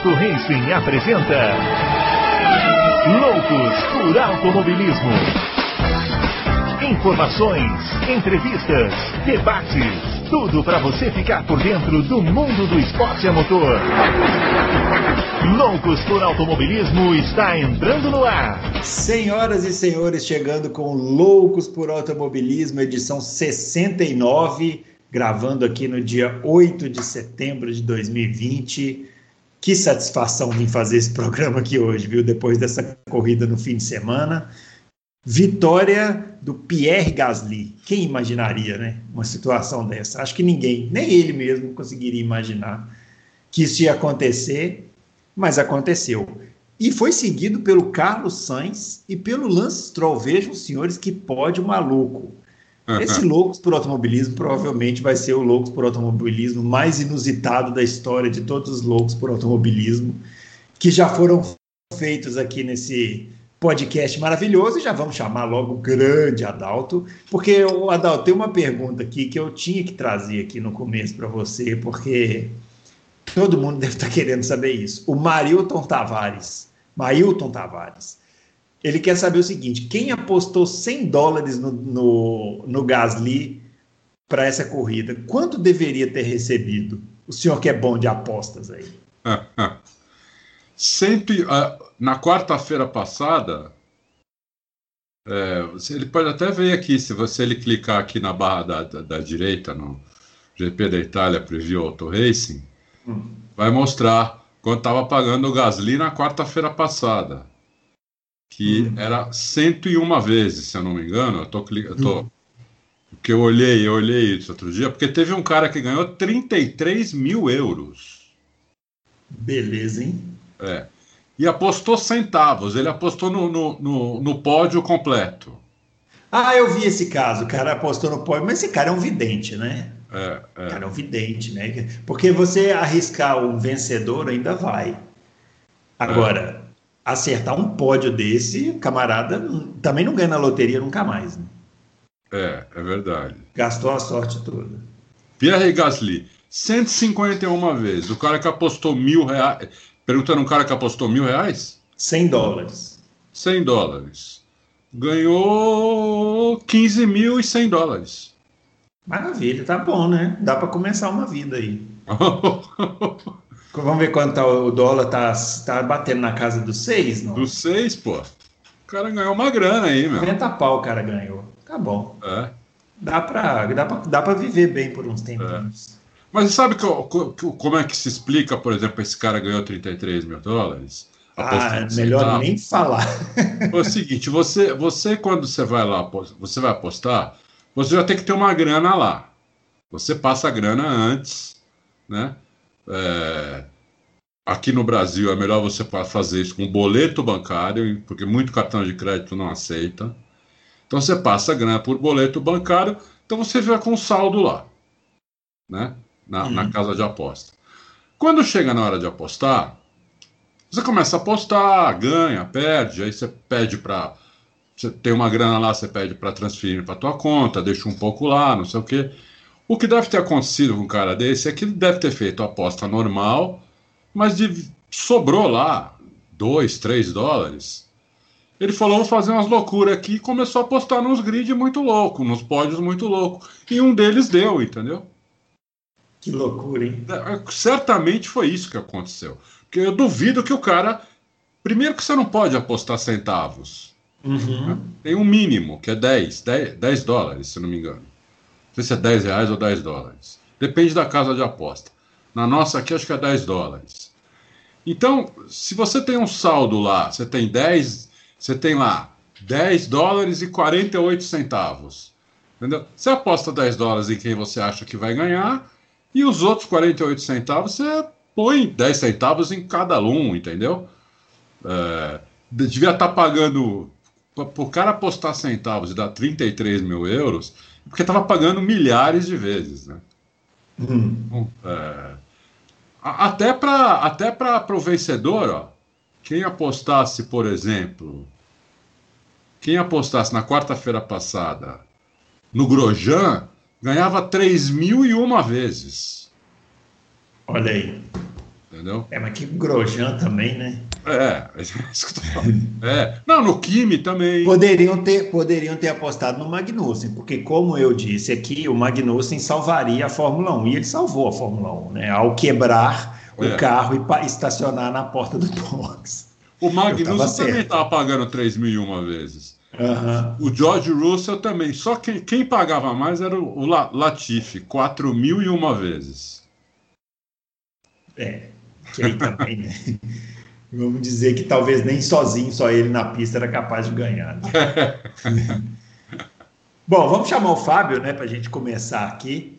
Auto Racing apresenta Loucos por Automobilismo. Informações, entrevistas, debates, tudo para você ficar por dentro do mundo do esporte a motor. Loucos por Automobilismo está entrando no ar. Senhoras e senhores, chegando com Loucos por Automobilismo, edição 69, gravando aqui no dia 8 de setembro de 2020. Que satisfação vir fazer esse programa aqui hoje, viu? Depois dessa corrida no fim de semana. Vitória do Pierre Gasly. Quem imaginaria, né? Uma situação dessa? Acho que ninguém, nem ele mesmo, conseguiria imaginar que isso ia acontecer, mas aconteceu. E foi seguido pelo Carlos Sainz e pelo Lance Stroll. Vejam, senhores, que pode maluco. Esse Loucos por Automobilismo provavelmente vai ser o Loucos por Automobilismo mais inusitado da história de todos os Loucos por Automobilismo que já foram feitos aqui nesse podcast maravilhoso e já vamos chamar logo o grande Adalto, porque o Adalto tem uma pergunta aqui que eu tinha que trazer aqui no começo para você, porque todo mundo deve estar querendo saber isso. O Marilton Tavares, Mailton Tavares, ele quer saber o seguinte: quem apostou 100 dólares no, no, no Gasly para essa corrida, quanto deveria ter recebido? O senhor que é bom de apostas aí. Sempre, uh, na quarta-feira passada, é, ele pode até ver aqui, se você ele clicar aqui na barra da, da, da direita, no GP da Itália Preview Auto Racing, hum. vai mostrar quanto estava pagando o Gasly na quarta-feira passada que hum. era 101 vezes, se eu não me engano. Eu tô, eu tô hum. que eu olhei, eu olhei isso outro dia, porque teve um cara que ganhou 33 mil euros. Beleza, hein? É. E apostou centavos, ele apostou no, no, no, no pódio completo. Ah, eu vi esse caso, o cara apostou no pódio, mas esse cara é um vidente, né? É, é. O cara é um vidente, né? Porque você arriscar um vencedor ainda vai. Agora, acertar um pódio desse, camarada também não ganha na loteria nunca mais. Né? É, é verdade. Gastou a sorte toda. Pierre Gasly, 151 vezes. O cara que apostou mil reais. Perguntando um cara que apostou mil reais? 100 dólares. 100 dólares. Ganhou 15 mil e 100 dólares. Maravilha, tá bom, né? Dá para começar uma vida aí. Vamos ver quanto tá, o dólar tá, tá batendo na casa dos seis, não? Dos seis, pô. O cara ganhou uma grana aí, meu. 90 pau o cara ganhou. Tá bom. É. Dá pra, dá pra, dá pra viver bem por uns tempos. É. Mas sabe que, como é que se explica, por exemplo, esse cara ganhou 33 mil dólares? Ah, melhor nem falar. É o seguinte, você, você quando você vai lá, você vai apostar, você já tem que ter uma grana lá. Você passa a grana antes, né? É, aqui no Brasil é melhor você fazer isso com boleto bancário, porque muito cartão de crédito não aceita. Então você passa a grana por boleto bancário, então você fica com saldo lá, né? Na, uhum. na casa de aposta. Quando chega na hora de apostar, você começa a apostar, ganha, perde, aí você pede para você tem uma grana lá, você pede para transferir para tua conta, deixa um pouco lá, não sei o quê. O que deve ter acontecido com um cara desse é que ele deve ter feito a aposta normal, mas de, sobrou lá 2, 3 dólares. Ele falou, vou fazer umas loucuras aqui e começou a apostar nos grid muito louco, nos pódios muito louco. E um deles deu, entendeu? Que loucura, hein? É, é, certamente foi isso que aconteceu. Porque eu duvido que o cara. Primeiro que você não pode apostar centavos. Uhum. Né? Tem um mínimo, que é 10, 10, 10 dólares, se não me engano. Não sei se é 10 reais ou 10 dólares. Depende da casa de aposta. Na nossa aqui, acho que é 10 dólares. Então, se você tem um saldo lá, você tem 10, você tem lá 10 dólares e 48 centavos. Entendeu? Você aposta 10 dólares em quem você acha que vai ganhar, e os outros 48 centavos você põe 10 centavos em cada um, entendeu? É, devia estar tá pagando. Para o cara apostar centavos e dar 33 mil euros, porque estava pagando milhares de vezes, né? Hum. É, até para até para o vencedor, ó, quem apostasse, por exemplo, quem apostasse na quarta-feira passada no Grosjean ganhava 3 mil e uma vezes. Olha aí. Entendeu? É, mas que Grosjean também, né? É, é isso que eu tô falando. É. Não, no Kimi também. Poderiam ter, poderiam ter apostado no Magnussen, porque, como eu disse aqui, o Magnussen salvaria a Fórmula 1. E ele salvou a Fórmula 1, né? Ao quebrar é. o carro e estacionar na porta do box. O Magnussen também estava pagando 3 mil uma vezes. Uhum. O George Russell também. Só que quem pagava mais era o Latifi, 4 mil e uma vezes. É, que aí também, né? Vamos dizer que talvez nem sozinho, só ele na pista era capaz de ganhar. Né? Bom, vamos chamar o Fábio, né, para a gente começar aqui.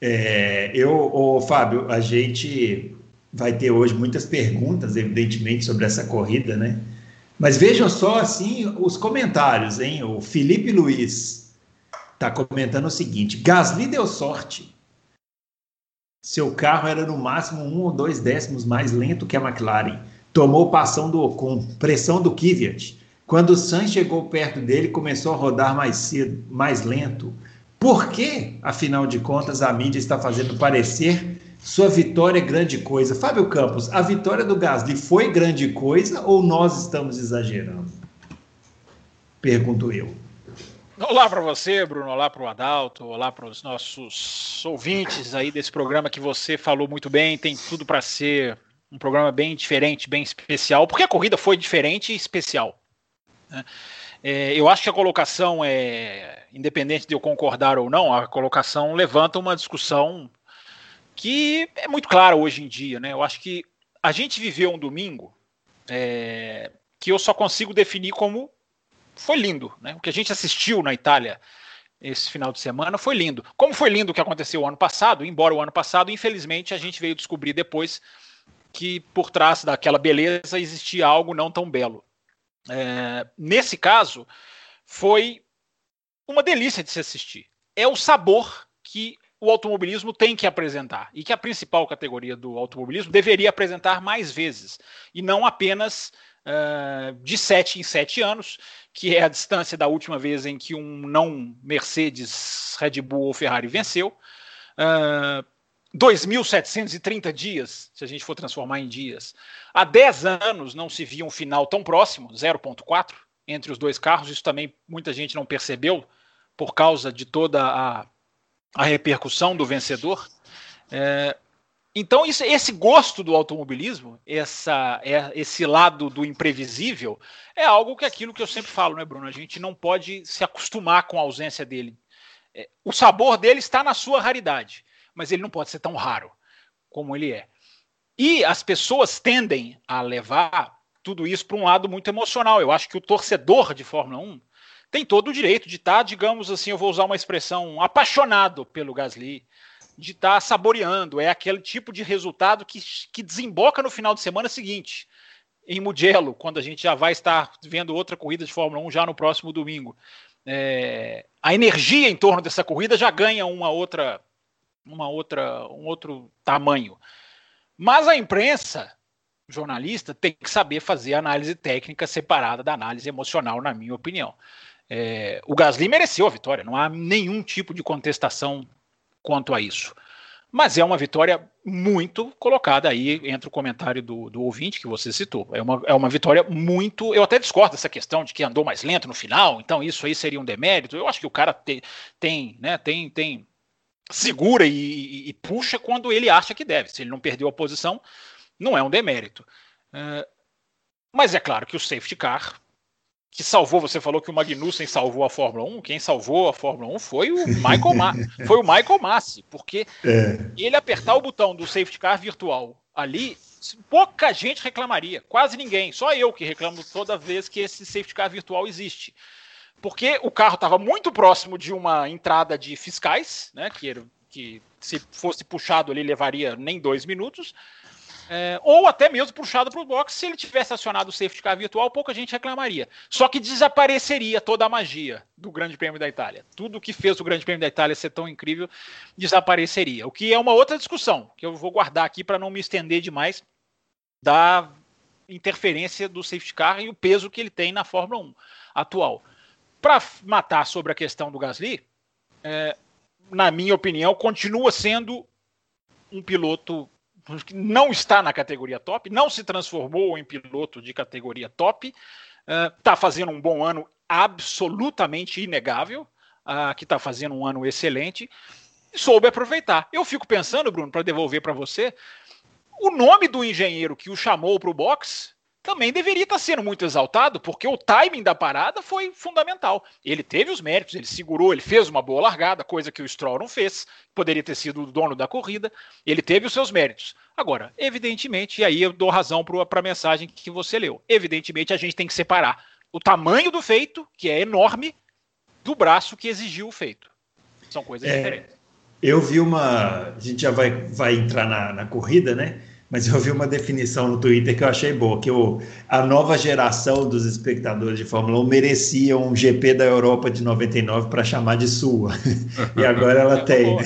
É, eu, o Fábio, a gente vai ter hoje muitas perguntas, evidentemente, sobre essa corrida, né? Mas vejam só assim os comentários, hein? O Felipe Luiz está comentando o seguinte: Gasly deu sorte. Seu carro era no máximo um ou dois décimos mais lento que a McLaren. Tomou passão do Ocon, pressão do Kvyat. Quando o Sainz chegou perto dele, começou a rodar mais cedo, mais lento. Por que, afinal de contas, a mídia está fazendo parecer sua vitória é grande coisa? Fábio Campos, a vitória do Gasly foi grande coisa ou nós estamos exagerando? Pergunto eu. Olá para você, Bruno. Olá para o Adalto. Olá para os nossos ouvintes aí desse programa que você falou muito bem. Tem tudo para ser um programa bem diferente, bem especial, porque a corrida foi diferente e especial. Né? É, eu acho que a colocação é, independente de eu concordar ou não, a colocação levanta uma discussão que é muito clara hoje em dia. Né? Eu acho que a gente viveu um domingo é, que eu só consigo definir como foi lindo. Né? O que a gente assistiu na Itália esse final de semana foi lindo. Como foi lindo o que aconteceu o ano passado, embora o ano passado, infelizmente, a gente veio descobrir depois que por trás daquela beleza existia algo não tão belo. É, nesse caso, foi uma delícia de se assistir. É o sabor que o automobilismo tem que apresentar e que a principal categoria do automobilismo deveria apresentar mais vezes e não apenas uh, de sete em sete anos, que é a distância da última vez em que um não Mercedes, Red Bull ou Ferrari venceu. Uh, 2.730 dias, se a gente for transformar em dias. Há 10 anos não se via um final tão próximo, 0.4, entre os dois carros. Isso também muita gente não percebeu por causa de toda a, a repercussão do vencedor. É, então, isso, esse gosto do automobilismo, essa, é, esse lado do imprevisível, é algo que é aquilo que eu sempre falo, né, Bruno? A gente não pode se acostumar com a ausência dele. É, o sabor dele está na sua raridade mas ele não pode ser tão raro como ele é. E as pessoas tendem a levar tudo isso para um lado muito emocional. Eu acho que o torcedor de Fórmula 1 tem todo o direito de estar, tá, digamos assim, eu vou usar uma expressão, apaixonado pelo Gasly, de estar tá saboreando. É aquele tipo de resultado que, que desemboca no final de semana seguinte, em Mugello, quando a gente já vai estar vendo outra corrida de Fórmula 1 já no próximo domingo. É, a energia em torno dessa corrida já ganha uma outra uma outra, um outro tamanho. Mas a imprensa jornalista tem que saber fazer análise técnica separada da análise emocional, na minha opinião. É, o Gasly mereceu a vitória, não há nenhum tipo de contestação quanto a isso. Mas é uma vitória muito colocada aí entre o comentário do, do ouvinte que você citou. É uma, é uma vitória muito. Eu até discordo dessa questão de que andou mais lento no final, então isso aí seria um demérito. Eu acho que o cara te, tem, né, tem, tem segura e, e, e, puxa quando ele acha que deve. Se ele não perdeu a posição, não é um demérito. Uh, mas é claro que o safety car, que salvou, você falou que o Magnussen salvou a Fórmula 1, quem salvou a Fórmula 1 foi o Michael, Ma foi o Michael Massi, porque é. ele apertar o botão do safety car virtual ali, pouca gente reclamaria, quase ninguém, só eu que reclamo toda vez que esse safety car virtual existe porque o carro estava muito próximo de uma entrada de fiscais, né, que, era, que se fosse puxado ali levaria nem dois minutos, é, ou até mesmo puxado para o box, se ele tivesse acionado o safety car virtual, pouca gente reclamaria. Só que desapareceria toda a magia do Grande Prêmio da Itália. Tudo que fez o Grande Prêmio da Itália ser tão incrível desapareceria. O que é uma outra discussão, que eu vou guardar aqui para não me estender demais da interferência do safety car e o peso que ele tem na Fórmula 1 atual. Para matar sobre a questão do Gasly, é, na minha opinião, continua sendo um piloto não está na categoria top, não se transformou em piloto de categoria top, está uh, fazendo um bom ano absolutamente inegável, que está fazendo um ano excelente, soube aproveitar. Eu fico pensando, Bruno, para devolver para você, o nome do engenheiro que o chamou para o box também deveria estar sendo muito exaltado, porque o timing da parada foi fundamental. Ele teve os méritos, ele segurou, ele fez uma boa largada, coisa que o Stroll não fez, poderia ter sido o dono da corrida, ele teve os seus méritos. Agora, evidentemente, e aí eu dou razão para a mensagem que você leu, evidentemente a gente tem que separar o tamanho do feito, que é enorme, do braço que exigiu o feito. São coisas é, diferentes. Eu vi uma. A gente já vai, vai entrar na, na corrida, né? Mas eu vi uma definição no Twitter que eu achei boa, que o, a nova geração dos espectadores de Fórmula 1 merecia um GP da Europa de 99 para chamar de sua. e agora ela é tem. Boa.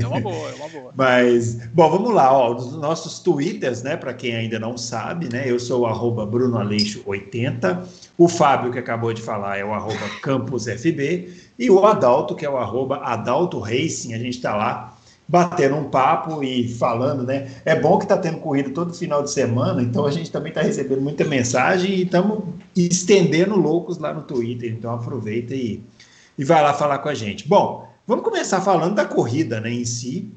É uma boa, é uma boa. Mas, bom, vamos lá, ó, dos nossos Twitters, né, para quem ainda não sabe, né, eu sou o arroba BrunoAleixo80, o Fábio, que acabou de falar, é o arroba CampusFB, e o Adalto, que é o arroba Adalto Racing, a gente está lá batendo um papo e falando, né? É bom que está tendo corrida todo final de semana, então a gente também está recebendo muita mensagem e estamos estendendo loucos lá no Twitter. Então aproveita e, e vai lá falar com a gente. Bom, vamos começar falando da corrida né, em si,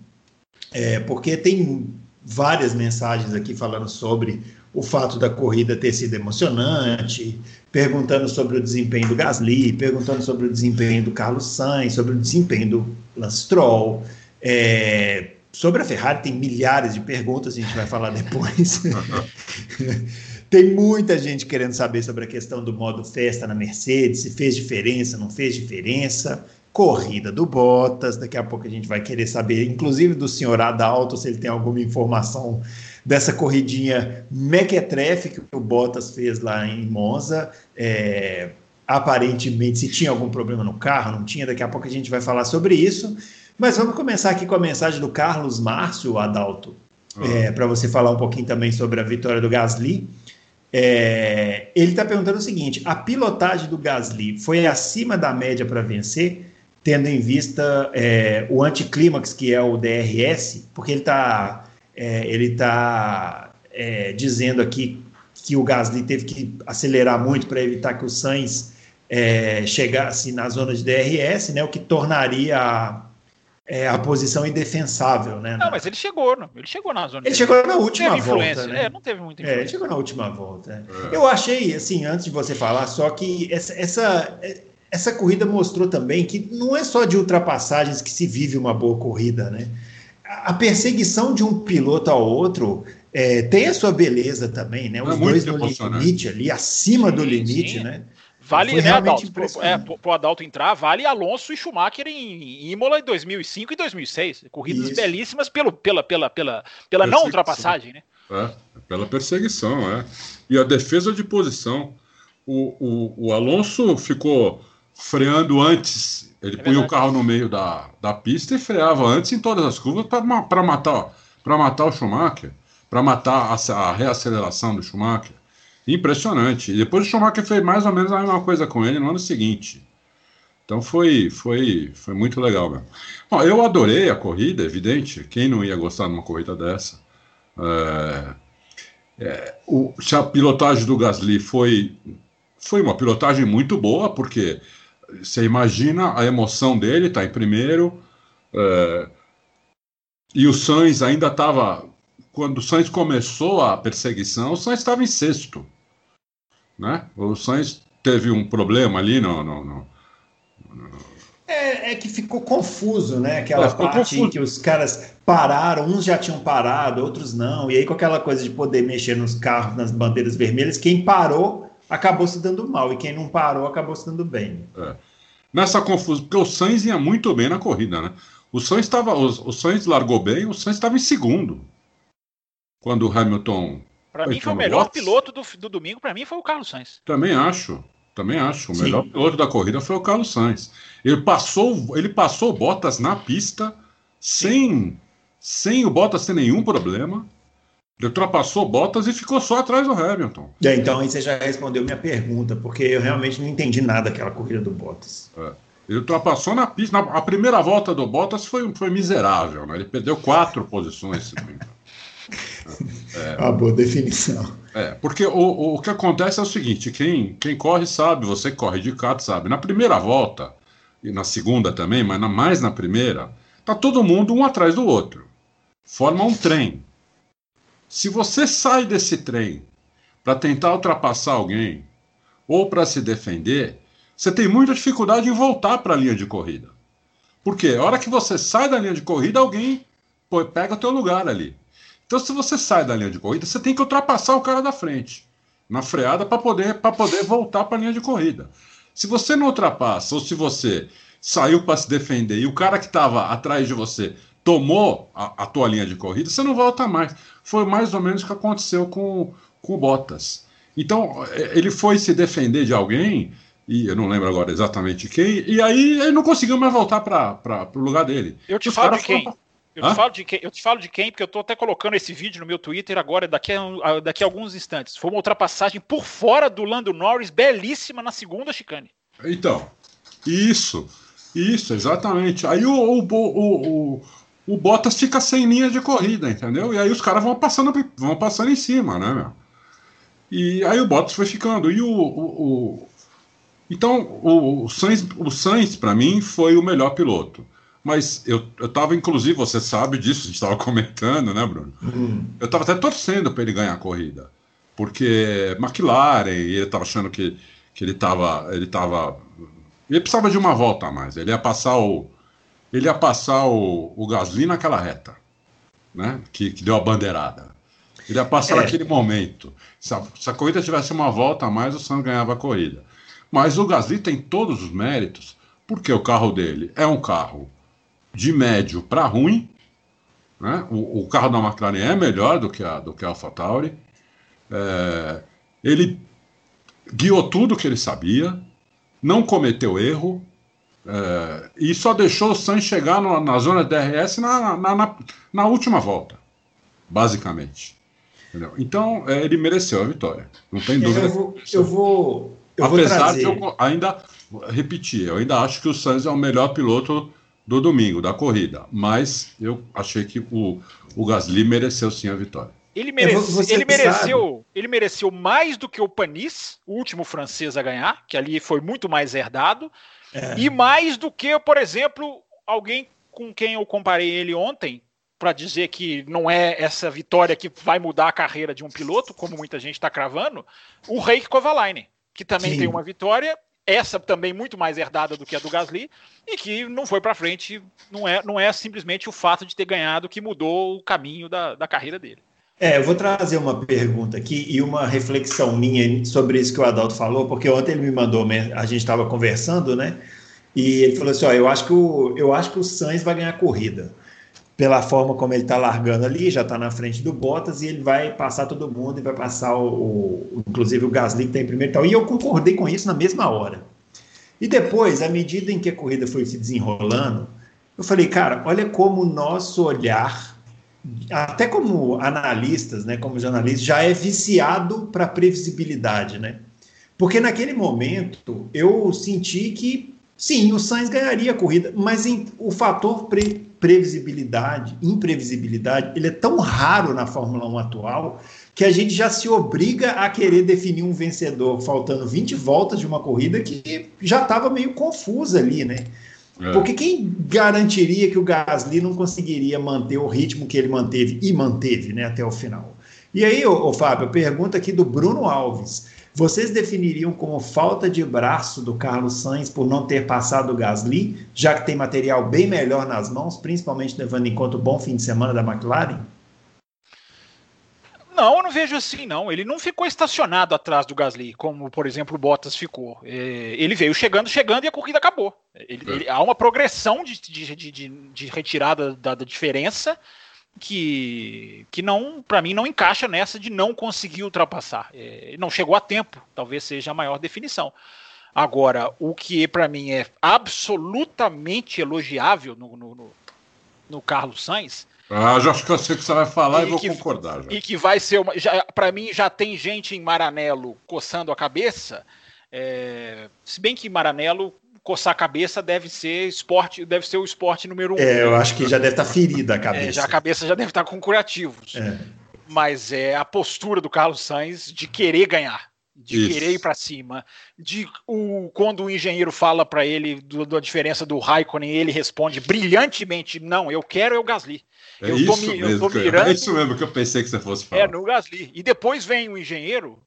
é, porque tem várias mensagens aqui falando sobre o fato da corrida ter sido emocionante, perguntando sobre o desempenho do Gasly, perguntando sobre o desempenho do Carlos Sainz, sobre o desempenho do Lance é, sobre a Ferrari tem milhares de perguntas, a gente vai falar depois. tem muita gente querendo saber sobre a questão do modo festa na Mercedes, se fez diferença, não fez diferença. Corrida do Bottas, daqui a pouco a gente vai querer saber, inclusive do senhor Adalto, se ele tem alguma informação dessa corridinha mequetrefe que o Bottas fez lá em Monza. É, aparentemente, se tinha algum problema no carro, não tinha, daqui a pouco a gente vai falar sobre isso. Mas vamos começar aqui com a mensagem do Carlos Márcio Adalto, uhum. é, para você falar um pouquinho também sobre a vitória do Gasly. É, ele está perguntando o seguinte: a pilotagem do Gasly foi acima da média para vencer, tendo em vista é, o anticlímax que é o DRS, porque ele está é, ele tá, é, dizendo aqui que o Gasly teve que acelerar muito para evitar que o Sainz é, chegasse na zona de DRS, né, o que tornaria a, é, a posição indefensável, né? Não, mas ele chegou, não. ele chegou na zona. Ele chegou na última volta, né? É, não teve muita influência. É, ele chegou na última volta. É. Eu achei, assim, antes de você falar, só que essa, essa, essa corrida mostrou também que não é só de ultrapassagens que se vive uma boa corrida, né? A perseguição de um piloto ao outro é, tem a sua beleza também, né? Os é dois no limite ali, acima sim, do limite, sim. né? Vale, né, Adalto? Pro, é, pro Adalto entrar, vale Alonso e Schumacher em Imola em 2005 e 2006. Corridas Isso. belíssimas pelo, pela, pela, pela, pela não ultrapassagem, né? É, pela perseguição, é. E a defesa de posição. O, o, o Alonso ficou freando antes, ele é punha o carro no meio da, da pista e freava antes em todas as curvas para matar, matar o Schumacher, para matar a, a reaceleração do Schumacher. Impressionante. E depois o Schumacher fez mais ou menos a mesma coisa com ele no ano seguinte. Então foi, foi, foi muito legal mesmo. Bom, eu adorei a corrida, evidente. Quem não ia gostar de uma corrida dessa? É, é, o, a pilotagem do Gasly foi, foi uma pilotagem muito boa, porque você imagina a emoção dele, está em primeiro. É, e o Sainz ainda estava. Quando o Sainz começou a perseguição, o Sainz estava em sexto né? O Sainz teve um problema ali no, no, no, no... É, é, que ficou confuso, né? Aquela é, parte confuso. em que os caras pararam, uns já tinham parado, outros não. E aí, com aquela coisa de poder mexer nos carros, nas bandeiras vermelhas, quem parou acabou se dando mal, e quem não parou acabou se dando bem. É. Nessa confusão, porque o Sainz ia muito bem na corrida, né? O Sainz, estava, o, o Sainz largou bem, o Sainz estava em segundo. Quando o Hamilton para mim foi o melhor Watts. piloto do, do domingo, para mim foi o Carlos Sainz. Também acho. Também acho. O Sim. melhor piloto da corrida foi o Carlos Sainz. Ele passou, ele passou Bottas na pista sem, sem o Bottas ter nenhum problema. Ele ultrapassou Bottas e ficou só atrás do Hamilton. É, então aí você já respondeu minha pergunta, porque eu realmente não entendi nada daquela corrida do Bottas. É. Ele ultrapassou na pista. Na, a primeira volta do Bottas foi, foi miserável, né? Ele perdeu quatro posições, se não me engano. É uma boa definição. É, porque o, o, que acontece é o seguinte: quem, quem corre sabe, você corre de kart sabe. Na primeira volta, e na segunda também, mas na, mais na primeira, tá todo mundo um atrás do outro. Forma um trem. Se você sai desse trem para tentar ultrapassar alguém ou para se defender, você tem muita dificuldade em voltar para a linha de corrida. Porque a hora que você sai da linha de corrida, alguém pô, pega o teu lugar ali. Então, se você sai da linha de corrida, você tem que ultrapassar o cara da frente na freada para poder, poder voltar para a linha de corrida. Se você não ultrapassa, ou se você saiu para se defender e o cara que estava atrás de você tomou a, a, tua linha de corrida, você não volta mais. Foi mais ou menos o que aconteceu com, com o Bottas. Então, é, ele foi se defender de alguém e eu não lembro agora exatamente quem, e aí ele não conseguiu mais voltar para o lugar dele. Eu te falo de quem? Eu te, falo de quem? eu te falo de quem, porque eu estou até colocando esse vídeo no meu Twitter agora, daqui a, daqui a alguns instantes. Foi uma ultrapassagem por fora do Lando Norris, belíssima na segunda chicane. Então, isso, isso, exatamente. Aí o, o, o, o, o Bottas fica sem linha de corrida, entendeu? E aí os caras vão passando, vão passando em cima, né, meu? E aí o Bottas foi ficando. E o, o, então, o, o Sainz, o Sainz para mim, foi o melhor piloto. Mas eu, eu inclusive, você sabe disso, a gente estava comentando, né, Bruno? Uhum. Eu estava até torcendo para ele ganhar a corrida. Porque McLaren, e ele estava achando que, que ele estava. Ele tava, ele precisava de uma volta a mais. Ele ia passar o. Ele ia passar o, o Gasly naquela reta, né? Que, que deu a bandeirada. Ele ia passar é. naquele momento. Se a, se a corrida tivesse uma volta a mais, o Sam ganhava a corrida. Mas o Gasly tem todos os méritos, porque o carro dele é um carro de médio para ruim. Né? O, o, carro da McLaren é melhor do que a, do que a AlphaTauri. É, ele guiou tudo que ele sabia, não cometeu erro, é, e só deixou o Sainz chegar no, na zona de DRS na, na, na, na última volta, basicamente. Entendeu? Então, é, ele mereceu a vitória. Não tem dúvida. Eu vou, eu vou, eu Apesar de eu ainda repetir, eu ainda acho que o Sainz é o melhor piloto do domingo, da corrida. Mas eu achei que o, o Gasly mereceu sim a vitória. Ele, merece, ele, mereceu, ele mereceu mais do que o Panis, o último francês a ganhar, que ali foi muito mais herdado, é. e mais do que, por exemplo, alguém com quem eu comparei ele ontem, para dizer que não é essa vitória que vai mudar a carreira de um piloto, como muita gente está cravando, o Reiki Kovalainen que também Sim. tem uma vitória, essa também muito mais herdada do que a do Gasly, e que não foi para frente, não é, não é simplesmente o fato de ter ganhado que mudou o caminho da, da carreira dele. É, eu vou trazer uma pergunta aqui e uma reflexão minha sobre isso que o Adalto falou, porque ontem ele me mandou, a gente estava conversando, né? E ele falou assim: ó, eu acho que o, eu acho que o Sainz vai ganhar a corrida pela forma como ele está largando ali, já está na frente do Bottas e ele vai passar todo mundo e vai passar o, o inclusive o Gasly que está em primeiro e tal. E eu concordei com isso na mesma hora. E depois, à medida em que a corrida foi se desenrolando, eu falei, cara, olha como o nosso olhar, até como analistas, né, como jornalistas, já é viciado para previsibilidade, né? Porque naquele momento eu senti que sim, o Sainz ganharia a corrida, mas em, o fator pre previsibilidade, imprevisibilidade, ele é tão raro na Fórmula 1 atual que a gente já se obriga a querer definir um vencedor faltando 20 voltas de uma corrida que já estava meio confusa ali, né? É. Porque quem garantiria que o Gasly não conseguiria manter o ritmo que ele manteve e manteve, né, até o final? E aí, ô, ô Fábio, pergunta aqui do Bruno Alves. Vocês definiriam como falta de braço do Carlos Sainz por não ter passado o Gasly, já que tem material bem melhor nas mãos, principalmente levando em conta o bom fim de semana da McLaren? Não, eu não vejo assim, não. Ele não ficou estacionado atrás do Gasly, como, por exemplo, o Bottas ficou. É, ele veio chegando, chegando e a corrida acabou. Ele, é. ele, há uma progressão de, de, de, de retirada da, da diferença que, que não, para mim, não encaixa nessa de não conseguir ultrapassar. É, não chegou a tempo, talvez seja a maior definição. Agora, o que para mim é absolutamente elogiável no, no, no, no Carlos Sainz. Ah, já acho que eu sei o que você vai falar e, e vou que, concordar. Já. E que vai ser uma. Para mim, já tem gente em Maranello coçando a cabeça. É, se bem que Maranello coçar a cabeça deve ser esporte, deve ser o esporte número um. É, eu acho que já deve estar tá ferida a cabeça. É, já a cabeça já deve estar tá com curativos. É. mas é a postura do Carlos Sainz de querer ganhar, de Isso. querer ir para cima, de o, quando o engenheiro fala para ele do, da diferença do Raikkonen, ele responde brilhantemente: não, eu quero é o Gasly. É eu, isso tô, mesmo, eu tô mirando. É isso mesmo que eu pensei que você fosse falar. É no Gasly. E depois vem o engenheiro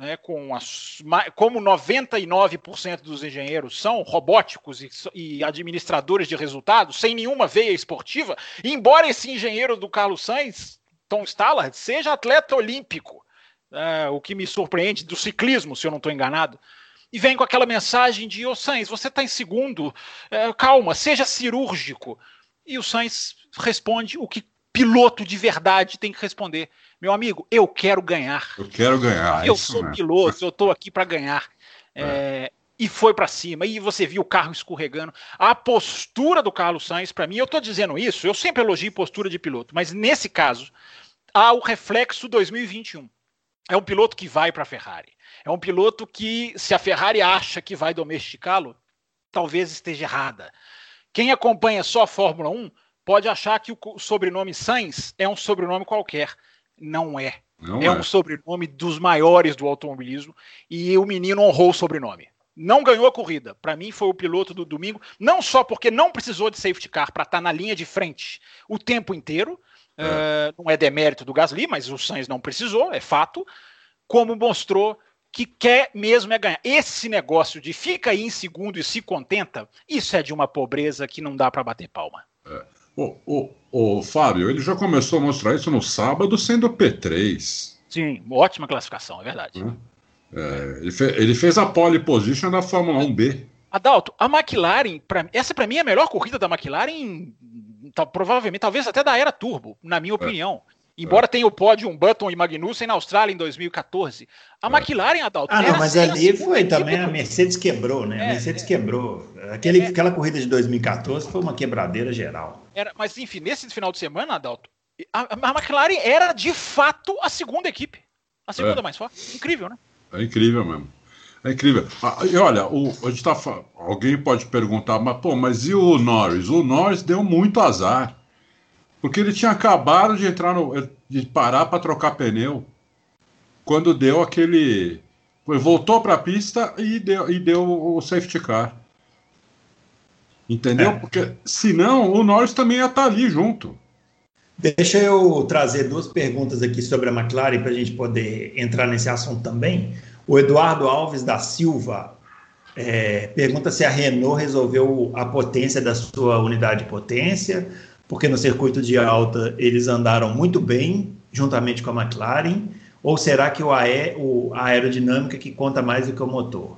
né, com as, como 99% dos engenheiros são robóticos e, e, administradores de resultados, sem nenhuma veia esportiva, embora esse engenheiro do Carlos Sainz, Tom Stallard, seja atleta olímpico, é, o que me surpreende do ciclismo, se eu não estou enganado, e vem com aquela mensagem de: Ô oh, Sainz, você está em segundo, é, calma, seja cirúrgico. E o Sainz responde o que piloto de verdade tem que responder. Meu amigo, eu quero ganhar. Eu quero ganhar. Eu sou mesmo. piloto, eu estou aqui para ganhar. É. É, e foi para cima. E você viu o carro escorregando. A postura do Carlos Sainz, para mim, eu estou dizendo isso, eu sempre elogio postura de piloto, mas nesse caso, há o reflexo 2021. É um piloto que vai para a Ferrari. É um piloto que, se a Ferrari acha que vai domesticá-lo, talvez esteja errada. Quem acompanha só a Fórmula 1 pode achar que o sobrenome Sainz é um sobrenome qualquer. Não é. Não é, é um sobrenome dos maiores do automobilismo e o menino honrou o sobrenome. Não ganhou a corrida. Para mim, foi o piloto do domingo, não só porque não precisou de safety car para estar tá na linha de frente o tempo inteiro. É. Uh, não é demérito do Gasly, mas o Sainz não precisou, é fato. Como mostrou que quer mesmo é ganhar. Esse negócio de fica aí em segundo e se contenta, isso é de uma pobreza que não dá para bater palma. É. O, o, o Fábio, ele já começou a mostrar isso no sábado sendo P3. Sim, ótima classificação, é verdade. É, ele, fe, ele, fez a pole position da Fórmula 1B. Adalto, a McLaren, pra, essa para mim é a melhor corrida da McLaren, tá, provavelmente, talvez até da era Turbo, na minha é. opinião. É. Embora é. tenha o pódio Button e Magnussen na Austrália em 2014. A é. McLaren, Adalto. Ah, não, mas ali foi também. A Mercedes quebrou, né? a Mercedes quebrou. Aquele, Aquela corrida de 2014 foi uma quebradeira geral. Era, mas enfim, nesse final de semana, Adalto, a, a McLaren era de fato a segunda equipe. A segunda é. mais forte. Incrível, né? É incrível mesmo. É incrível. Ah, e olha, o, a gente tá, alguém pode perguntar, mas, pô, mas e o Norris? O Norris deu muito azar. Porque ele tinha acabado de entrar no. de parar para trocar pneu. Quando deu aquele. Voltou para a pista e deu, e deu o safety car. Entendeu? É. Porque senão o Norris também ia estar tá ali junto. Deixa eu trazer duas perguntas aqui sobre a McLaren para a gente poder entrar nesse assunto também. O Eduardo Alves da Silva é, pergunta se a Renault resolveu a potência da sua unidade de potência, porque no circuito de alta eles andaram muito bem, juntamente com a McLaren, ou será que o, aé, o a aerodinâmica que conta mais do que o motor?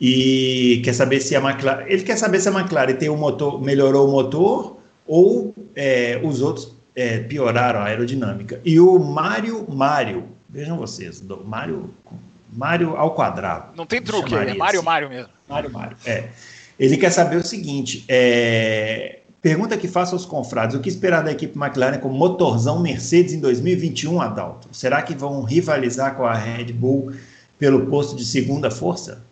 E quer saber se a McLaren. Ele quer saber se a McLaren tem o motor, melhorou o motor ou é, os outros é, pioraram a aerodinâmica. E o Mário Mário, vejam vocês, do Mário, Mário ao quadrado. Não tem truque, é Mário assim. Mário mesmo. Mário Mário, é. Ele quer saber o seguinte: é, Pergunta que faço aos confrades: o que esperar da equipe McLaren com motorzão Mercedes em 2021, Adalto? Será que vão rivalizar com a Red Bull pelo posto de segunda força?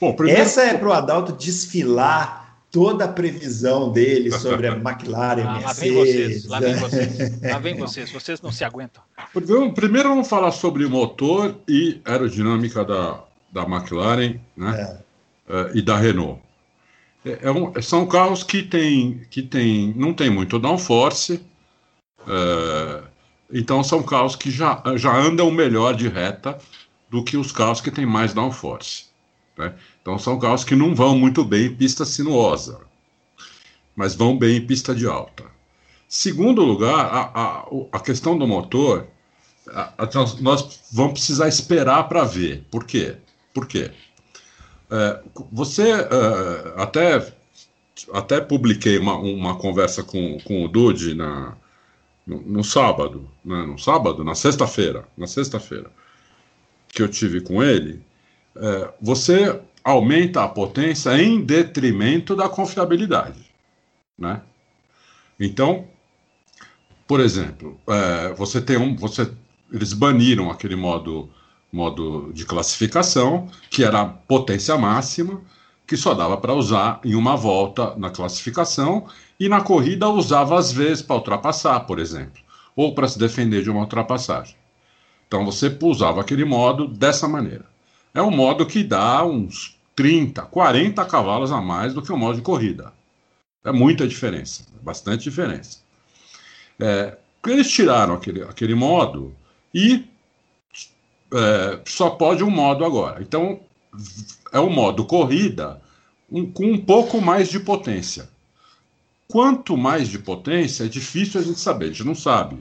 Bom, primeiro... Essa é para o Adalto desfilar toda a previsão dele sobre a McLaren, ah, Mercedes. Lá vem vocês, lá vem vocês, lá vem vocês, vocês não se aguentam. Primeiro vamos falar sobre motor e aerodinâmica da, da McLaren né? É. Uh, e da Renault. É, é um, são carros que, tem, que tem, não tem muito downforce, é, então são carros que já, já andam melhor de reta do que os carros que têm mais downforce. Né? Então são carros que não vão muito bem em pista sinuosa, mas vão bem em pista de alta. Segundo lugar, a, a, a questão do motor, a, nós vamos precisar esperar para ver. Por quê? Por quê? É, você é, até, até publiquei uma, uma conversa com, com o Dude na, no, no sábado, né, no sábado, na sexta-feira, na sexta-feira, que eu tive com ele. É, você aumenta a potência em detrimento da confiabilidade, né? Então, por exemplo, você tem um, você, eles baniram aquele modo modo de classificação, que era potência máxima, que só dava para usar em uma volta na classificação, e na corrida usava às vezes para ultrapassar, por exemplo. ou para se defender de uma ultrapassagem. Então você usava aquele modo dessa maneira. É um modo que dá uns 30, 40 cavalos a mais do que o modo de corrida. É muita diferença, bastante diferença. É, eles tiraram aquele, aquele modo e é, só pode um modo agora. Então é o modo corrida um, com um pouco mais de potência. Quanto mais de potência, é difícil a gente saber, a gente não sabe.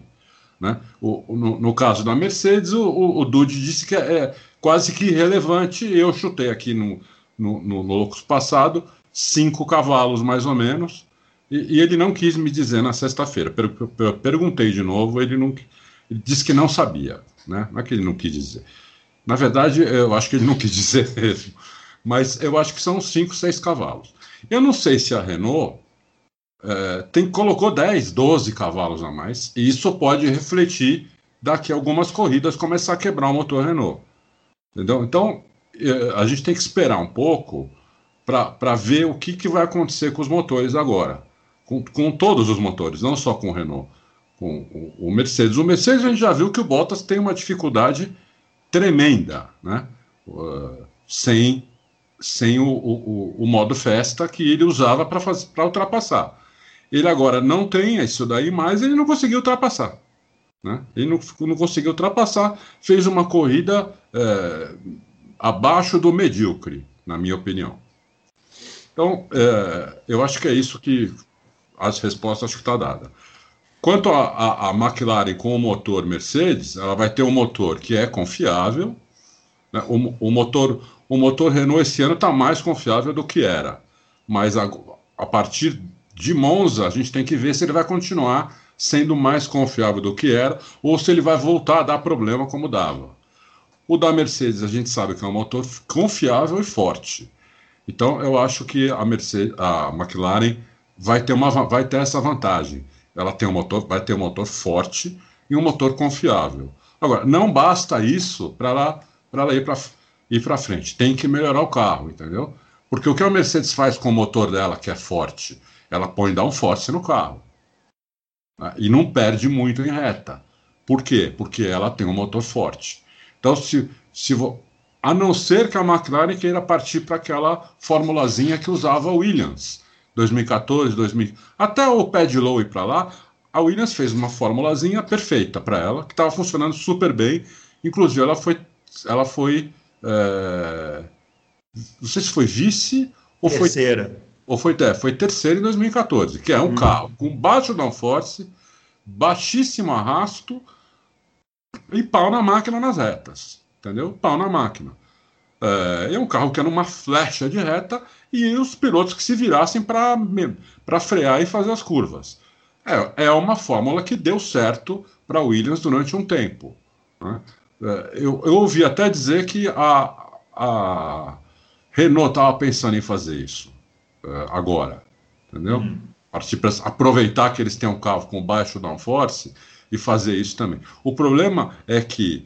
Né? O, no, no, caso da Mercedes, o, o, o Dude disse que é, é quase que irrelevante. Eu chutei aqui no, no, no Loucos passado, cinco cavalos mais ou menos, e, e ele não quis me dizer na sexta-feira. Per, per, perguntei de novo, ele, não, ele disse que não sabia. Né? Não é que ele não quis dizer. Na verdade, eu acho que ele não quis dizer mesmo. Mas eu acho que são cinco, seis cavalos. Eu não sei se a Renault é, tem, colocou 10, 12 cavalos a mais, e isso pode refletir daqui a algumas corridas começar a quebrar o motor Renault. Entendeu? Então, é, a gente tem que esperar um pouco para ver o que, que vai acontecer com os motores agora. Com, com todos os motores, não só com o Renault, com o, Mercedes. O Mercedes a gente já viu que o Bottas tem uma dificuldade tremenda, né? Uh, sem sem o, o, o, modo festa que ele usava para ultrapassar. Ele agora não tem isso daí mais, ele não conseguiu ultrapassar. Né? Ele não, não conseguiu ultrapassar, fez uma corrida é, abaixo do medíocre, na minha opinião. Então, é, eu acho que é isso que as respostas que está dada. Quanto à McLaren com o motor Mercedes, ela vai ter um motor que é confiável. Né? O, o, motor, o motor Renault esse ano está mais confiável do que era. Mas a, a partir de Monza, a gente tem que ver se ele vai continuar sendo mais confiável do que era ou se ele vai voltar a dar problema como dava. O da Mercedes a gente sabe que é um motor confiável e forte. Então eu acho que a Mercedes, a McLaren vai ter, uma, vai ter essa vantagem. Ela tem um motor, vai ter um motor forte e um motor confiável. Agora, não basta isso para ela, ela ir para ir para frente. Tem que melhorar o carro, entendeu? Porque o que a Mercedes faz com o motor dela, que é forte, ela põe downforce no carro. Né? E não perde muito em reta. Por quê? Porque ela tem um motor forte. Então, se, se a não ser que a McLaren queira partir para aquela formulazinha que usava a Williams, 2014, 2000, até o Pad Low ir para lá, a Williams fez uma formulazinha perfeita para ela, que estava funcionando super bem. Inclusive, ela foi, ela foi, é... não sei se foi vice ou Terceira. foi ou foi, é, foi terceiro em 2014, que é um hum. carro com baixo downforce, baixíssimo arrasto e pau na máquina nas retas. Entendeu? Pau na máquina. É, é um carro que era uma flecha de reta e os pilotos que se virassem para frear e fazer as curvas. É, é uma fórmula que deu certo para Williams durante um tempo. Né? É, eu, eu ouvi até dizer que a, a Renault estava pensando em fazer isso uh, agora, entendeu? Hum. Partir para aproveitar que eles têm um carro com baixo downforce e fazer isso também. O problema é que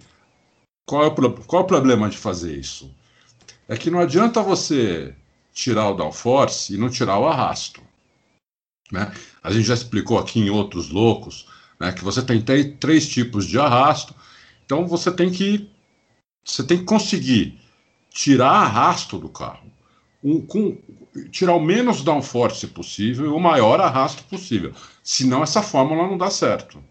qual é o, qual é o problema de fazer isso? É que não adianta você tirar o downforce e não tirar o arrasto. Né? A gente já explicou aqui em outros loucos né, que você tem três tipos de arrasto. Então você tem que você tem que conseguir tirar arrasto do carro um, com, tirar o menos downforce possível e o maior arrasto possível. Senão essa fórmula não dá certo.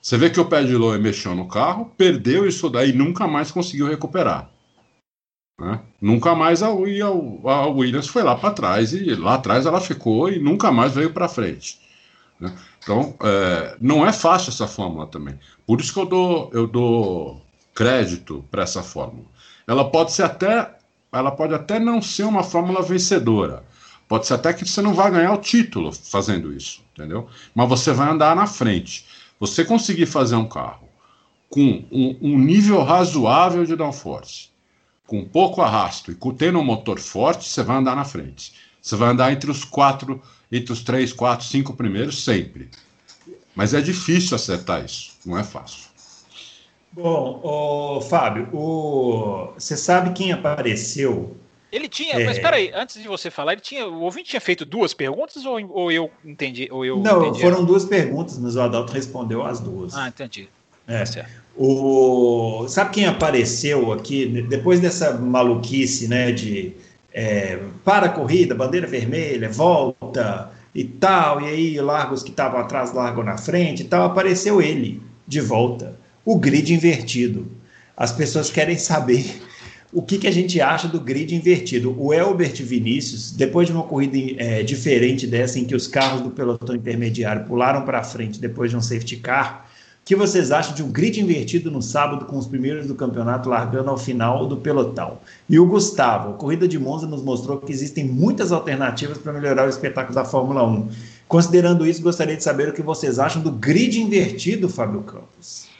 Você vê que o pé de Lowe mexeu no carro, perdeu isso daí e nunca mais conseguiu recuperar. Né? Nunca mais a, a, Williams foi lá para trás e lá atrás ela ficou e nunca mais veio para frente. Né? Então, é, não é fácil essa fórmula também. Por isso que eu dou, eu dou crédito para essa fórmula. Ela pode ser até ela pode até não ser uma fórmula vencedora. Pode ser até que você não vai ganhar o título fazendo isso, entendeu? Mas você vai andar na frente. Você conseguir fazer um carro com um, um nível razoável de downforce, com pouco arrasto e tendo um motor forte, você vai andar na frente. Você vai andar entre os quatro, entre os três, quatro, cinco primeiros sempre. Mas é difícil acertar isso, não é fácil. Bom, o Fábio, o... você sabe quem apareceu Ele tinha, é... mas peraí, antes de você falar, ele tinha, o ouvinte tinha feito duas perguntas ou, ou eu entendi? Ou eu Não, entendi foram duas perguntas, mas o Adalto respondeu as duas. Ah, entendi. É. Tá certo. O, sabe quem apareceu aqui depois dessa maluquice, né, de é, para a corrida, bandeira vermelha, volta e tal, e aí largos que estavam atrás largam na frente e tal, apareceu ele de volta, o grid invertido. As pessoas querem saber o que, que a gente acha do grid invertido. O Elbert Vinícius, depois de uma corrida é, diferente dessa, em que os carros do pelotão intermediário pularam para frente depois de um safety car, que vocês acham de um grid invertido no sábado com os primeiros do campeonato largando ao final do pelotão? E o Gustavo, a corrida de Monza nos mostrou que existem muitas alternativas para melhorar o espetáculo da Fórmula 1. Considerando isso, gostaria de saber o que vocês acham do grid invertido, Fábio Campos.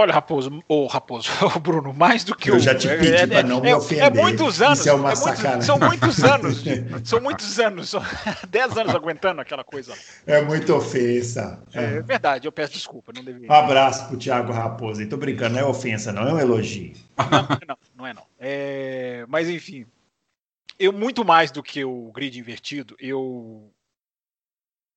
Olha, Raposo, o Raposo, o Bruno, mais do que eu o. Eu já te é, pedi é, para não é, me ofender. É muitos anos. Isso é uma é muito, são muitos anos. são muitos anos. São dez anos aguentando aquela coisa. É muita ofensa. É, é verdade, eu peço desculpa. Não deveria. Um abraço pro Thiago Raposo. Estou brincando, não é ofensa, não, é um elogio. Não, não, não é não. É, mas enfim, eu muito mais do que o grid invertido, eu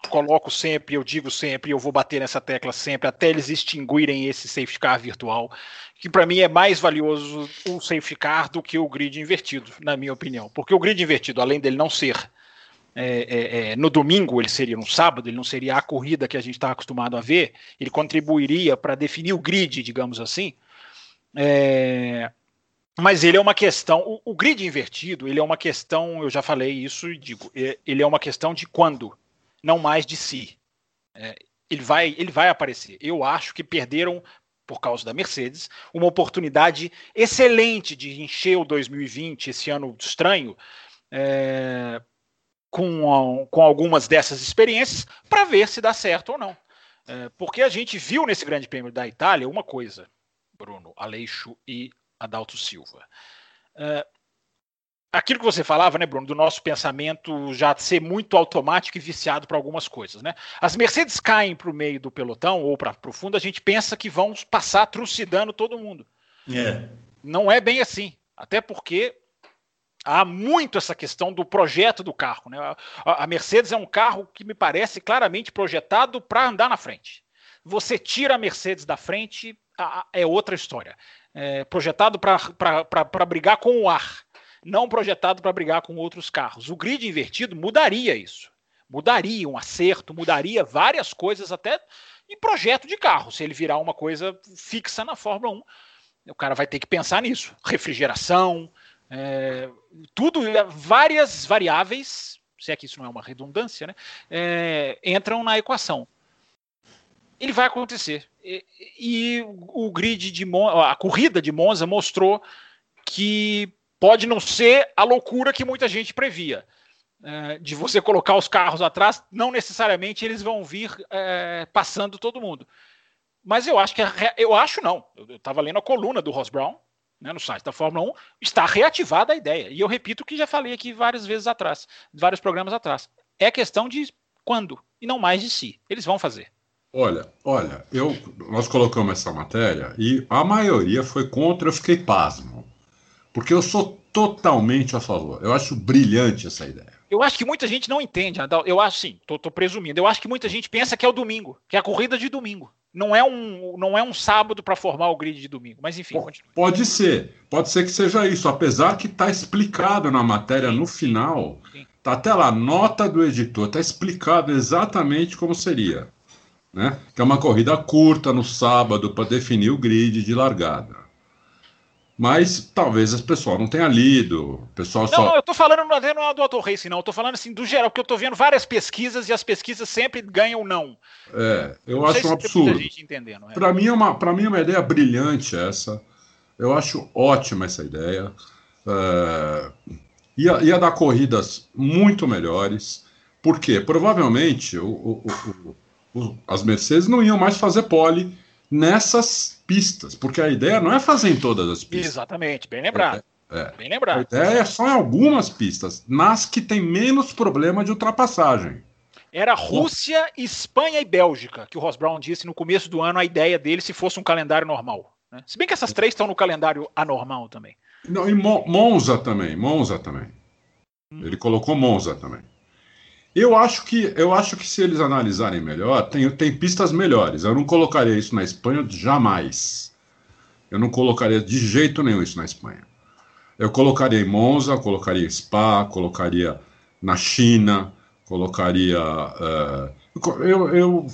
coloco sempre, eu digo sempre, eu vou bater nessa tecla sempre, até eles extinguirem esse safety car virtual, que para mim é mais valioso o safety car do que o grid invertido, na minha opinião. Porque o grid invertido, além dele não ser é, é, é, no domingo, ele seria no sábado, ele não seria a corrida que a gente está acostumado a ver, ele contribuiria para definir o grid, digamos assim. É, mas ele é uma questão, o, o, grid invertido, ele é uma questão, eu já falei isso e digo, é, ele é uma questão de quando não mais de si. É, ele, vai, ele vai aparecer. Eu acho que perderam, por causa da Mercedes, uma oportunidade excelente de encher o 2020, esse ano estranho, é, com, com algumas dessas experiências, para ver se dá certo ou não. É, porque a gente viu nesse Grande Prêmio da Itália uma coisa, Bruno Aleixo e Adalto Silva. É, aquilo que você falava, né, Bruno, do nosso pensamento já ser muito automático e viciado para algumas coisas, né? As Mercedes caem para o meio do pelotão ou para o fundo, a gente pensa que vão passar trucidando todo mundo. É. Não é bem assim, até porque há muito essa questão do projeto do carro, né? A, a Mercedes é um carro que me parece claramente projetado para andar na frente. Você tira a Mercedes da frente, a, a, é outra história. É projetado para brigar com o ar não projetado para brigar com outros carros. O grid invertido mudaria isso. Mudaria um acerto, mudaria várias coisas até em projeto de carro. Se ele virar uma coisa fixa na Fórmula 1, o cara vai ter que pensar nisso. Refrigeração, é, tudo, várias variáveis, se é que isso não é uma redundância, né, é, entram na equação. Ele vai acontecer. E, e o grid de a corrida de Monza mostrou que pode não ser a loucura que muita gente previa. É, de você colocar os carros atrás, não necessariamente eles vão vir é, passando todo mundo. Mas eu acho que eu acho não. Eu estava lendo a coluna do Ross Brown, né, no site da Fórmula 1, está reativada a ideia. E eu repito o que já falei aqui várias vezes atrás, vários programas atrás. É questão de quando e não mais de si. Eles vão fazer. Olha, olha, eu, nós colocamos essa matéria e a maioria foi contra, eu fiquei pasmo. Porque eu sou totalmente a favor. Eu acho brilhante essa ideia. Eu acho que muita gente não entende, Eu acho sim, tô, tô, presumindo. Eu acho que muita gente pensa que é o domingo, que é a corrida de domingo. Não é um, não é um sábado para formar o grid de domingo. Mas enfim, continue. Pode ser, pode ser que seja isso. Apesar que está explicado na matéria sim. no final, sim. tá até lá, nota do editor, está explicado exatamente como seria. Né? Que é uma corrida curta no sábado para definir o grid de largada. Mas talvez as pessoas não tenham lido. O pessoal não, só... não, eu tô falando não é do Auto Racing, não. Eu tô falando assim do geral, porque eu tô vendo várias pesquisas e as pesquisas sempre ganham não. É, eu não acho um absurdo. É. Para mim, é uma, mim é uma ideia brilhante essa. Eu acho ótima essa ideia. É, ia, ia dar corridas muito melhores. Por quê? Provavelmente o, o, o, as Mercedes não iam mais fazer pole nessas pistas, porque a ideia não é fazer em todas as pistas. Exatamente, bem lembrado. É, é. Bem lembrado. A ideia é só em algumas pistas, nas que tem menos problema de ultrapassagem. Era Rússia, Espanha e Bélgica, que o Ross Brown disse no começo do ano a ideia dele se fosse um calendário normal. Né? Se bem que essas três estão no calendário anormal também. Não, e Monza também, Monza também. Hum. Ele colocou Monza também. Eu acho que eu acho que se eles analisarem melhor, tem, tem pistas melhores. Eu não colocaria isso na Espanha jamais. Eu não colocaria de jeito nenhum isso na Espanha. Eu colocaria em Monza, colocaria em Spa, colocaria na China, colocaria. Uh, eu, eu,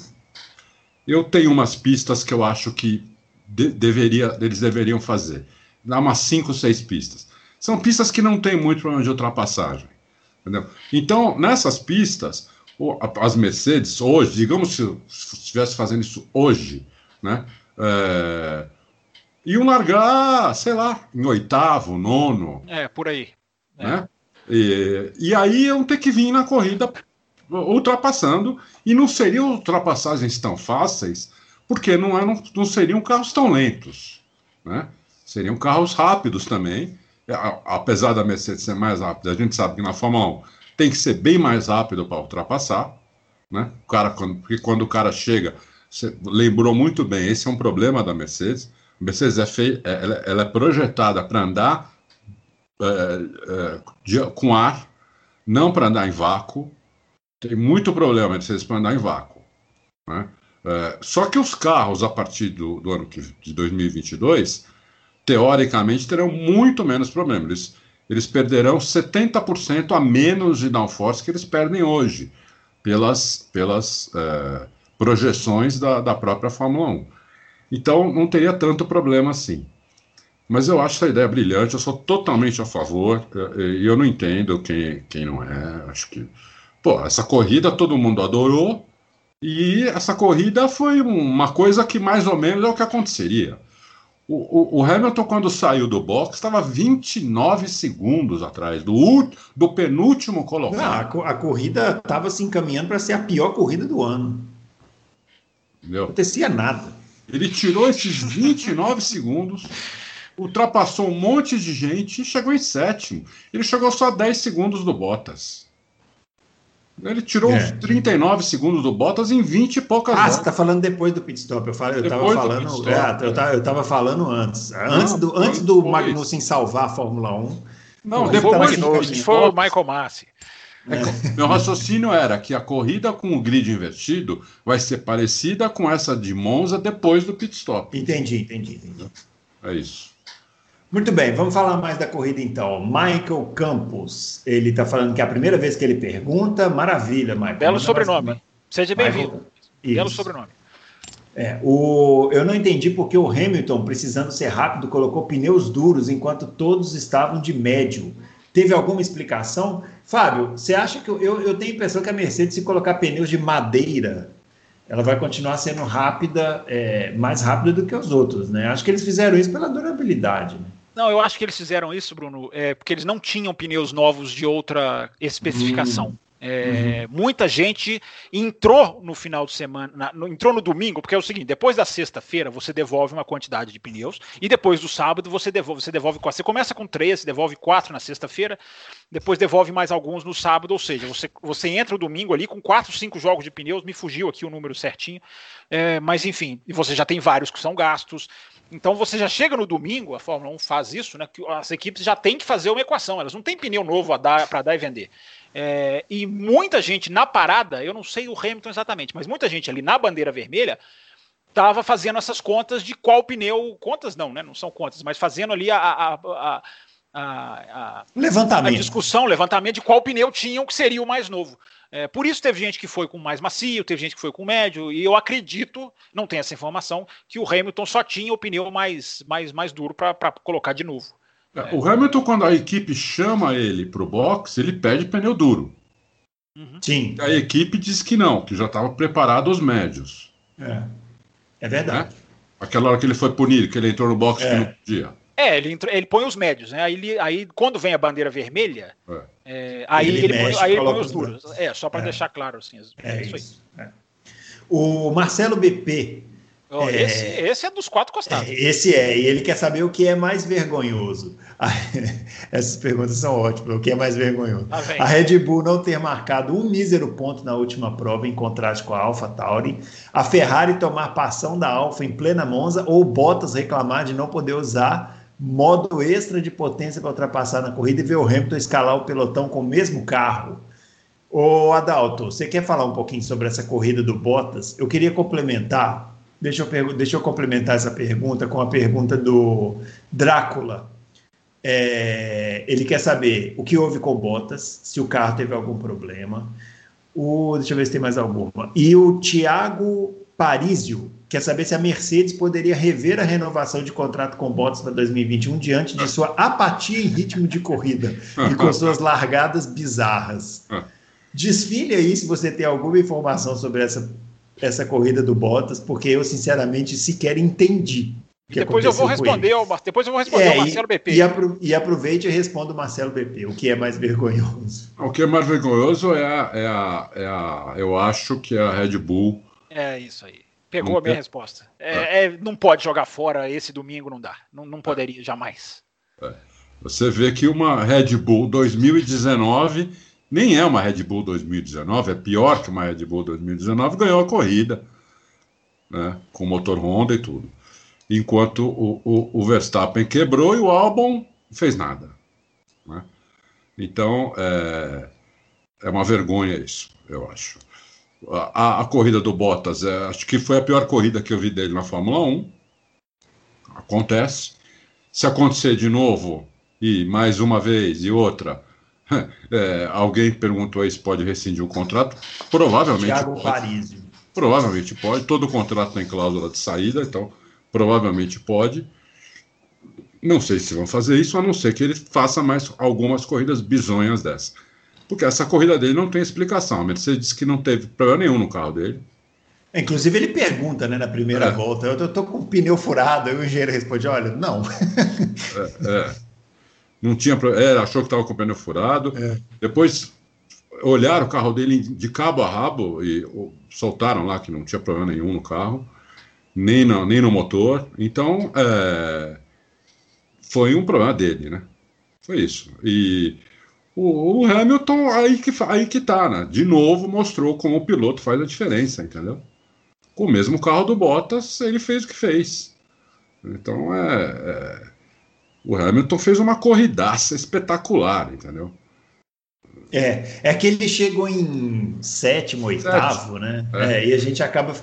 eu tenho umas pistas que eu acho que de, deveria, eles deveriam fazer. Dá umas 5, 6 pistas. São pistas que não tem muito problema de ultrapassagem. Entendeu? Então, nessas pistas, as Mercedes, hoje, digamos se estivesse fazendo isso hoje, né? É, iam largar, sei lá, em oitavo, nono. É, por aí. Né? É. E, e aí iam ter que vir na corrida ultrapassando, e não seriam ultrapassagens tão fáceis, porque não, eram, não seriam carros tão lentos. Né? Seriam carros rápidos também, é, apesar da Mercedes ser mais rápida, a gente sabe que na Fórmula 1 tem que ser bem mais rápido para ultrapassar, né? O cara, quando, porque quando o cara chega, lembrou muito bem, esse é um problema da Mercedes. A Mercedes é feia, é, ela, ela, é projetada para andar é, é, de, com ar, não para andar em vácuo. Tem muito problema a Mercedes para andar em vácuo. Né? É, só que os carros, a partir do, do ano que, de 2022, teoricamente, terão muito menos problemas. Eles, eles perderão 70% a menos de downforce que eles perdem hoje, pelas, pelas é, projeções da, da própria Fórmula 1. Então, não teria tanto problema assim. Mas eu acho essa ideia brilhante, eu sou totalmente a favor, é, e eu não entendo quem, quem não é. Acho que. Pô, essa corrida todo mundo adorou, e essa corrida foi uma coisa que mais ou menos é o que aconteceria. O, o, o, Hamilton, quando saiu do box, estava 29 segundos atrás do, do penúltimo colocado. Não, a, a, corrida estava se encaminhando para ser a pior corrida do ano. Entendeu? Não acontecia nada. Ele tirou esses 29 segundos, ultrapassou um monte de gente e chegou em sétimo. Ele chegou só 10 segundos do Bottas. Ele tirou é. 39 segundos do Bottas em 20 e poucas Ah, você está falando depois do pit stop. Eu estava falando, stop, é, eu, tava, eu tava falando antes. Não, antes do, foi, antes do Magnussen salvar a Fórmula 1. Não, depois foi, foi o Michael Massi. É. Meu raciocínio era que a corrida com o grid invertido vai ser parecida com essa de Monza depois do pit stop. Entendi, entendi, entendi. É isso. Muito bem, vamos falar mais da corrida então. Michael Campos, ele está falando que é a primeira vez que ele pergunta. Maravilha, Michael. Belo sobrenome. Seja bem-vindo. Belo sobrenome. É, o, eu não entendi porque o Hamilton, precisando ser rápido, colocou pneus duros enquanto todos estavam de médio. Teve alguma explicação? Fábio, você acha que eu, eu, eu tenho a impressão que a Mercedes, se colocar pneus de madeira, ela vai continuar sendo rápida, é, mais rápida do que os outros, né? Acho que eles fizeram isso pela durabilidade. Né? Não, eu acho que eles fizeram isso, Bruno, é, porque eles não tinham pneus novos de outra especificação. Hum. É, uhum. Muita gente entrou no final de semana, na, no, entrou no domingo, porque é o seguinte: depois da sexta-feira você devolve uma quantidade de pneus, e depois do sábado você devolve, você devolve Você começa com três, devolve quatro na sexta-feira, depois devolve mais alguns no sábado, ou seja, você, você entra o domingo ali com quatro, cinco jogos de pneus, me fugiu aqui o número certinho, é, mas enfim, e você já tem vários que são gastos. Então você já chega no domingo, a Fórmula 1 faz isso, né? Que as equipes já têm que fazer uma equação, elas não têm pneu novo para dar e vender. É, e muita gente na parada, eu não sei o Hamilton exatamente, mas muita gente ali na bandeira vermelha estava fazendo essas contas de qual pneu. Contas não, né? Não são contas, mas fazendo ali a, a, a, a, levantamento. a discussão, levantamento de qual pneu tinham que seria o mais novo. É, por isso teve gente que foi com mais macio, teve gente que foi com médio, e eu acredito, não tenho essa informação, que o Hamilton só tinha o pneu mais, mais, mais duro para colocar de novo. É. O Hamilton, quando a equipe chama ele para o box, ele pede pneu duro. Uhum. Sim. A equipe diz que não, que já estava preparado os médios. É, é verdade. Né? Aquela hora que ele foi punido, que ele entrou no box é. que não podia. É, ele, entrou, ele põe os médios, né? Aí, ele, aí quando vem a bandeira vermelha, é. É, aí ele, ele, mexe, põe, aí ele põe os duros. É, só para é. deixar claro assim. É, isso, isso aí. O Marcelo BP Oh, é, esse, esse, é dos quatro costados. Esse é, e ele quer saber o que é mais vergonhoso. Essas perguntas são ótimas. O que é mais vergonhoso? Ah, a Red Bull não ter marcado um mísero ponto na última prova, em contraste com a Alpha Tauri. A Ferrari tomar passão da Alfa em plena Monza, ou Bottas reclamar de não poder usar modo extra de potência para ultrapassar na corrida e ver o Hamilton escalar o pelotão com o mesmo carro. Ô Adalto, você quer falar um pouquinho sobre essa corrida do Bottas? Eu queria complementar, deixa eu, deixa eu complementar essa pergunta com a pergunta do Drácula. É, ele quer saber o que houve com o Bottas, se o carro teve algum problema. O, deixa eu ver se tem mais alguma. E o Thiago Parísio quer saber se a Mercedes poderia rever a renovação de contrato com Bottas para 2021 diante de sua apatia em ritmo de corrida e com suas largadas bizarras. Desfile aí se você tem alguma informação sobre essa, essa corrida do Bottas, porque eu, sinceramente, sequer entendi. depois eu vou responder ao, depois eu vou responder é, ao Marcelo BP. E, apro e aproveite e responda o Marcelo BP, o que é mais vergonhoso. O que é mais vergonhoso é a, é a, é a eu acho que é a Red Bull é isso aí. Pegou não a minha quer... resposta. É, é. É, não pode jogar fora esse domingo, não dá. Não, não poderia jamais. É. Você vê que uma Red Bull 2019 nem é uma Red Bull 2019, é pior que uma Red Bull 2019, ganhou a corrida, né, com motor Honda e tudo. Enquanto o, o, o Verstappen quebrou e o Albon fez nada. Né? Então, é, é uma vergonha isso, eu acho a, a corrida do Bottas, é, acho que foi a pior corrida que eu vi dele na Fórmula 1. Acontece. Se acontecer de novo, e mais uma vez, e outra, é, alguém perguntou aí se pode rescindir o contrato. Provavelmente Thiago pode. Parísio. Provavelmente pode. Todo contrato tem cláusula de saída, então provavelmente pode. Não sei se vão fazer isso, a não ser que ele faça mais algumas corridas bizonhas dessa. Porque essa corrida dele não tem explicação. A Mercedes disse que não teve problema nenhum no carro dele. É, inclusive, ele pergunta né, na primeira é. volta: eu tô com o pneu furado. Aí o engenheiro responde: olha, não. é, é. Não tinha é, achou que estava com o pneu furado. É. Depois olharam o carro dele de cabo a rabo e soltaram lá que não tinha problema nenhum no carro, nem no, nem no motor. Então, é, foi um problema dele, né? Foi isso. E o, o, Hamilton, aí que, aí que tá, né? De novo mostrou como o piloto faz a diferença, entendeu? Com o mesmo carro do Bottas, ele fez o que fez. Então é, é o Hamilton fez uma corridaça espetacular, entendeu? É, é que ele chegou em sétimo, oitavo, né? É. é. e a gente acaba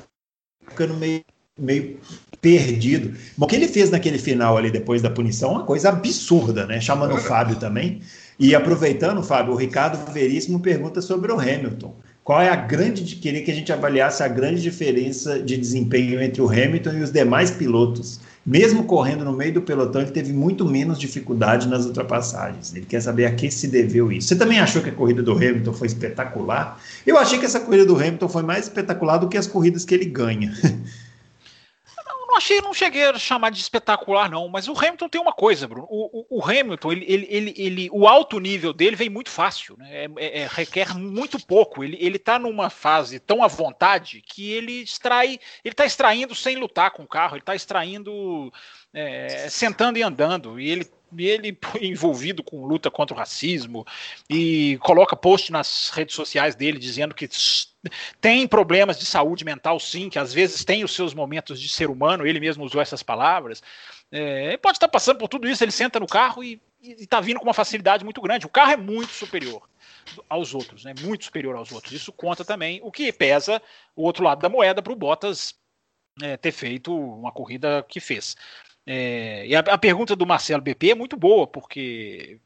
ficando meio, meio perdido. Bom, o que ele fez naquele final ali, depois da punição, é uma coisa absurda, né? Chamando é. o Fábio também. E aproveitando, Fábio, o Ricardo Veríssimo pergunta sobre o Hamilton. Qual é a grande. Queria que a gente avaliasse a grande diferença de desempenho entre o Hamilton e os demais pilotos. Mesmo correndo no meio do pelotão, ele teve muito menos dificuldade nas ultrapassagens. Ele quer saber a que se deveu isso. Você também achou que a corrida do Hamilton foi espetacular? Eu achei que essa corrida do Hamilton foi mais espetacular do que as corridas que ele ganha. não achei, não cheguei a chamar de espetacular, não. Mas o Hamilton tem uma coisa, Bruno. O, o, o Hamilton, ele, ele, ele, ele, o alto nível dele vem muito fácil, né? É, é, é, requer muito pouco. Ele, ele tá numa fase tão à vontade que ele extrai, ele tá extraindo sem lutar com o carro, ele tá extraindo é, sentando e andando. E ele ele envolvido com luta contra o racismo e coloca post nas redes sociais dele dizendo que tem problemas de saúde mental, sim, que às vezes tem os seus momentos de ser humano, ele mesmo usou essas palavras. É, pode estar passando por tudo isso, ele senta no carro e está vindo com uma facilidade muito grande. O carro é muito superior aos outros, né? muito superior aos outros. Isso conta também, o que pesa o outro lado da moeda para o Bottas é, ter feito uma corrida que fez. É, e a, a, pergunta do Marcelo BP é muito boa, porque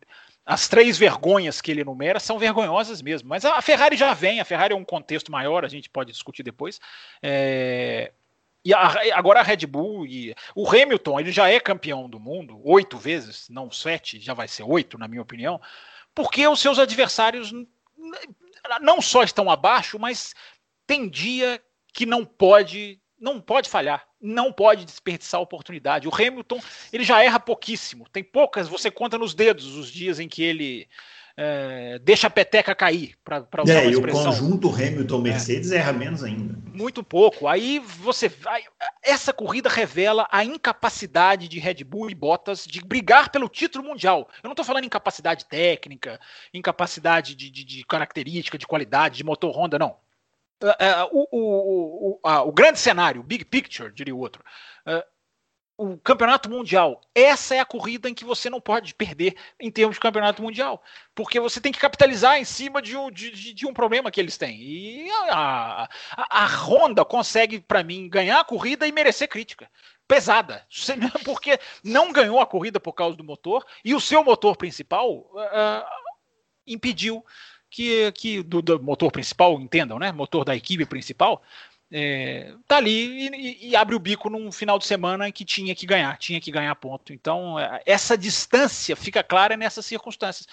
as três vergonhas que ele enumera são vergonhosas mesmo. Mas a, Ferrari já vem, a Ferrari é um contexto maior, a gente pode discutir depois. É, e a, agora a Red Bull e o Hamilton, ele já é campeão do mundo oito vezes, não sete, já vai ser oito, na minha opinião, porque os seus adversários não só estão abaixo, mas tem dia que não pode não pode falhar, não pode desperdiçar a oportunidade. O Hamilton, ele já erra pouquíssimo, tem poucas, você conta nos dedos os dias em que ele é, deixa a peteca cair, para usar é, uma expressão. E o conjunto Hamilton-Mercedes é. erra menos ainda. Muito pouco. Aí você vai. Essa corrida revela a incapacidade de Red Bull e Bottas de brigar pelo título mundial. Eu não estou falando incapacidade técnica, incapacidade de, de, de característica, de qualidade, de motor Honda, não uh, o, o, o, o, grande cenário, big picture, diria o outro. Uh, o campeonato mundial. Essa é a corrida em que você não pode perder em termos de campeonato mundial. Porque você tem que capitalizar em cima de um, de, de um problema que eles têm. E a, a, a Honda consegue, para mim, ganhar a corrida e merecer crítica. Pesada. Porque não ganhou a corrida por causa do motor. E o seu motor principal uh, impediu que, que do, do, motor principal, entendam, né? Motor da equipe principal, é, tá ali e, e, abre o bico num final de semana que tinha que ganhar, tinha que ganhar ponto. Então, é, essa distância fica clara nessas circunstâncias.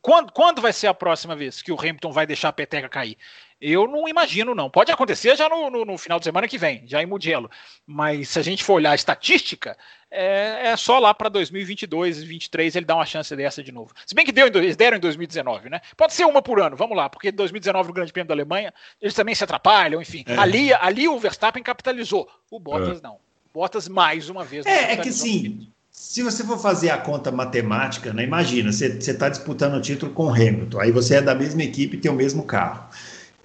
Quando, quando vai ser a próxima vez que o Hamilton vai deixar a peteca cair? Eu não imagino, não. Pode acontecer já no, no, no final de semana que vem, já em Mugello. Mas se a gente for olhar a estatística, é, é só lá para 2022, 2023 ele dá uma chance dessa de novo. Se bem que deu, eles deram em 2019, né? Pode ser uma por ano, vamos lá, porque 2019 no Grande Prêmio da Alemanha eles também se atrapalham, enfim. É. Ali, ali o Verstappen capitalizou, o Bottas é. não. Bottas mais uma vez. É, é que sim. Se você for fazer a conta matemática, né, imagina, você está disputando o título com o Hamilton, aí você é da mesma equipe e tem o mesmo carro.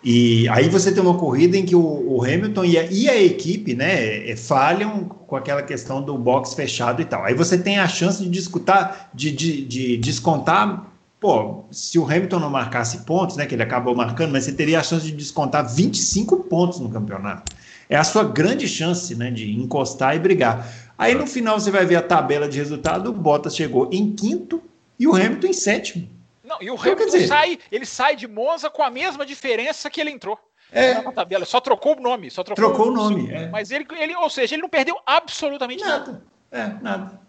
E aí você tem uma corrida em que o, o Hamilton e a, e a, equipe né, é, falham com aquela questão do box fechado e tal. Aí você tem a chance de discutar, de, de, de descontar. Pô, se o Hamilton não marcasse pontos, né, que ele acabou marcando, mas você teria a chance de descontar 25 pontos no campeonato. É a sua grande chance né, de encostar e brigar. Aí no final você vai ver a tabela de resultado, o Bottas chegou em quinto e o Hamilton em sétimo. Não, e o então, Hamilton dizer... sai, ele sai de Monza com a mesma diferença que ele entrou. É. Na tabela, só trocou o nome, só trocou, trocou o nome. É. Mas ele, ele, ou seja, ele não perdeu absolutamente nada. nada. É, nada.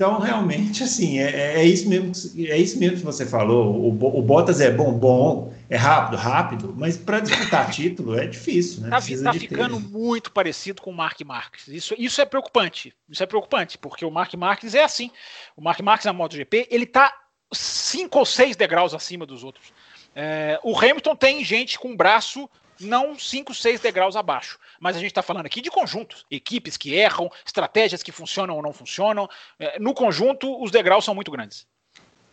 Então, realmente, assim, é, é, é, isso mesmo, é isso mesmo que você falou. O, o Bottas é bom, bom, é rápido, rápido, mas para disputar título é difícil, né? Tá, tá ficando ter. muito parecido com o Mark Marques. Isso, isso é preocupante. Isso é preocupante, porque o Mark Marques é assim. O Mark Marques na MotoGP, ele tá cinco ou seis degraus acima dos outros. É, o Hamilton tem gente com braço não 5, 6 degraus abaixo. Mas a gente está falando aqui de conjuntos, equipes que erram, estratégias que funcionam ou não funcionam. É, no conjunto, os degraus são muito grandes.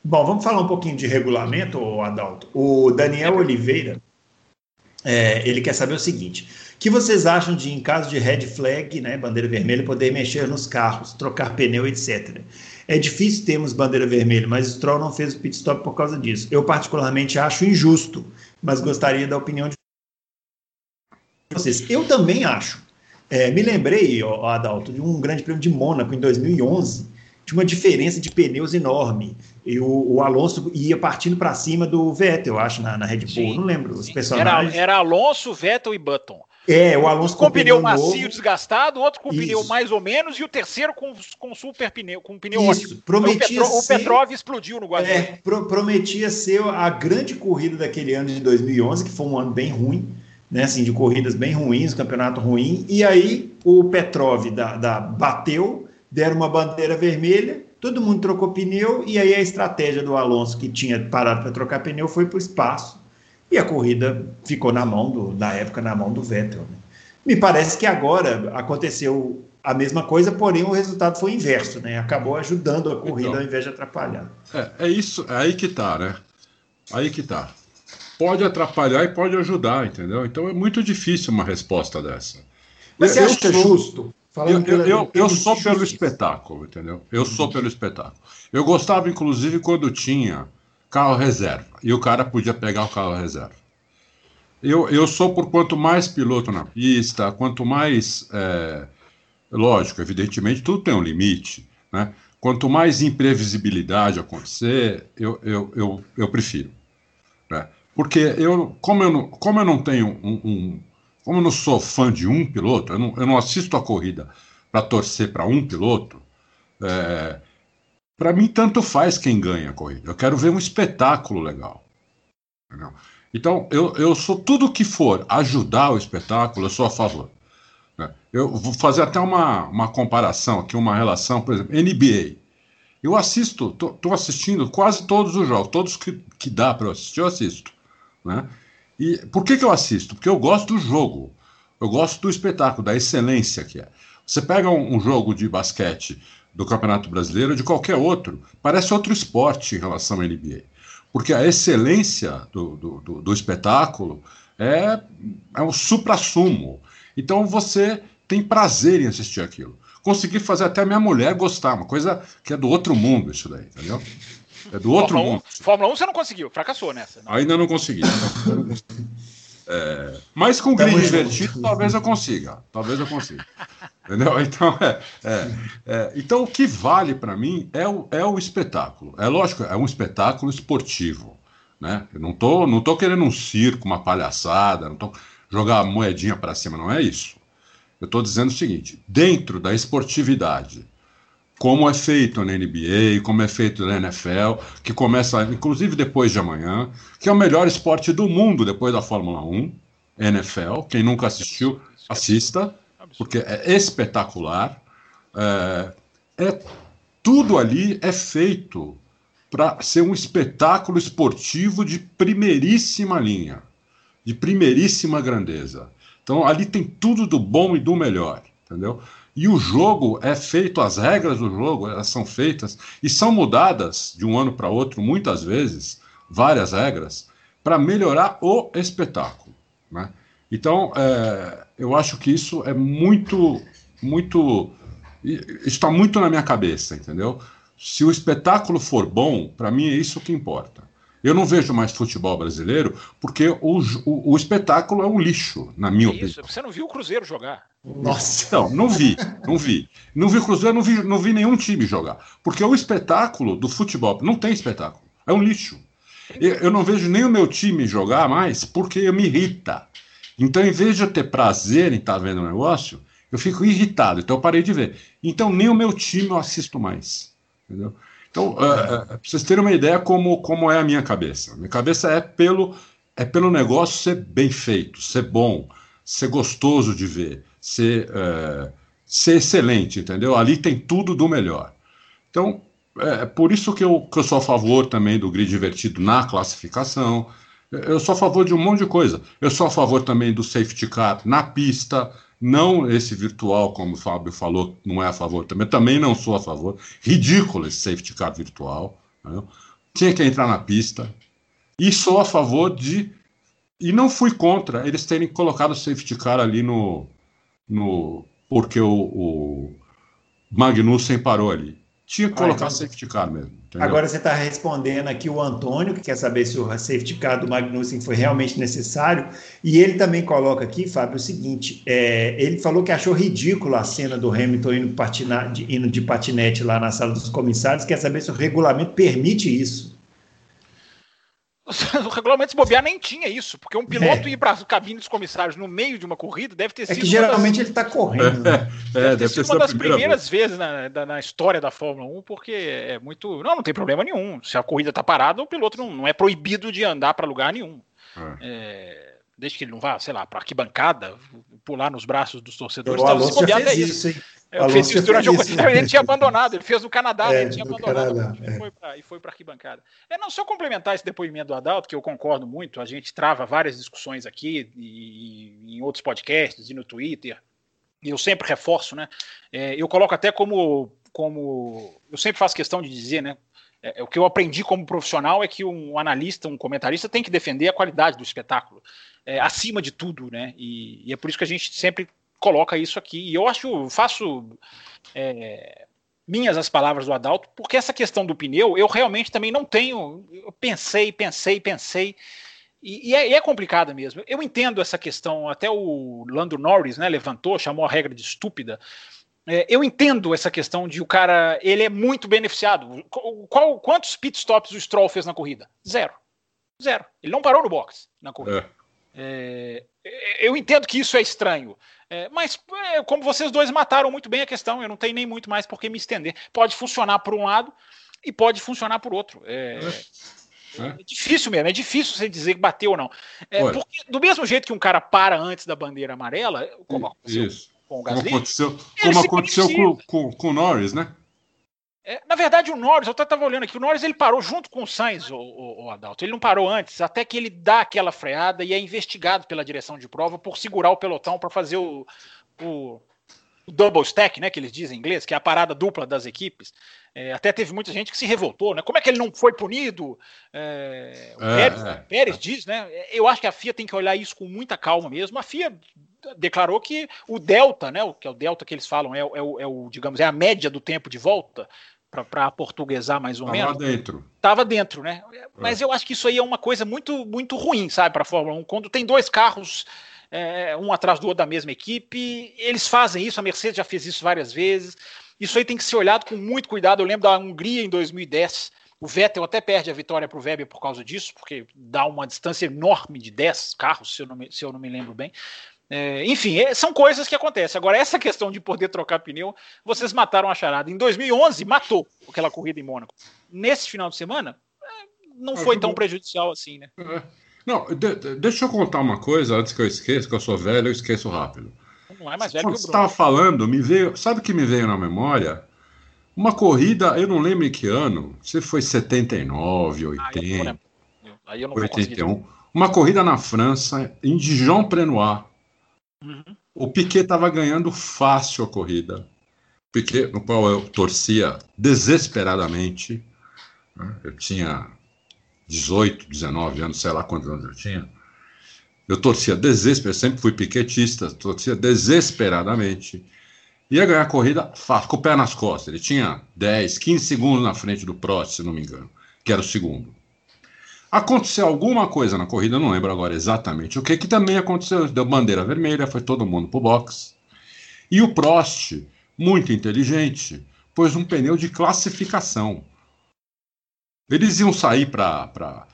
Bom, vamos falar um pouquinho de regulamento, Adalto. O Daniel. Oliveira, é, ele quer saber o seguinte: que vocês acham de, em caso de red flag, né, bandeira vermelha, poder mexer nos carros, trocar pneu, etc. É difícil termos bandeira vermelha, mas o Stroll não fez o pit stop por causa disso. Eu particularmente acho injusto, mas gostaria da opinião de vocês. Eu também acho. É, me lembrei, ó, Adalto, de um grande prêmio de Mônaco em 2011, de uma diferença de pneus enorme. E o, o Alonso ia partindo para cima do Vettel, eu acho, na, na Red Bull. Sim, não lembro sim. os personagens. Era, era, Alonso, Vettel e Button. É, o Alonso com, com pneu, pneu macio novo. desgastado, outro com Isso. pneu mais ou menos, e o terceiro com, com super pneu, com pneu Isso. ótimo. Prometia o, Petro, ser... o Petrov explodiu no Guarani. É, pro, prometia ser a grande corrida daquele ano de 2011, que foi um ano bem ruim né, assim, de corridas bem ruins, campeonato ruim, e aí o Petrov da, da, bateu, deram uma bandeira vermelha, todo mundo trocou pneu, e aí a estratégia do Alonso, que tinha parado para trocar pneu, foi para o espaço, e a corrida ficou na mão, do, na época, na mão do Vettel. Né? Me parece que agora aconteceu a mesma coisa, porém o resultado foi inverso, né? Acabou ajudando a corrida então, ao invés de atrapalhar. É, é isso, é aí que tá, né? Aí que tá pode atrapalhar e pode ajudar, entendeu? Então é muito difícil uma resposta dessa. Mas você acha que é justo? eu, eu, eu, eu sou pelo espetáculo, entendeu? Eu sou pelo espetáculo. Eu gostava, inclusive, quando tinha carro reserva e o cara podia pegar o carro reserva. Eu, eu sou por quanto mais piloto na pista, quanto mais. É, lógico, evidentemente, tudo tem um limite, né? Quanto mais imprevisibilidade acontecer, eu, eu, eu, eu prefiro. Porque eu, como eu não, como eu não tenho um, um como eu não sou fã de um piloto, eu não, eu não assisto a corrida para torcer para um piloto, é, para mim tanto faz quem ganha a corrida. Eu quero ver um espetáculo legal. Entendeu? Então, eu, eu sou tudo que for ajudar o espetáculo, eu sou a favor. Né? Eu vou fazer até uma, uma comparação aqui, uma relação, por exemplo, NBA. Eu assisto, estou assistindo quase todos os jogos, todos que, que dá para assistir, eu assisto. Né? E por que, que eu assisto? Porque eu gosto do jogo, eu gosto do espetáculo, da excelência que é. Você pega um, um jogo de basquete do Campeonato Brasileiro, de qualquer outro, parece outro esporte em relação à NBA. Porque a excelência do, do, do, do espetáculo é, é um supra-sumo. Então você tem prazer em assistir aquilo. consegui fazer até minha mulher gostar, uma coisa que é do outro mundo isso daí, entendeu? É do outro Fórmula mundo. 1, Fórmula 1 você não conseguiu, fracassou nessa. Não. Ainda não consegui. É, mas com grid divertido, talvez eu consiga. Talvez eu consiga. Entendeu? Então, é, é, é, então o que vale para mim é o, é o espetáculo. É lógico, é um espetáculo esportivo. Né? Eu não tô, não tô querendo um circo, uma palhaçada, não tô jogar moedinha para cima, não é isso. Eu estou dizendo o seguinte: dentro da esportividade, como é feito na NBA, como é feito na NFL, que começa inclusive depois de amanhã, que é o melhor esporte do mundo depois da Fórmula 1, NFL. Quem nunca assistiu, assista, porque é espetacular. É, é tudo ali é feito para ser um espetáculo esportivo de primeiríssima linha, de primeiríssima grandeza. Então ali tem tudo do bom e do melhor, entendeu? E o jogo é feito, as regras do jogo elas são feitas e são mudadas de um ano para outro, muitas vezes, várias regras, para melhorar o espetáculo. Né? Então, é, eu acho que isso é muito, muito. está muito na minha cabeça, entendeu? Se o espetáculo for bom, para mim é isso que importa. Eu não vejo mais futebol brasileiro porque o, o, o espetáculo é um lixo, na minha Isso, opinião. Você não viu o Cruzeiro jogar? Nossa, não, não vi, não vi. Não vi o Cruzeiro, não vi, não vi nenhum time jogar. Porque o espetáculo do futebol não tem espetáculo, é um lixo. Eu, eu não vejo nem o meu time jogar mais porque me irrita. Então, em vez de eu ter prazer em estar vendo o negócio, eu fico irritado. Então, eu parei de ver. Então, nem o meu time eu assisto mais. Entendeu? Então, uh, uh, para vocês terem uma ideia como, como é a minha cabeça. Minha cabeça é pelo, é pelo negócio ser bem feito, ser bom, ser gostoso de ver, ser, uh, ser excelente, entendeu? Ali tem tudo do melhor. Então, é por isso que eu, que eu sou a favor também do grid divertido na classificação. Eu sou a favor de um monte de coisa. Eu sou a favor também do safety car na pista, não esse virtual, como o Fábio falou, não é a favor também. Também não sou a favor. Ridículo esse safety car virtual. Né? Tinha que entrar na pista. E sou a favor de. E não fui contra eles terem colocado o safety car ali no. no porque o, o Magnussen parou ali. Tinha que colocar safety car mesmo. Entendeu? Agora você está respondendo aqui o Antônio, que quer saber se o safety car do Magnussen foi realmente necessário. E ele também coloca aqui, Fábio, o seguinte: é, ele falou que achou ridículo a cena do Hamilton indo, patinar, de, indo de patinete lá na sala dos comissários. Quer saber se o regulamento permite isso. O regulamento se bobear nem tinha isso, porque um piloto é. ir para a cabine dos comissários no meio de uma corrida deve ter sido. É que geralmente das... ele está correndo. Né? É, deve, deve ter sido uma das primeiras vez, vezes na, na, na, história da Fórmula 1, porque é muito. Não, não tem problema nenhum. Se a corrida está parada, o piloto não, não é proibido de andar para lugar nenhum. É. é desde que ele não vá, sei lá, para arquibancada, pular nos braços dos torcedores. O Alonso já fez isso, isso é, eu fiz isso durante o isso, Ele tinha abandonado, ele fez no Canadá, é, ele tinha abandonado Canadá, é. e foi para arquibancada. É, não, só complementar esse depoimento do Adalto, que eu concordo muito, a gente trava várias discussões aqui, e, e em outros podcasts, e no Twitter, e eu sempre reforço, né? É, eu coloco até como, como. Eu sempre faço questão de dizer, né? É, é, o que eu aprendi como profissional é que um analista, um comentarista tem que defender a qualidade do espetáculo, é, acima de tudo, né? E, e, é por isso que a gente sempre coloca isso aqui. E eu acho, faço é, minhas as palavras do Adalto, porque essa questão do pneu, eu realmente também não tenho. Eu pensei, pensei, pensei. E, e, é, é complicado mesmo. Eu entendo essa questão, até o Lando Norris né, levantou, chamou a regra de estúpida. É, eu entendo essa questão de o cara, ele é muito beneficiado. Qual, quantos pit stops o Stroll fez na corrida? Zero. Zero. Ele não parou no box na corrida. É. É, eu entendo que isso é estranho. É, mas, é, como vocês dois mataram muito bem a questão, eu não tenho nem muito mais por que me estender. Pode funcionar por um lado e pode funcionar por outro. É, é. é difícil mesmo, é difícil você dizer que bateu ou não. É, porque, do mesmo jeito que um cara para antes da bandeira amarela, como aconteceu Isso. com o Gasly, como aconteceu, como aconteceu com, com, com o Norris, né? É, na verdade, o Norris, eu estava olhando aqui, o Norris ele parou junto com o Sainz, o, o, o, Adalto. Ele não parou antes, até que ele dá aquela freada e é investigado pela direção de prova por segurar o pelotão para fazer o, o, double stack, né, que eles dizem em inglês, que é a parada dupla das equipes. É, até teve muita gente que se revoltou, né? Como é que ele não foi punido? É, o é, Pérez, é. Pérez diz, né? Eu acho que a FIA tem que olhar isso com muita calma mesmo. A FIA declarou que o delta, né, o que é o delta que eles falam, é, é, o, é o, digamos, é a média do tempo de volta, para portuguesar mais ou Tava menos. dentro. Tava dentro, né? Mas eu acho que isso aí é uma coisa muito, muito ruim, sabe, para a Fórmula 1. Quando tem dois carros, é, um atrás do outro da mesma equipe, eles fazem isso, a Mercedes já fez isso várias vezes. Isso aí tem que ser olhado com muito cuidado. Eu lembro da Hungria em 2010. O Vettel até perde a vitória para o Weber por causa disso, porque dá uma distância enorme de 10 carros, se eu não me, se eu não me lembro bem. É, enfim, é, são coisas que acontecem. Agora, essa questão de poder trocar pneu, vocês mataram a charada. Em 2011, matou aquela corrida em Mônaco. Nesse final de semana, é, não foi tão prejudicial assim, né? É. Não, de, de, deixa eu contar uma coisa antes que eu esqueça, que eu sou velho, eu esqueço rápido. Não é mais velho Quando que o você Bruno. estava falando, me veio, sabe o que me veio na memória? Uma corrida, eu não lembro em que ano, se foi 79, Ah, eu não 80, lembro. Aí eu não vou conseguir. 81. Uma corrida na França, em Dijon-Prenois. Uhum. O Piquet estava ganhando fácil a corrida. Piquet, no qual eu torcia desesperadamente. né? Eu tinha 18, 19 anos, sei lá quantos anos eu tinha. Eu torcia desesperadamente, sempre fui piquetista, torcia desesperadamente. Ia ganhar a corrida fácil, com o pé nas costas. Ele tinha 10, 15 segundos na frente do Prost, se não me engano, que era o segundo. Aconteceu alguma coisa na corrida, não lembro agora exatamente o que, que também aconteceu. Deu bandeira vermelha, foi todo mundo pro box. E o Prost, muito inteligente, pôs um pneu de classificação. Eles iam sair para.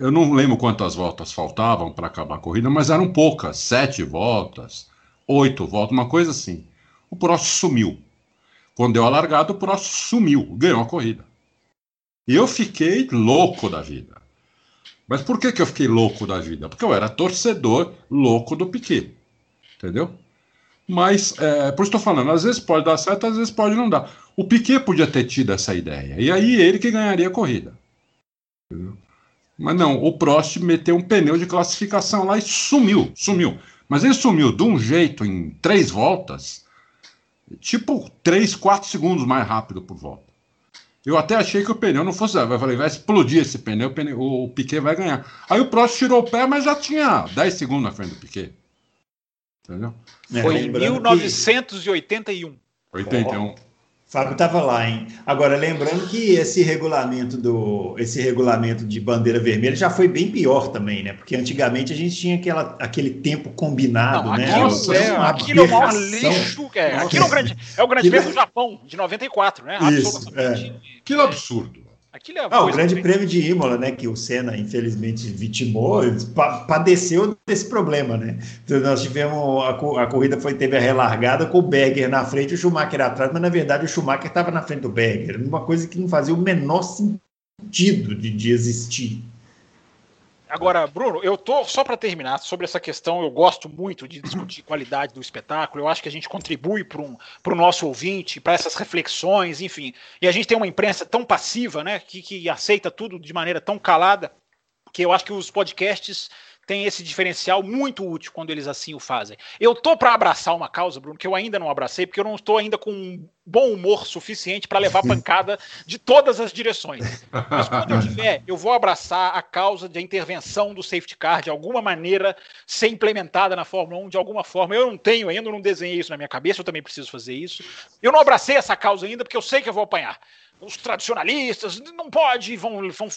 Eu não lembro quantas voltas faltavam para acabar a corrida, mas eram poucas sete voltas, oito voltas, uma coisa assim. O Prost sumiu. Quando deu a largada, o Prost sumiu, ganhou a corrida. E eu fiquei louco da vida. Mas por que, que eu fiquei louco da vida? Porque eu era torcedor louco do Piquet. Entendeu? Mas, é, por isso estou falando, às vezes pode dar certo, às vezes pode não dar. O Piquet podia ter tido essa ideia. E aí ele que ganharia a corrida. Entendeu? Mas não, o Prost meteu um pneu de classificação lá e sumiu, sumiu. Mas ele sumiu de um jeito em três voltas, tipo três, quatro segundos mais rápido por volta. Eu até achei que o pneu não fosse. Eu falei, vai explodir esse pneu, o, pneu, o Piquet vai ganhar. Aí o Prost tirou o pé, mas já tinha 10 segundos na frente do Piquet. Entendeu? É, Foi em lembrando que- 1981. 81. Fábio estava lá, hein? Agora, lembrando que esse regulamento do esse regulamento de bandeira vermelha já foi bem pior também, né? Porque antigamente a gente tinha aquela, aquele tempo combinado, Não, né? aquilo, Nossa, é, uma aquilo é o maior lixo. É, aquilo é o grande, é o grande Aquilo é- do Japão, de 94, né? Isso, Absolutamente. Que absurdo. Aquilo é Ah, o Grande Prêmio de Imola, né? Que o Senna, infelizmente, vitimou, pa- padeceu desse problema, né? Então, nós tivemos. A, co- a corrida foi, teve a relargada com o Berger na frente e o Schumacher atrás, mas na verdade o Schumacher estava na frente do Berger. Uma coisa que não fazia o menor sentido de, de existir. Agora, Bruno, eu tô só para terminar sobre essa questão. Eu gosto muito de discutir qualidade do espetáculo. Eu acho que a gente contribui para um, o nosso ouvinte, para essas reflexões, enfim. E a gente tem uma imprensa tão passiva, né, que, que aceita tudo de maneira tão calada, que eu acho que os podcasts têm esse diferencial muito útil quando eles assim o fazem. Eu tô para abraçar uma causa, Bruno, que eu ainda não abracei, porque eu não estou ainda com um bom humor suficiente para levar pancada de todas as direções. Mas quando eu tiver, eu vou abraçar a causa de intervenção do safety car de alguma maneira ser implementada na Fórmula 1 de alguma forma. Eu não tenho ainda, não desenhei isso na minha cabeça, eu também preciso fazer isso. Eu não abracei essa causa ainda porque eu sei que eu vou apanhar. Os tradicionalistas, não pode, vão, vão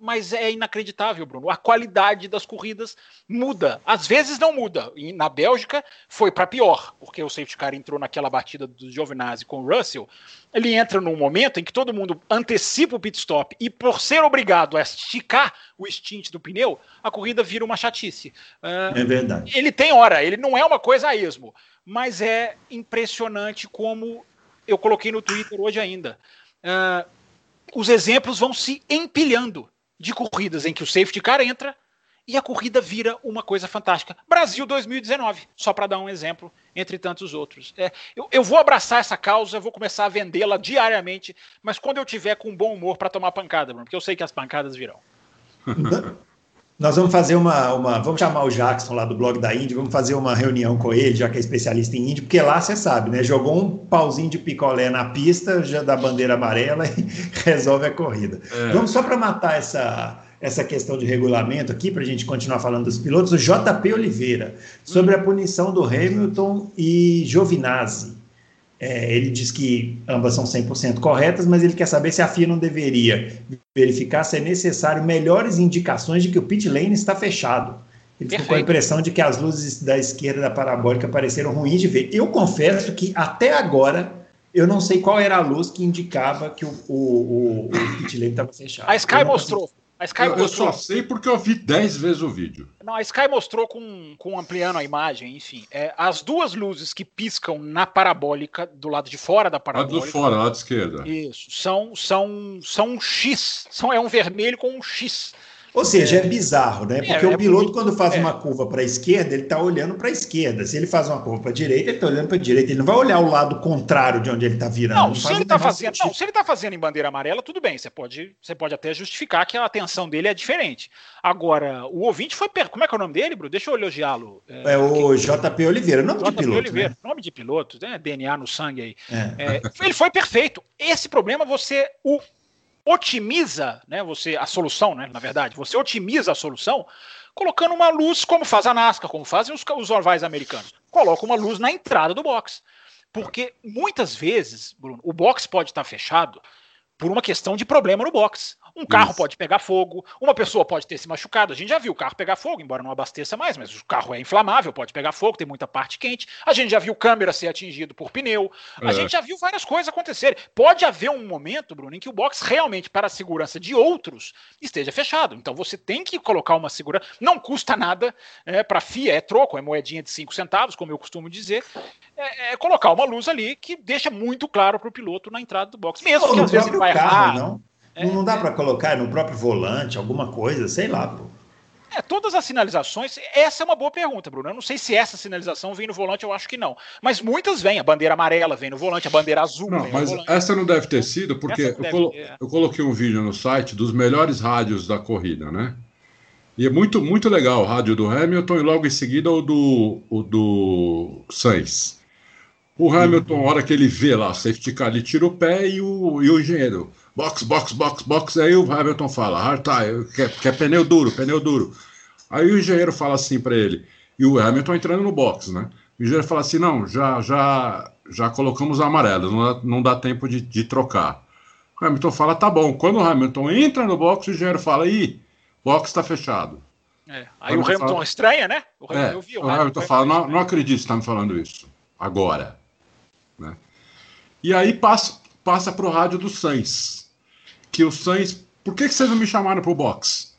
mas é inacreditável, Bruno. A qualidade das corridas muda. Às vezes não muda. E na Bélgica foi para pior, porque o safety car entrou naquela batida do Giovinazzi com o Russell. Ele entra num momento em que todo mundo antecipa o pit stop e por ser obrigado a esticar o stint do pneu, a corrida vira uma chatice. Uh, É verdade. ele tem hora, ele não é uma coisa a esmo, mas é impressionante como eu coloquei no Twitter hoje ainda. Uh, os exemplos vão se empilhando de corridas em que o safety car entra e a corrida vira uma coisa fantástica. Brasil 2019, só para dar um exemplo, entre tantos outros. É, eu, eu, vou abraçar essa causa, vou começar a vendê-la diariamente, mas quando eu tiver com bom humor para tomar pancada, Bruno, porque eu sei que as pancadas virão. Nós vamos fazer uma, uma. Vamos chamar o Jackson lá do blog da Indy, vamos fazer uma reunião com ele, já que é especialista em Indy, porque lá você sabe, né? Jogou um pauzinho de picolé na pista, já da bandeira amarela e resolve a corrida. É. Vamos só para matar essa, essa questão de regulamento aqui, para a gente continuar falando dos pilotos, o JP Oliveira, sobre a punição do Hamilton e Giovinazzi. É, ele diz que ambas são 100% corretas, mas ele quer saber se a FIA não deveria verificar se é necessário melhores indicações de que o pit lane está fechado. Ele ficou com a impressão de que as luzes da esquerda da parabólica pareceram ruins de ver. Eu confesso que até agora eu não sei qual era a luz que indicava que o, o, o, o pit lane estava fechado. A Sky mostrou. A Sky eu, mostrou. eu só sei porque eu vi 10 vezes o vídeo. Não, a Sky mostrou com, com ampliando a imagem, enfim. É, as duas luzes que piscam na parabólica, do lado de fora da parabólica. Lado de fora, lado esquerda. Isso. São, são, são um X. São, é um vermelho com um X. Ou seja, é, é bizarro, né? Porque é, o piloto, quando faz é. uma curva para a esquerda, ele está olhando para a esquerda. Se ele faz uma curva para a direita, ele está olhando para a direita. Ele não vai olhar o lado contrário de onde ele está virando. Não, se ele está fazendo, não, se ele tá fazendo em bandeira amarela, tudo bem. Você pode, você pode até justificar que a atenção dele é diferente. Agora, o ouvinte foi. Per... Como é que é o nome dele, Bruno? Deixa eu elogiá-lo. É, é o. JP Oliveira, nome JP de piloto. Oliveira, né? nome de piloto, né? DNA no sangue aí. É. ele foi perfeito. Esse problema você o otimiza, né, você a solução, né, na verdade, você otimiza a solução colocando uma luz como faz a NASCAR, como fazem os, os ovais americanos. Coloca uma luz na entrada do box. Porque muitas vezes, Bruno, o box pode estar fechado por uma questão de problema no box. Um carro Isso. pode pegar fogo, uma pessoa pode ter se machucado. A gente já viu o carro pegar fogo, embora não abasteça mais, mas o carro é inflamável, pode pegar fogo, tem muita parte quente. A gente já viu câmera ser atingido por pneu. A é. gente já viu várias coisas acontecerem. Pode haver um momento, Bruno, em que o box realmente, para a segurança de outros, esteja fechado. Então você tem que colocar uma segurança. Não custa nada, é, para FIA é troco, é moedinha de 5 centavos, como eu costumo dizer. É, é, colocar uma luz ali que deixa muito claro para o piloto na entrada do box. Mesmo que às vezes ele vai carro, errar. Não? É, não dá para colocar no próprio volante, alguma coisa, sei lá, pô. É, todas as sinalizações, essa é uma boa pergunta, Bruno. Eu não sei se essa sinalização vem no volante, eu acho que não. Mas muitas vêm. A bandeira amarela vem no volante, a bandeira azul não, mas essa não deve ter sido, porque eu, deve, colo é. eu, coloquei um vídeo no site dos melhores rádios da corrida, né? E é muito, muito legal o rádio do Hamilton e logo em seguida o do, o do Sainz. O Hamilton, hora que ele vê lá, safety car, ele tira o pé e o, e o engenheiro box, box, box, box. Aí o Hamilton fala, hard tire, quer, quer pneu duro, pneu duro. Aí o engenheiro fala assim para ele, e o Hamilton entrando no box, né? O engenheiro fala assim, não, já, já, já colocamos amarelo, não dá, não dá tempo de, de trocar. O Hamilton fala, tá bom. Quando o Hamilton entra no box, o engenheiro fala, ih, box está fechado. É. Aí o Hamilton, fala, estranha, né? O Hamilton, é, vi, o, o Hamilton fala, não, não acredito que está me falando isso. Agora. Né? E aí passa, passa para o rádio do Sainz que o Sainz. Por que, que vocês não me chamaram para o box?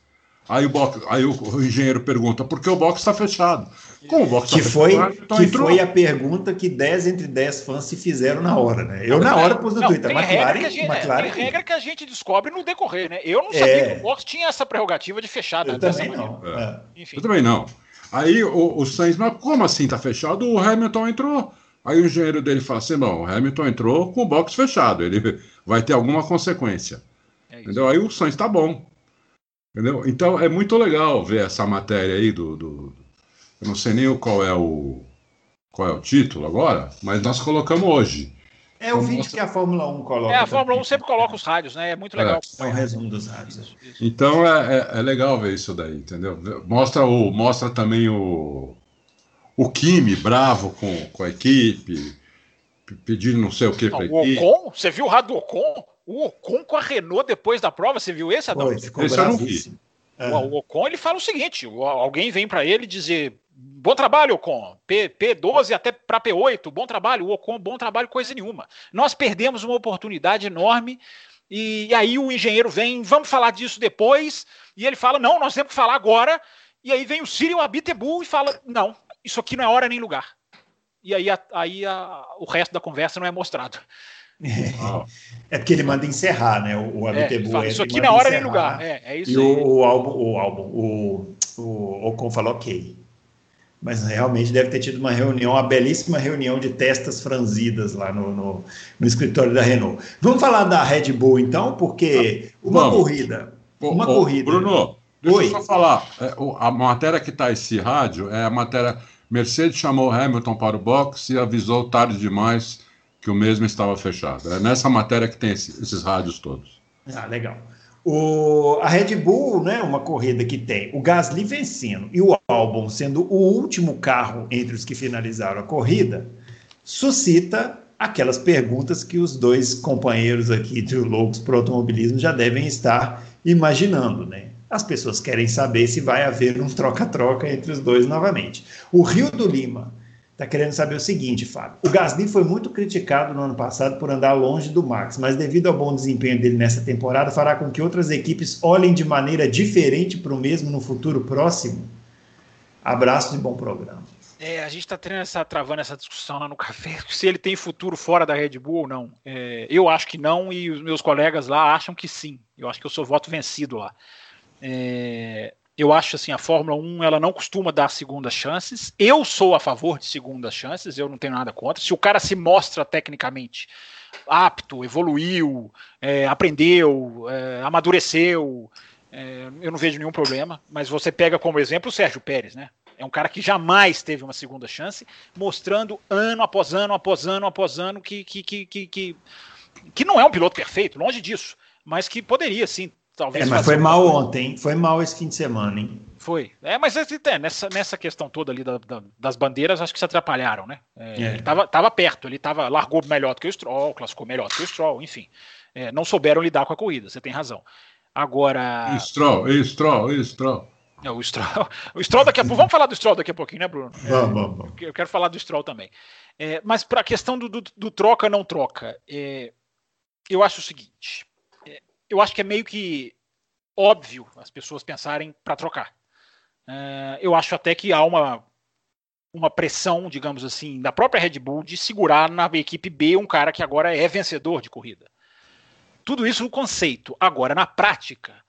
Aí o, box, aí o, engenheiro pergunta, porque o box está fechado. Como o box está fechado? Então que entrou. foi a pergunta que 10 entre 10 fãs se fizeram na hora, né? Eu na hora pus no não, Twitter. McLaren, regra que a gente, McLaren... Tem regra que a gente descobre no decorrer, né? Eu não sabia é... que o box tinha essa prerrogativa de fechado. Eu também não. É. Eu também não. Aí o, o Sainz, mas como assim está fechado? O Hamilton entrou. Aí o engenheiro dele fala assim: não, o Hamilton entrou com o box fechado, ele vai ter alguma consequência. É entendeu? Aí o Sainz está bom. Entendeu? Então é muito legal ver essa matéria aí do, do. Eu não sei nem qual é o. Qual é o título agora, mas nós colocamos hoje. É o vídeo que a Fórmula 1 coloca. É, a Fórmula 1 sempre coloca os rádios, né? É muito legal. É, é um resumo dos rádios. Então é, é, é, legal ver isso daí, entendeu? Mostra, o, mostra também o, o Kimi bravo com, com a equipe, pedindo não sei o que para a equipe. O Ocon? Você viu o rádio do Ocon? O Ocon com a Renault depois da prova, você viu esse, Adão? Esse eu não vi. O, o Ocon ele fala o seguinte: alguém vem para ele dizer bom trabalho, Ocon, P, P12 até para P8, bom trabalho, o Ocon, bom trabalho, coisa nenhuma. Nós perdemos uma oportunidade enorme. E, e aí o engenheiro vem, vamos falar disso depois, e ele fala, não, nós temos que falar agora. E aí vem o Cyril Abitebu e fala, não, isso aqui não é hora nem lugar. E aí, a, aí a, o resto da conversa não é mostrado. É porque ele manda encerrar, né? O, o é, Isso aqui na hora nem lugar. É, é isso e o, o, álbum, o álbum, o, o Ocon falou ok. Mas realmente deve ter tido uma reunião, uma belíssima reunião de testas franzidas lá no, no, no escritório da Renault. Vamos falar da Red Bull então, porque uma Vamos. corrida. Uma ô, corrida. Bruno, deixa Oi. eu só falar. É, a matéria que está esse rádio é a matéria. Mercedes chamou Hamilton para o box e avisou tarde demais que o mesmo estava fechado. É nessa matéria que tem esse, esses rádios todos. Ah, legal. O, a Red Bull, né, uma corrida que tem o Gasly vencendo e o Albon sendo o último carro entre os que finalizaram a corrida, suscita aquelas perguntas que os dois companheiros aqui de Loucos para o Automobilismo já devem estar imaginando, né? As pessoas querem saber se vai haver um troca-troca entre os dois novamente. O Rio do Lima está querendo saber o seguinte, Fábio. O Gasly foi muito criticado no ano passado por andar longe do Max, mas devido ao bom desempenho dele nessa temporada, fará com que outras equipes olhem de maneira diferente para o mesmo no futuro próximo? Abraço e bom programa. É, a gente está essa, travando essa discussão lá no café, se ele tem futuro fora da Red Bull ou não. É, eu acho que não e os meus colegas lá acham que sim. Eu acho que eu sou voto vencido lá. É, eu acho assim, a Fórmula 1 ela não costuma dar segundas chances. Eu sou a favor de segundas chances, eu não tenho nada contra. Se o cara se mostra tecnicamente apto, evoluiu, é, aprendeu, é, amadureceu, é, eu não vejo nenhum problema. Mas você pega como exemplo o Sérgio Pérez, né? É um cara que jamais teve uma segunda chance, mostrando ano após ano, após ano, após ano, que, que, que, que, que, que não é um piloto perfeito, longe disso, mas que poderia sim Talvez é, mas foi mal ontem, foi mal esse fim de semana, hein? Foi. É, mas é, nessa, nessa questão toda ali da, da, das bandeiras, acho que se atrapalharam, né? É, é. Ele tava, tava perto, ele tava, largou melhor do que o Stroll, classificou melhor do que o Stroll, enfim. É, não souberam lidar com a corrida, você tem razão. Agora. Stroll, Stroll, Stroll. É, o Stroll, o Stroll daqui a pouco. Vamos falar do Stroll daqui a pouquinho, né, Bruno? É, vamos, vamos. Eu quero falar do Stroll também. É, mas para a questão do, do, do, troca não troca, é, eu acho o seguinte: é, eu acho que é meio que óbvio as pessoas pensarem para trocar. Uh, eu acho até que há uma, uma pressão, digamos assim, da própria Red Bull de segurar na equipe B um cara que agora é vencedor de corrida. Tudo isso no conceito. Agora, na prática,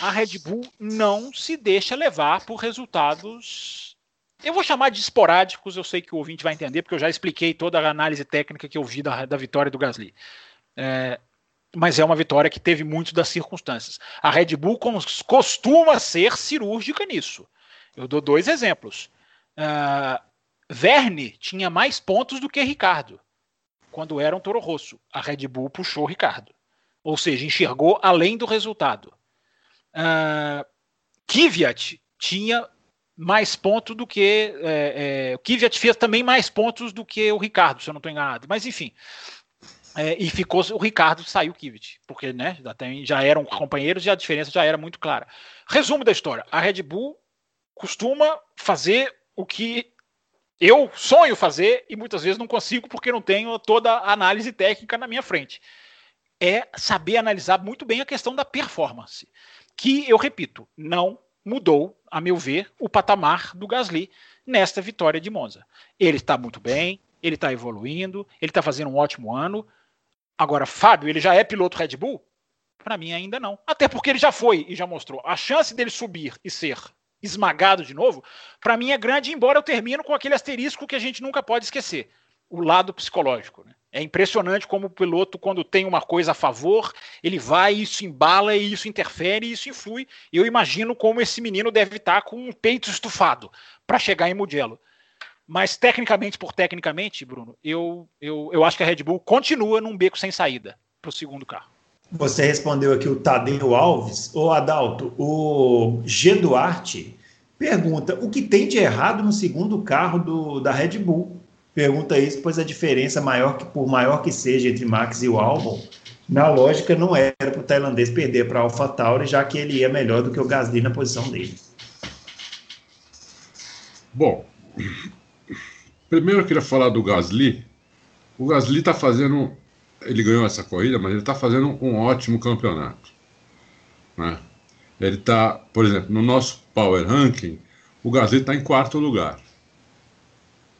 a Red Bull não se deixa levar por resultados. Eu vou chamar de esporádicos, eu sei que o ouvinte vai entender, porque eu já expliquei toda a análise técnica que eu vi da, da vitória do Gasly. É, mas é uma vitória que teve muito das circunstâncias. A Red Bull costuma ser cirúrgica nisso. Eu dou dois exemplos. Uh, Verne tinha mais pontos do que Ricardo quando era um Toro Rosso. A Red Bull puxou Ricardo. Ou seja, enxergou além do resultado. Uh, Kvyat tinha mais pontos do que. É, é, o Kvyat fez também mais pontos do que o Ricardo, se eu não estou enganado. Mas enfim. É, e ficou o Ricardo saiu Kivet, porque né, já, tem, já eram companheiros e a diferença já era muito clara. Resumo da história: a Red Bull costuma fazer o que eu sonho fazer e muitas vezes não consigo porque não tenho toda a análise técnica na minha frente. É saber analisar muito bem a questão da performance, que eu repito, não mudou, a meu ver, o patamar do Gasly nesta vitória de Monza. Ele está muito bem, ele está evoluindo, ele está fazendo um ótimo ano, Agora, Fábio, ele já é piloto Red Bull? Para mim, ainda não. Até porque ele já foi e já mostrou. A chance dele subir e ser esmagado de novo, para mim é grande, embora eu termino com aquele asterisco que a gente nunca pode esquecer: o lado psicológico. Né? É impressionante como o piloto, quando tem uma coisa a favor, ele vai, isso embala, e isso interfere, e isso influi. Eu imagino como esse menino deve estar com um peito estufado para chegar em Mugello. Mas tecnicamente por tecnicamente, Bruno, eu, eu, eu acho que a Red Bull continua num beco sem saída para o segundo carro. Você respondeu aqui o Tadeu Alves. Ô Adalto, o G Duarte pergunta o que tem de errado no segundo carro do, da Red Bull. Pergunta isso, pois a diferença maior que por maior que seja entre Max e o Albon, na lógica não era para o tailandês perder para a AlphaTauri, já que ele ia melhor do que o Gasly na posição dele. Bom, Primeiro eu queria falar do Gasly. O Gasly está fazendo. Ele ganhou essa corrida, mas ele está fazendo um ótimo campeonato. Né? Ele está, por exemplo, no nosso Power Ranking, o Gasly está em quarto lugar.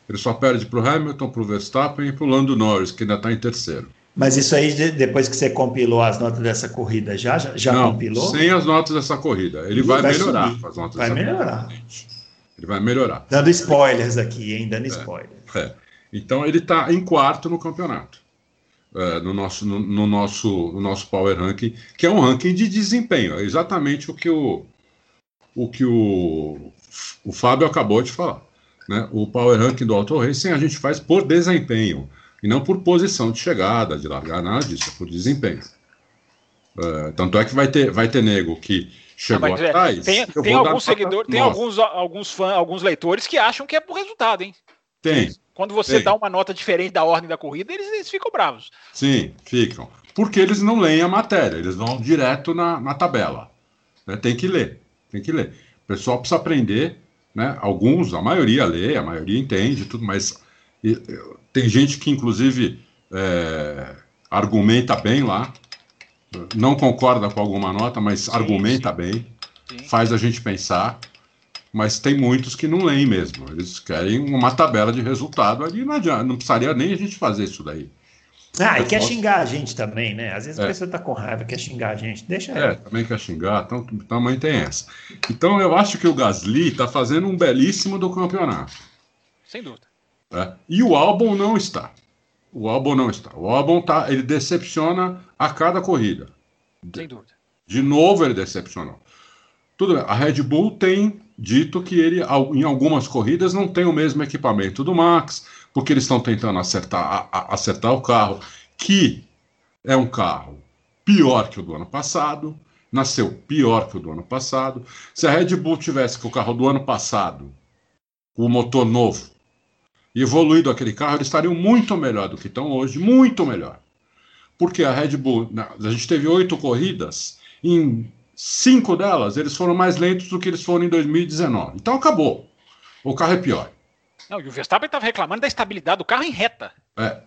Ele só perde para o Hamilton, para o Verstappen e para o Lando Norris, que ainda está em terceiro. Mas isso aí, depois que você compilou as notas dessa corrida, já, já Não, compilou? Sem as notas dessa corrida. Ele vai, vai melhorar subir. as notas vai melhorar. Corrida. Ele vai melhorar. Dando spoilers aqui, hein? Dando é, spoilers. É. Então ele está em quarto no campeonato. É, no, nosso, no, no, nosso, no nosso Power Ranking, que é um ranking de desempenho. É exatamente o que o, o, que o, o Fábio acabou de falar. Né? O Power Ranking do Auto Racing a gente faz por desempenho, e não por posição de chegada, de largar, nada disso, é por desempenho. Uh, tanto é que vai ter, vai ter nego que chegou não, é, atrás. É, tem, tem alguns seguidores, tem alguns, alguns fãs, alguns leitores que acham que é por resultado, hein? Tem. Quando você tem. dá uma nota diferente da ordem da corrida, eles, eles, ficam bravos. Sim, ficam. Porque eles não leem a matéria, eles vão direto na, na tabela. Né? Tem que ler, tem que ler. O pessoal precisa aprender, né? Alguns, a maioria lê, a maioria entende, tudo, mas e, tem gente que, inclusive, é, argumenta bem lá, não concorda com alguma nota, mas sim, argumenta sim. bem, sim. faz a gente pensar. Mas tem muitos que não leem mesmo. Eles querem uma tabela de resultado ali, não adianta, não precisaria nem a gente fazer isso daí. Ah, e quer xingar a gente também, né? Às vezes é. a pessoa tá com raiva, quer xingar a gente. Deixa É, ela. também quer xingar, então também tem essa. Então eu acho que o Gasly tá fazendo um belíssimo do campeonato. Sem dúvida. É. E o álbum não está. O álbum não está. O álbum tá, ele decepciona a cada corrida. Sem dúvida. De novo ele decepcionou. Tudo bem. A Red Bull tem dito que ele, em algumas corridas, não tem o mesmo equipamento do Max, porque eles estão tentando acertar, a, a, acertar o carro, que é um carro pior que o do ano passado, nasceu pior que o do ano passado. Se a Red Bull tivesse com o carro do ano passado, o motor novo, evoluído aquele carro, eles estariam muito melhor do que estão hoje, muito melhor. Porque a Red Bull, a gente teve oito corridas, em cinco delas eles foram mais lentos do que eles foram em 2019. Então acabou. O carro é pior. Não, e o Verstappen estava reclamando da estabilidade do carro em reta. É.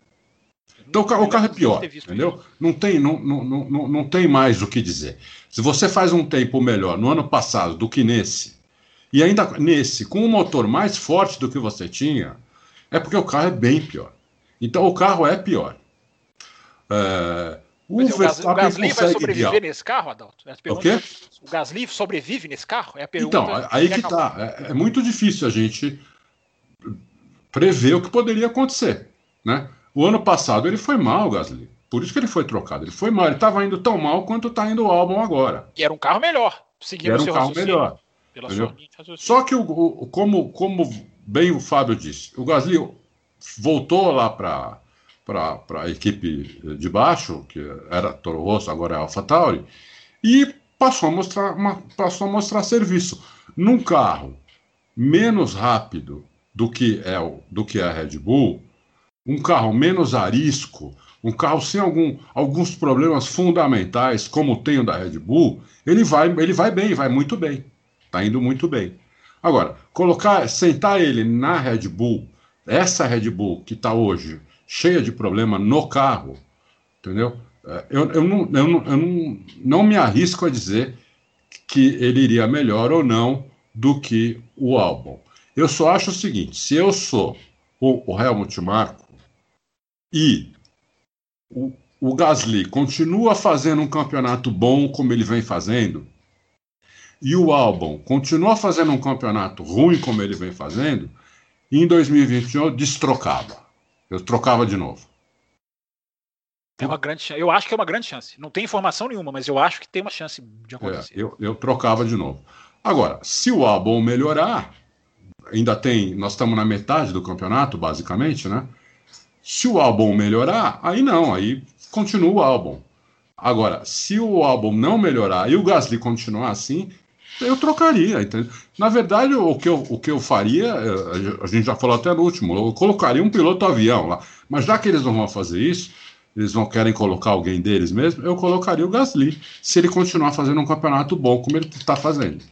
Então o carro, o carro é pior, entendeu? Não tem, não, não, não, não tem mais o que dizer. Se você faz um tempo melhor no ano passado do que nesse, e ainda nesse, com um motor mais forte do que você tinha, é porque o carro é bem pior. Então o carro é pior. É, o, Verstappen o Gasly vai sobreviver guiar. nesse carro, Adalto? É o quê? O Gasly sobrevive nesse carro? É a pergunta então, aí que está. É, é, muito difícil a gente prever o que poderia acontecer. Né? O ano passado ele foi mal, o Gasly. Por isso que ele foi trocado. Ele foi mal. Ele estava indo tão mal quanto está indo o álbum agora. E era um carro melhor. Seguindo era um carro melhor. Só que o, o, como, como bem o Fábio disse, o Gasly voltou lá para para a equipe de baixo, que era Toro Rosso, agora é AlphaTauri, e passou a mostrar, uma, passou a mostrar serviço. Num carro menos rápido do que é o, do que é a Red Bull, um carro menos arisco, um carro sem algum, alguns problemas fundamentais, como tem o da Red Bull, ele vai, ele vai bem, vai muito bem. Está indo muito bem. Agora, colocar, sentar ele na Red Bull, essa Red Bull que está hoje cheia de problema no carro, entendeu? É, eu, eu, não, eu, não, eu não, não me arrisco a dizer que ele iria melhor ou não do que o álbum. Eu só acho o seguinte: se eu sou o, o Helmut Marko e o, o Gasly continua fazendo um campeonato bom como ele vem fazendo, e o álbum continua fazendo um campeonato ruim como ele vem fazendo, em 2021 eu destrocava. Eu trocava de novo. É uma grande Eu acho que é uma grande chance. Não tem informação nenhuma, mas eu acho que tem uma chance de acontecer. É, eu, eu trocava de novo. Agora, se o álbum melhorar, ainda tem. Nós estamos na metade do campeonato, basicamente, né? Se o álbum melhorar, aí não, aí continua o álbum. Agora, se o álbum não melhorar e o Gasly continuar assim, eu trocaria, entendeu? Na verdade, o que, eu, o que eu faria, é, a gente já falou até no último, eu colocaria um piloto avião lá. Mas já que eles não vão fazer isso, eles não querem colocar alguém deles mesmo, eu colocaria o Gasly, se ele continuar fazendo um campeonato bom como ele está fazendo.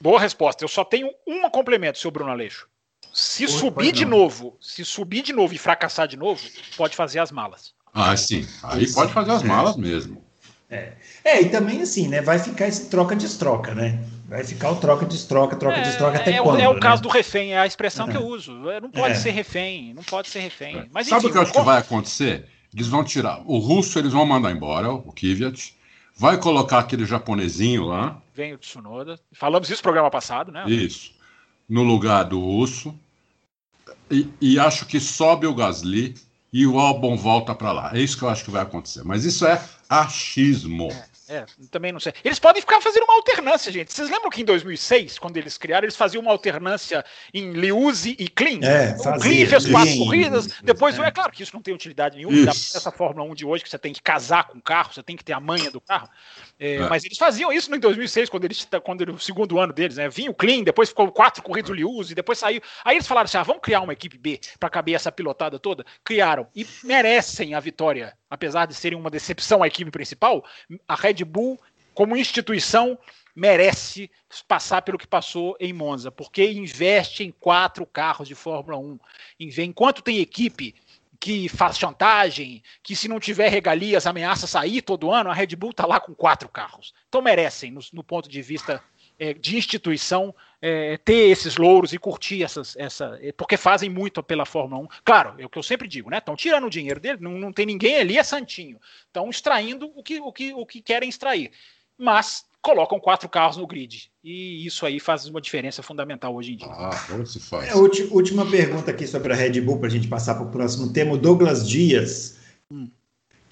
Boa resposta. Eu só tenho um complemento, seu Bruno Aleixo. Se subir de novo, se subir de novo e fracassar de novo, pode fazer as malas. Ah, sim. Aí pode fazer as malas mesmo. É. é, e também assim, né? Vai ficar esse troca-destroca, né? Vai ficar o troca-destroca, troca-destroca é, até é, quando? É o né? caso do refém, é a expressão que eu uso. Não pode é. ser refém, não pode ser refém. É. Mas, Sabe o que eu acho que vai acontecer? Eles vão tirar. O russo eles vão mandar embora, o Kvyat. Vai colocar aquele japonesinho lá. Vem o Tsunoda. Falamos isso no programa passado, né? Isso. No lugar do russo. E, e acho que sobe o Gasly e o Albon volta para lá. É isso que eu acho que vai acontecer. Mas isso é achismo. É, também não sei. Eles podem ficar fazendo uma alternância, gente. Vocês lembram que em 2006, quando eles criaram, eles faziam uma alternância em Liuzzi e Clean? É, o fazia, Clean fez quatro Clean, corridas, depois é. é claro que isso não tem utilidade nenhuma, Isso. essa Fórmula 1 de hoje que você tem que casar com o carro, você tem que ter a manha do carro. É, É. Mas eles faziam isso em 2006, quando eles quando era o segundo ano deles, né? Vinha o Clean, depois ficou quatro corridas o Liuzzi, depois saiu. Aí eles falaram assim: ah, vamos criar uma equipe B para caber essa pilotada toda. Criaram e merecem a vitória, apesar de serem uma decepção à equipe principal. A Red Bull, como instituição, merece passar pelo que passou em Monza, porque investe em quatro carros de Fórmula 1. Enve- Enquanto tem equipe que faz chantagem, que se não tiver regalias ameaça sair todo ano, a Red Bull está lá com quatro carros. Então merecem, no, no ponto de vista é, de instituição, é, ter esses louros e curtir essas, essa, é, porque fazem muito pela Fórmula 1. Claro, é o que eu sempre digo, né? Estão tirando o dinheiro dele, não, não tem ninguém ali, é santinho. Estão extraindo o que, o, que, o que querem extrair. Mas colocam quatro carros no grid. E isso aí faz uma diferença fundamental hoje em dia. Ah, como se faz? É, última pergunta aqui sobre a Red Bull, para a gente passar para o próximo tema. O Douglas Dias.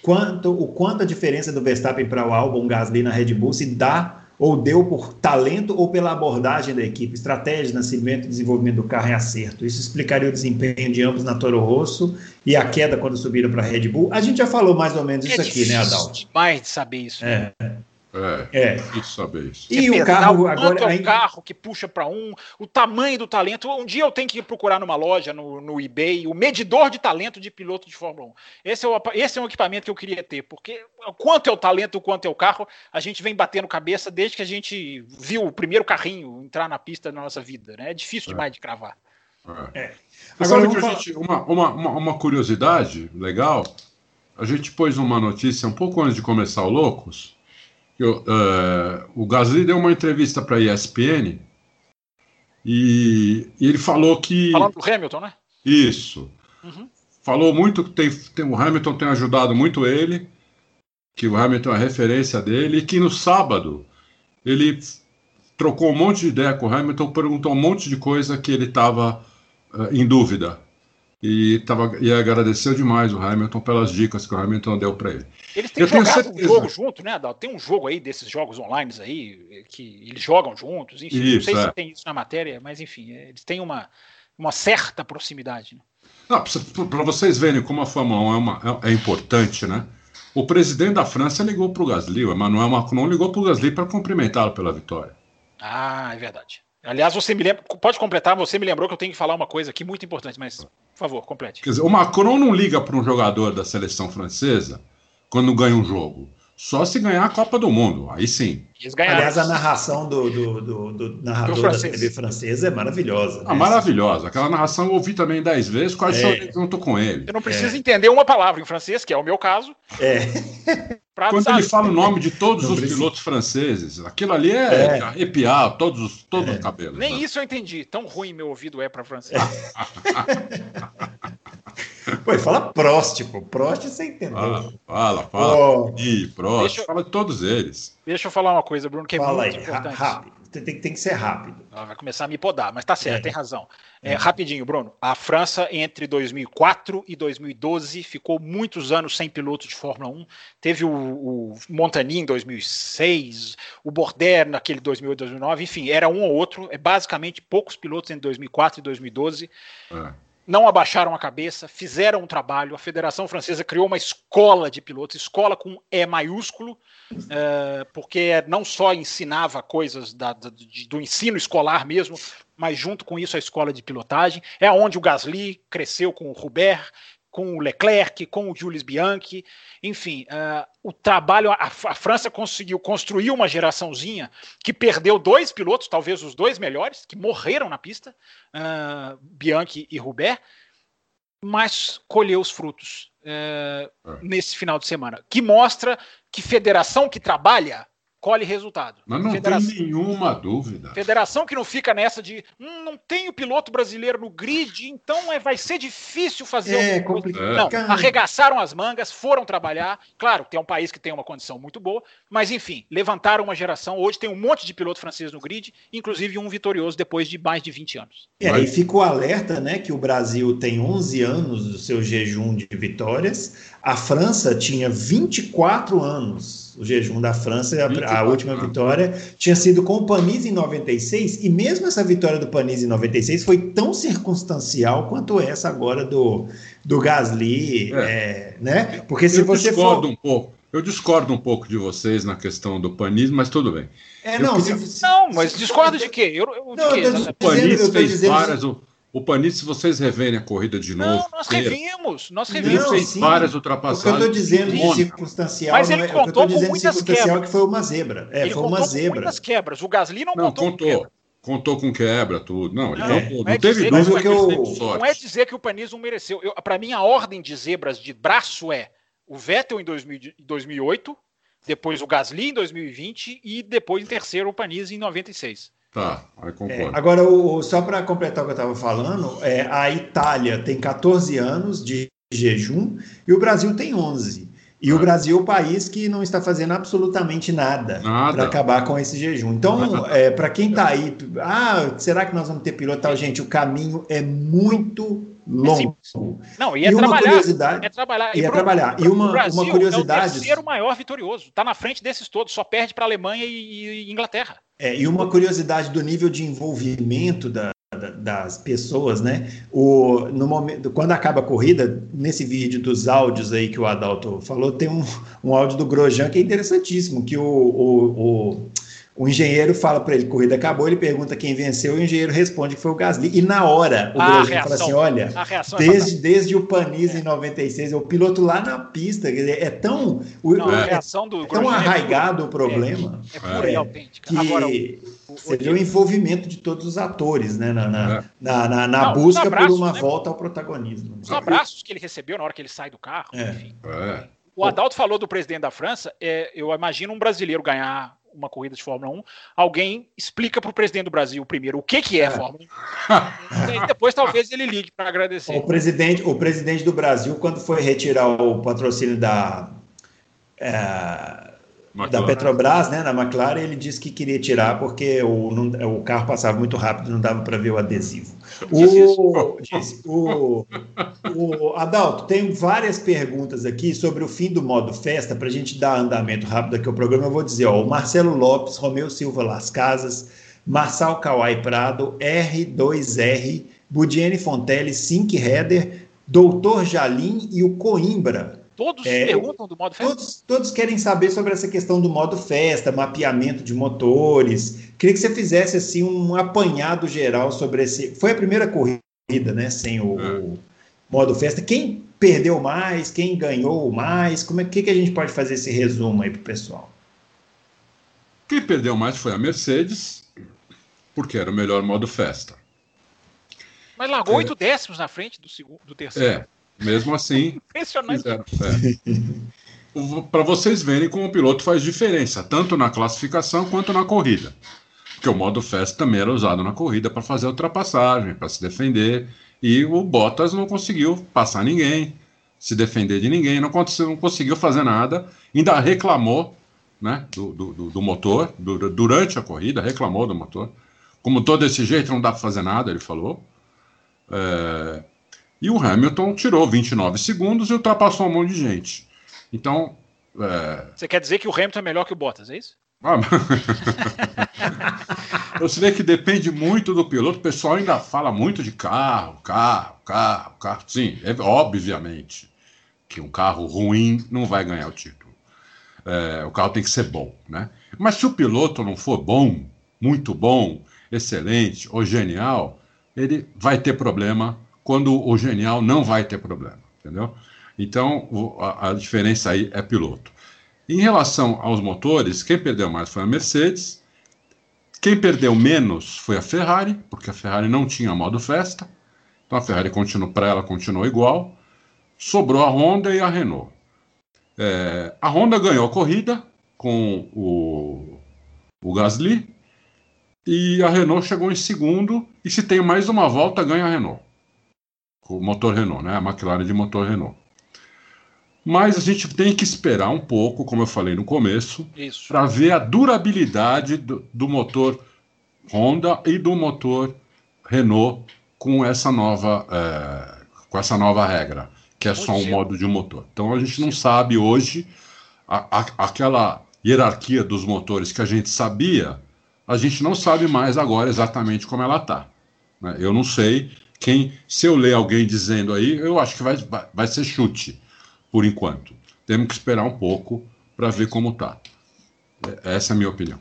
Quanto, o quanto a diferença do Verstappen para o Albon Gasly na Red Bull se dá ou deu por talento ou pela abordagem da equipe, estratégia, nascimento e desenvolvimento do carro em acerto. Isso explicaria o desempenho de ambos na Toro Rosso e a queda quando subiram para a Red Bull. A gente já falou mais ou menos isso é aqui, né, Adalto? demais de saber isso. né? É, É, é. difícil saber isso. E o carro quanto agora é o ainda- carro que puxa para um, o tamanho do talento. Um dia eu tenho que procurar numa loja no, no eBay o medidor de talento de piloto de Fórmula 1. Esse é, o, esse é um equipamento que eu queria ter, porque o quanto é o talento, o quanto é o carro, a gente vem batendo cabeça desde que a gente viu o primeiro carrinho entrar na pista na nossa vida. Né? É difícil É. demais de cravar. É. Agora sabe vamos que a gente, uma, uma, uma, uma curiosidade legal, a gente pôs uma notícia um pouco antes de começar o Loucos, o, eh, o Gasly deu uma entrevista para a ESPN e, e ele falou que... Falando do Hamilton, né? Isso. Uhum. Falou muito que tem, tem, o Hamilton tem ajudado muito ele, que o Hamilton é a referência dele, e que no sábado ele trocou um monte de ideia com o Hamilton, perguntou um monte de coisa que ele estava em dúvida. E, tava, e agradeceu demais o Hamilton pelas dicas que o Hamilton deu para ele. Eles têm Eu jogado um jogo junto, né? Tem um jogo aí desses jogos online aí, que eles jogam juntos, enfim. não Isso, sei é. se tem isso na matéria, mas enfim, eles têm uma, uma certa proximidade. Né? Para vocês verem como a Fórmula 1 é, uma, é, é importante, né? O presidente da França ligou para o Gasly, o Emmanuel Macron ligou para o Gasly para cumprimentá-lo pela vitória. Ah, é verdade. Aliás, você me lembra, pode completar, você me lembrou que eu tenho que falar uma coisa aqui muito importante, mas, por favor, complete. Quer dizer, o Macron não liga para um jogador da seleção francesa quando ganha um jogo. Só se ganhar a Copa do Mundo. Aí sim. Eles ganharam. Aliás, a narração do, do, do, do narrador Do da francês. TV francesa é maravilhosa. Ah, né? maravilhosa. Aquela narração eu ouvi também dez vezes, quase É. chorei junto com ele. Eu não preciso entender uma palavra em francês, que é o meu caso, É, Quando saber. ele fala o nome de todos Não os precisa. pilotos franceses, aquilo ali é, É. arrepiar todos, os- todos os cabelos. Nem né? isso eu entendi. Tão ruim meu ouvido é para francês. pô, ele fala Prost, pô. Prost você entendeu. Fala, fala, fala. Ó, Ih, Prost, Deixa eu- fala de todos eles. Deixa eu falar uma coisa, Bruno, que é fala muito aí, importante. rápido. Tem, tem- tem que ser rápido. Ela vai começar a me podar, mas tá certo, É. tem razão. É, Rapidinho, Bruno. A França, entre 2004 e 2012, ficou muitos anos sem piloto de Fórmula 1. Teve o, o Montagny em 2006, o Border naquele 2008, 2009, enfim, era um ou outro. É basicamente poucos pilotos entre 2004 e 2012 É. não abaixaram a cabeça, fizeram um trabalho. A Federação Francesa criou uma escola de pilotos, escola com E maiúsculo, eh, porque não só ensinava coisas da- da- do ensino escolar mesmo, mas junto com isso a escola de pilotagem. É onde o Gasly cresceu com o Hubert, com o Leclerc, com o Jules Bianchi, enfim, eh, o trabalho, a, a França conseguiu construir uma geraçãozinha que perdeu dois pilotos, talvez os dois melhores, que morreram na pista, ah, Bianchi e Hubert, mas colheu os frutos É. nesse final de semana, que mostra que federação que trabalha colhe resultado. Mas não federação, tem nenhuma dúvida. federação que não fica nessa de hum, não tem o piloto brasileiro no grid, então é, vai ser difícil fazer É complicado. Não, arregaçaram as mangas, foram trabalhar. Claro, tem um país que tem uma condição muito boa, mas enfim, levantaram uma geração. Hoje tem um monte de piloto francês no grid, inclusive um vitorioso depois de mais de 20 anos. E aí Mas- o alerta, né, que o Brasil tem 11 anos do seu jejum de vitórias. A França tinha 24 anos. O jejum da França, a, a última anos. vitória, tinha sido com o Panisse em 96, e mesmo essa vitória do Panisse em 96 foi tão circunstancial quanto essa agora do, do Gasly, é. É, né? Porque se eu você discordo for... um pouco. Eu discordo um pouco de vocês na questão do panismo, mas tudo bem. É, não, queria... se, não, mas discorda de quê? Eu, eu, não, de quê? o Panis fez dizendo... várias. O, o Panis, se vocês reverem a corrida de novo. Não, nós revimos, nós revimos. Fez sim. várias ultrapassagens. O que eu estou dizendo de circunstancial, mas ele é, contou com muitas quebras. que foi uma zebra. É, ele foi uma zebra. Com muitas quebras. O Gasly não, não contou. contou. Com contou com quebra, tudo. Não, ele não, contou. Não, não é teve dúvida que eu... Não é dizer que o Panis não mereceu. Para mim, a ordem de zebras de braço é o Vettel em 2000, 2008, depois o Gasly em 2020 e depois em terceiro o Panis em 96. Tá, aí concordo. É, agora, o, só para completar o que eu estava falando, é, a Itália tem 14 anos de jejum e o Brasil tem 11. E ah. o Brasil é o país que não está fazendo absolutamente nada, nada. para acabar com esse jejum. Então, é, para quem está aí, ah, será que nós vamos ter piloto tal? Gente, o caminho é muito longo. Não, ia e uma trabalhar, curiosidade, é trabalhar. Ia pro, trabalhar. E uma, Brasil, uma curiosidade. É o terceiro maior vitorioso. Está na frente desses todos, só perde para a Alemanha e, e Inglaterra. É, e uma curiosidade do nível de envolvimento da, da, das pessoas, né? O, no momento, quando acaba a corrida, nesse vídeo dos áudios aí que o Adalto falou, tem um, um áudio do Grosjean que é interessantíssimo, que o, o, o o engenheiro fala para ele, corrida acabou, ele pergunta quem venceu, e o engenheiro responde que foi o Gasly. E na hora, o Grosjean fala assim: olha, é desde, é desde o Panis é. em 96, é o piloto lá na pista. Quer dizer, é tão. O, Não, a reação do é tão arraigado é o problema. É, pura e autêntica. Que Agora, você vê o envolvimento de todos os atores, né? Na, na, na, na, na Não, busca abraços, por uma né? volta ao protagonismo. Os abraços que ele recebeu na hora que ele sai do carro, enfim. O Adalto falou do presidente da França. eu imagino um brasileiro ganhar uma corrida de Fórmula 1, alguém explica para o presidente do Brasil primeiro o que, que é, é. Fórmula 1. e depois talvez ele ligue para agradecer. O presidente, o presidente do Brasil, quando foi retirar o patrocínio da. É, da Petrobras, né, na McLaren, ele disse que queria tirar porque o, não, o carro passava muito rápido, não dava para ver o adesivo. O, disse, o, o, Adalto, tem várias perguntas aqui sobre o fim do modo festa, para a gente dar andamento rápido aqui ao programa. Eu vou dizer, ó, o Marcelo Lopes, Romeu Silva Las Casas, Marçal Kawai Prado, R2R, Budiene Fontelli, Sink Header, Doutor Jalim e o Coimbra. Todos é, perguntam do modo festa? Todos, todos, querem saber sobre essa questão do modo festa, mapeamento de motores. Queria que você fizesse assim um apanhado geral sobre esse. Foi a primeira corrida, né? Sem o, é. modo festa. Quem perdeu mais? Quem ganhou mais? Como é que, que a gente pode fazer esse resumo aí para o pessoal? Quem perdeu mais foi a Mercedes, porque era o melhor modo festa. Mas largou oito é. décimos na frente do, segundo, do terceiro. É. Mesmo assim. Impressionante. É. Para vocês verem como o piloto faz diferença, tanto na classificação quanto na corrida. Porque o modo festa também era usado na corrida para fazer ultrapassagem, para se defender. E o Bottas não conseguiu passar ninguém, se defender de ninguém, não, não conseguiu fazer nada, ainda reclamou né, do, do, do motor do, durante a corrida, reclamou do motor. Como todo desse jeito não dá para fazer nada, ele falou. É, e o Hamilton tirou 29 segundos e ultrapassou um monte de gente. Então. É... Você quer dizer que o Hamilton é melhor que o Bottas, é isso? Ah, Você vê que depende muito do piloto. O pessoal ainda fala muito de carro, carro, carro, carro. Sim, é obviamente que um carro ruim não vai ganhar o título. É, o carro tem que ser bom, né? Mas se o piloto não for bom, muito bom, excelente ou genial, ele vai ter problema quando o genial não vai ter problema, entendeu? Então, o, a, a, diferença aí é piloto. Em relação aos motores, quem perdeu mais foi a Mercedes, quem perdeu menos foi a Ferrari, porque a Ferrari não tinha modo festa, então a Ferrari continuou para ela continuou igual. Sobrou a Honda e a Renault. É, a Honda ganhou a corrida com o, o Gasly e a Renault chegou em segundo. E se tem mais uma volta, ganha a Renault o motor Renault, né? A McLaren de motor Renault. Mas a gente tem que esperar um pouco, como eu falei no começo, para ver a durabilidade do, do, motor Honda e do motor Renault com essa nova, é, com essa nova regra, que é só um modo de motor. Então a gente não sabe hoje a, a, aquela hierarquia dos motores que a gente sabia, a gente não sabe mais agora exatamente como ela está. Né? Eu não sei quem, se eu ler alguém dizendo aí, eu acho que vai, vai, ser chute por enquanto. Temos que esperar um pouco para ver como está. É, essa é a minha opinião.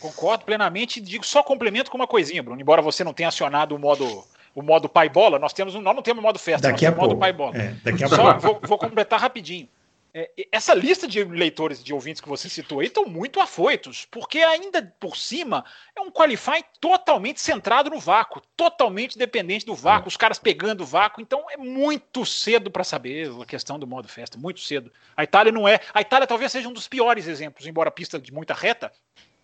Concordo plenamente. Digo só complemento com uma coisinha, Bruno. Embora você não tenha acionado o modo o modo pai bola, nós temos nós não temos o modo festa, daqui nós a pouco. modo pai bola. É, daqui a Só pouco. Vou, vou completar rapidinho. É, essa lista de leitores de ouvintes que você citou aí estão muito afoitos, porque ainda por cima é um qualifying totalmente centrado no vácuo, totalmente dependente do vácuo, os caras pegando o vácuo, então é muito cedo para saber a questão do modo festa, muito cedo. A Itália não é, a Itália talvez seja um dos piores exemplos, embora pista de muita reta,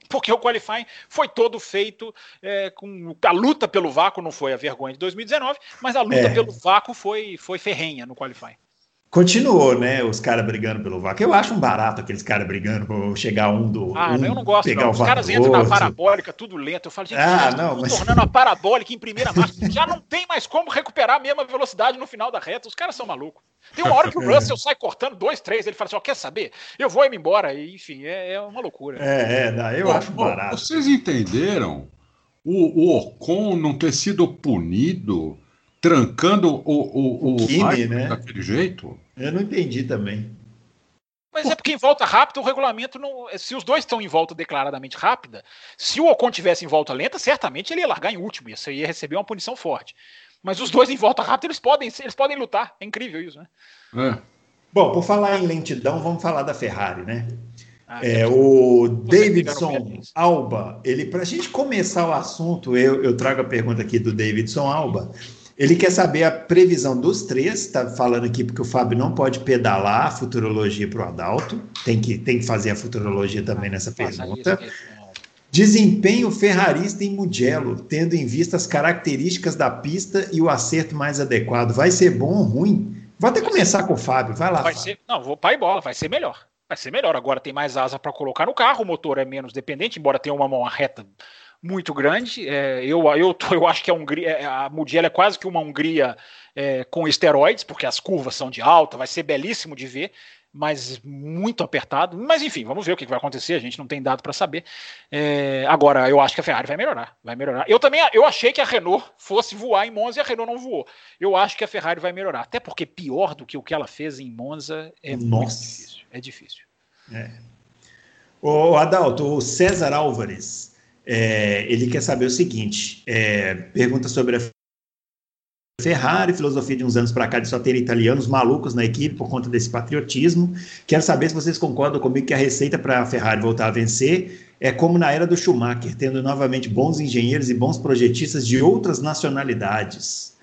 porque o qualifying foi todo feito é, com a luta pelo vácuo não foi a vergonha de 2019, mas a luta é. pelo vácuo foi foi ferrenha no qualifying. Continuou, né? Os caras brigando pelo vácuo. Eu acho um barato aqueles caras brigando por chegar um do. Ah, um, eu não gosto. Pegar não. Os caras entram na parabólica, tudo lento. Eu falo, gente, ah, não, mas... tornando a parabólica em primeira marcha. Já não tem mais como recuperar a mesma velocidade no final da reta. Os caras são malucos. Tem uma hora que o Russell sai cortando dois, três. Ele fala assim: ó, quer saber? Eu vou ir embora. E, enfim, é, é, uma loucura. É, é, não, eu bom, acho barato. Vocês entenderam o, o Ocon não ter sido punido? Trancando o, o, o, o Kimi, né? daquele jeito? Eu não entendi também. Mas é porque em volta rápida o regulamento não. Se os dois estão em volta declaradamente rápida, se o Ocon tivesse em volta lenta, certamente ele ia largar em último, isso ia receber uma punição forte. Mas os dois em volta rápida, eles podem, eles podem lutar. É incrível isso, né? É. Bom, por falar em lentidão, vamos falar da Ferrari, né? Ah, é, o Davidson Alba, ele para a gente começar o assunto, eu, eu trago a pergunta aqui do Davidson Alba. Ele quer saber a previsão dos três, está falando aqui porque o Fábio não pode pedalar a futurologia para o Adalto, tem que, tem que fazer a futurologia também nessa pergunta. Desempenho ferrarista em Mugello, tendo em vista as características da pista e o acerto mais adequado. Vai ser bom ou ruim? Vou até começar com o Fábio, vai lá. Vai ser, não, vou pai bola, vai ser melhor. Vai ser melhor. Agora tem mais asa para colocar no carro, o motor é menos dependente, embora tenha uma mão reta muito grande. É, eu, eu, eu acho que a Hungria, é, a Mugello é quase que uma Hungria é, com esteroides, porque as curvas são de alta, vai ser belíssimo de ver, mas muito apertado. Mas enfim, vamos ver o que vai acontecer. A gente não tem dado para saber. É, agora, eu acho que a Ferrari vai melhorar, vai melhorar. Eu também, eu achei que a Renault fosse voar em Monza e a Renault não voou. Eu acho que a Ferrari vai melhorar, até porque pior do que o que ela fez em Monza é Nossa. muito difícil. É difícil. É. O Adalto, o César Álvares é, ele quer saber o seguinte: é, pergunta sobre a Ferrari, filosofia de uns anos para cá de só ter italianos malucos na equipe por conta desse patriotismo. Quero saber se vocês concordam comigo que a receita para a Ferrari voltar a vencer é como na era do Schumacher, tendo novamente bons engenheiros e bons projetistas de outras nacionalidades.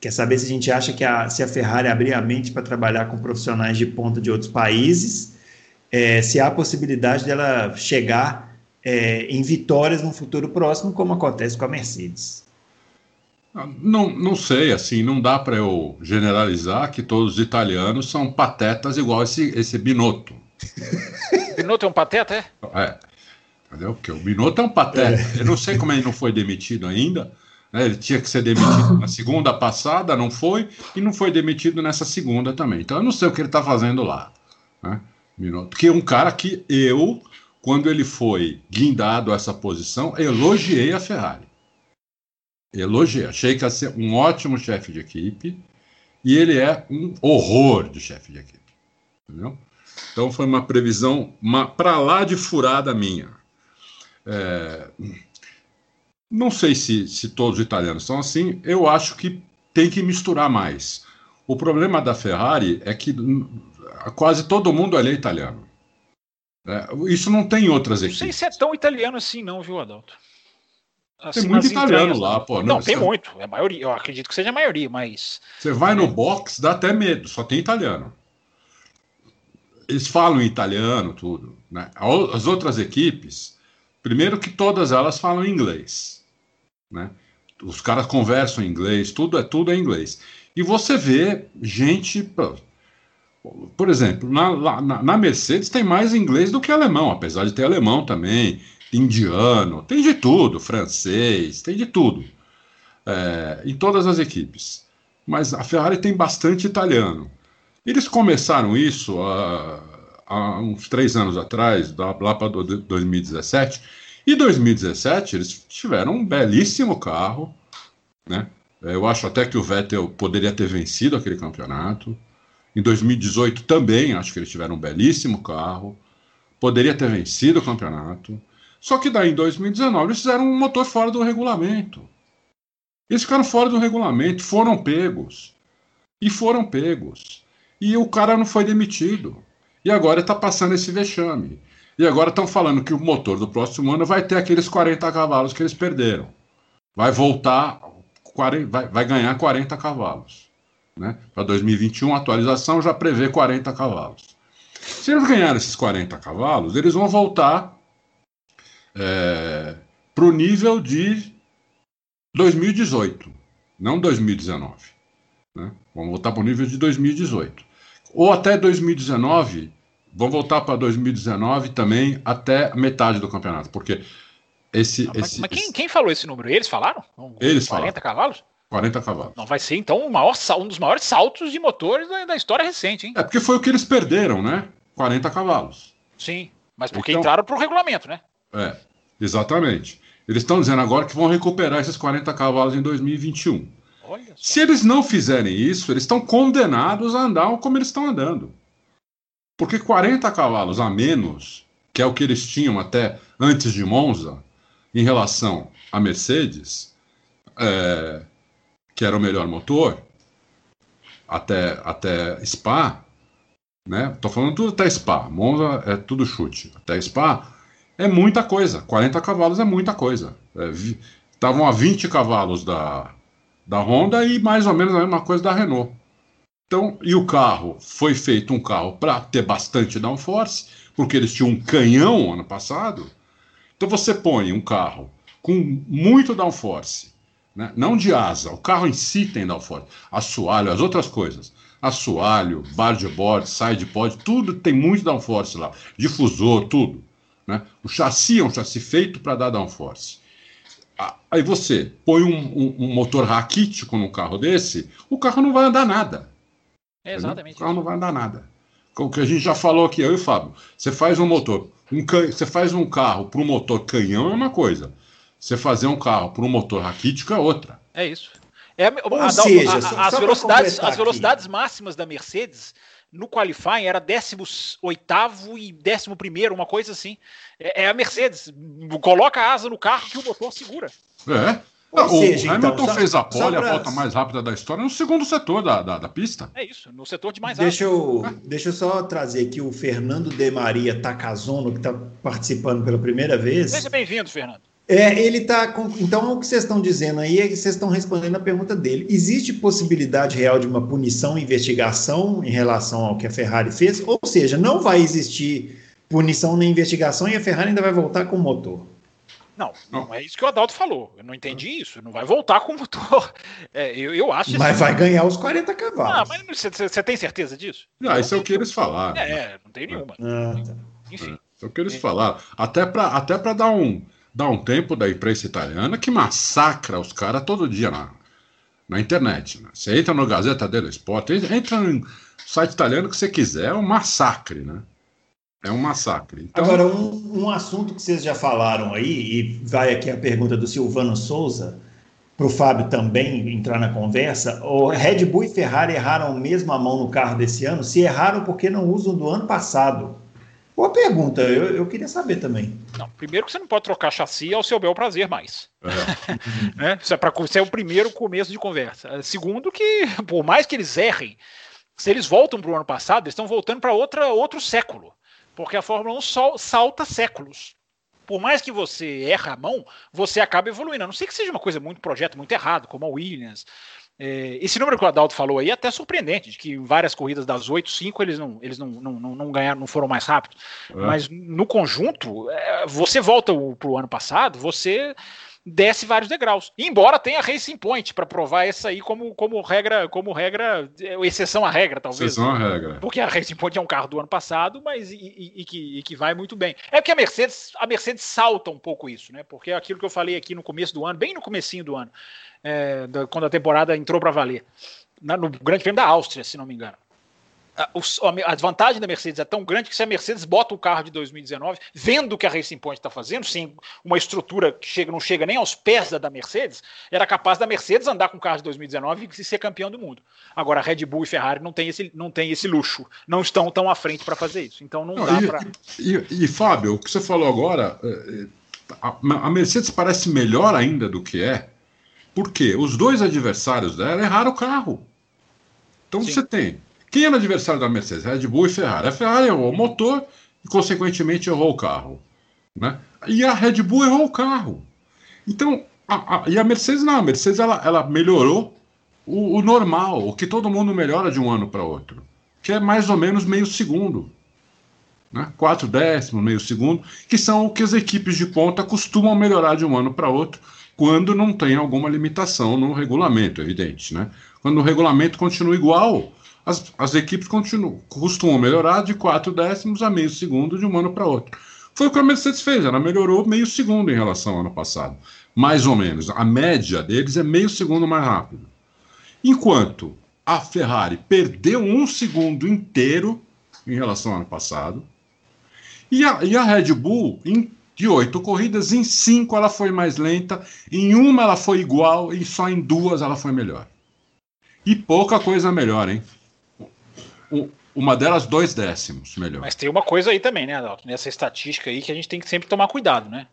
Quer saber se a gente acha que a, se a Ferrari abrir a mente para trabalhar com profissionais de ponta de outros países, é, se há a possibilidade dela chegar é, em vitórias no futuro próximo, como acontece com a Mercedes. Não, não sei, assim, não dá para eu generalizar que todos os italianos são patetas igual esse, esse Binotto. Binotto é um pateta, é? É, entendeu? Porque o Binotto é um pateta. É. Eu não sei como ele não foi demitido ainda. Né? Ele tinha que ser demitido na segunda passada, não foi, e não foi demitido nessa segunda também. Então eu não sei o que ele está fazendo lá. Né? Binotto, que é um cara que eu quando ele foi guindado a essa posição, elogiei a Ferrari. Elogiei, achei que ia ser um ótimo chefe de equipe e ele é um horror de chefe de equipe. Entendeu? Então foi uma previsão para lá de furada minha. É, não sei se, se todos os italianos são assim, eu acho que tem que misturar mais. O problema da Ferrari é que quase todo mundo ali é italiano. É, isso não tem outras equipes. Não sei se é tão italiano assim, não, viu, Adalto? Assim, tem muito italiano lá, pô. Não, não tem muito. É a maioria. Eu acredito que seja a maioria, mas. Você vai no box, dá até medo, só tem italiano. Eles falam italiano, tudo. Né? As outras equipes, primeiro que todas elas falam inglês. Né? Os caras conversam em inglês, tudo é tudo é inglês. E você vê gente. Por exemplo, na, na, na, Mercedes tem mais inglês do que alemão, apesar de ter alemão também, indiano, tem de tudo, francês, tem de tudo, é, em todas as equipes. Mas a Ferrari tem bastante italiano. Eles começaram isso há, há uns três anos atrás, lá para 2017. E 2017 eles tiveram um belíssimo carro, né? Eu acho até que o Vettel poderia ter vencido aquele campeonato. Em 2018 também acho que eles tiveram um belíssimo carro, poderia ter vencido o campeonato. Só que daí em 2019 eles fizeram um motor fora do regulamento. Eles ficaram fora do regulamento, foram pegos. E foram pegos. E o cara não foi demitido. E agora está passando esse vexame. E agora estão falando que o motor do próximo ano vai ter aqueles 40 cavalos que eles perderam. Vai voltar, vai, ganhar 40 cavalos. Né? Para 2021, a atualização já prevê 40 cavalos. Se eles ganharem esses 40 cavalos, eles vão voltar é, para o nível de 2018, não 2019. Né? Vamos voltar para o nível de 2018. Ou até 2019, vamos voltar para 2019 também até metade do campeonato, porque esse. Não, mas, esse, mas quem, esse... quem, falou esse número? Eles falaram? Eles 40 falaram. cavalos? 40 cavalos. Não vai ser, então, maior, um dos maiores saltos de motores da, da, história recente, hein? É porque foi o que eles perderam, né? 40 cavalos. Sim, mas porque Então- entraram para o regulamento, né? É, exatamente. Eles estão dizendo agora que vão recuperar esses 40 cavalos em 2021. Olha só. Se eles não fizerem isso, eles estão condenados a andar como eles estão andando. Porque 40 cavalos a menos, que é o que eles tinham até antes de Monza, em relação à Mercedes, é, que era o melhor motor, até, até Spa, né? Tô falando tudo até Spa. Monza é tudo chute. Até Spa é muita coisa. 40 cavalos é muita coisa. Estavam a 20 cavalos da, da Honda e mais ou menos a mesma coisa da Renault. Então, e o carro foi feito um carro para ter bastante downforce, porque eles tinham um canhão ano passado. Então você põe um carro com muito downforce, né? não de asa, o carro em si tem downforce, assoalho, as outras coisas, assoalho, bar de board, side pod, tudo tem muito downforce lá, difusor, tudo. Né? O chassi é um chassi feito para dar downforce. Aí você põe um, um- um motor raquítico num carro desse, o carro não vai andar nada. É exatamente. O carro não vai andar nada. O que a gente já falou aqui, eu e o Fábio. Você faz um motor, um can- você faz um carro para um motor canhão é uma coisa. Você fazer um carro para um motor raquítico é outra. É isso. É, a- Ou a- seja, a- só- as, só velocidades, as velocidades máximas da Mercedes no qualifying era 18 e 11, uma coisa assim. É, é a Mercedes. Coloca a asa no carro que o motor segura. É. Ou o seja, então, Hamilton só- fez a pole, pra- a volta mais rápida da história, no segundo setor da, da, da pista. É isso, no setor de mais Deixa alto. eu, deixa eu só trazer aqui o Fernando de Maria Takazono, que está participando pela primeira vez. Seja bem-vindo, Fernando. É, ele tá com. Então, o que vocês estão dizendo aí é que vocês estão respondendo a pergunta dele. Existe possibilidade real de uma punição, investigação em relação ao que a Ferrari fez? Ou seja, não vai existir punição nem investigação e a Ferrari ainda vai voltar com o motor. Não, Não. não é isso que o Adalto falou. Eu não entendi isso. Não vai voltar com o motor. É, eu, eu acho isso. Mas vai ganhar os 40 Ah, cavalos. mas você- tem certeza disso? Ah, isso é o que eles falaram. né? É, não tem nenhuma. Ah, tá. Enfim. Isso é o que eles falaram. Até para até pra dar, um, dar um tempo da imprensa italiana que massacra os caras todo dia na, na internet. né? Você entra no Gazeta dello Sport, entra no site italiano que você quiser, é um massacre, né? É um massacre. Então, Agora, um, um assunto que vocês já falaram aí, e vai aqui a pergunta do Silvano Souza, para o Fábio também entrar na conversa. O Red Bull e Ferrari erraram mesmo a mão no carro desse ano? Se erraram, porque não usam do ano passado? Boa pergunta, eu, eu queria saber também. Não, primeiro que você não pode trocar chassi ao seu bel prazer mais. é, né? Isso é para ser o primeiro começo de conversa. Segundo que, por mais que eles errem, se eles voltam para o ano passado, eles estão voltando para outro século, porque a Fórmula 1 só salta séculos. Por mais que você erra a mão, você acaba evoluindo. A não ser que seja uma coisa muito projeto muito errado, como a Williams. É, esse número que o Adalto falou aí é até surpreendente, de que em várias corridas das 8, 5 eles não, eles não, não, não, não ganharam, não foram mais rápidos. é. Mas no conjunto, é, você volta para o ano passado, você desce vários degraus. Embora tenha Racing Point para provar essa aí como, como regra, como regra, é, exceção à regra, talvez. são a regra. Porque a Racing Point é um carro do ano passado, mas e, e- e que, e que vai muito bem. É porque a Mercedes, a Mercedes salta um pouco isso, né? Porque é aquilo que eu falei aqui no começo do ano, bem no comecinho do ano, é, da- quando a temporada entrou para valer, na- no Grande Prêmio da Áustria, se não me engano. A, vantagem da Mercedes é tão grande que se a Mercedes bota o carro de 2019, vendo o que a Racing Point está fazendo, sem uma estrutura que chega, não chega nem aos pés da, da Mercedes, era capaz da Mercedes andar com o carro de 2019 e ser campeão do mundo. Agora, Red Bull e Ferrari não têm esse, não tem esse luxo, não estão tão à frente para fazer isso. Então não, não dá para. E, e, e, Fábio, o que você falou agora, é, é, a, a Mercedes parece melhor ainda do que é, porque os dois adversários dela erraram o carro. Então Sim. você tem quem era o adversário da Mercedes? Red Bull e Ferrari. A Ferrari errou o motor e, consequentemente, errou o carro. Né? E a Red Bull errou o carro. Então, a, a, e a Mercedes não. A Mercedes ela, ela melhorou o, o, normal, o que todo mundo melhora de um ano para outro, que é mais ou menos meio segundo. Né? Quatro décimos, meio segundo, que são o que as equipes de ponta costumam melhorar de um ano para outro, quando não tem alguma limitação no regulamento, evidente. Né? Quando o regulamento continua igual, as, as equipes continuam, costumam melhorar de 4 décimos a meio segundo de um ano para outro. Foi o que a Mercedes fez, ela melhorou meio segundo em relação ao ano passado. Mais ou menos. A média deles é meio segundo mais rápido. Enquanto a Ferrari perdeu um segundo inteiro em relação ao ano passado. E a, e a Red Bull, em, de oito corridas, em cinco ela foi mais lenta, em uma ela foi igual e só em duas ela foi melhor. E pouca coisa melhor, hein? Uma delas dois décimos melhor. Mas tem uma coisa aí também, né, Adalto? Nessa estatística aí que a gente tem que sempre tomar cuidado, né?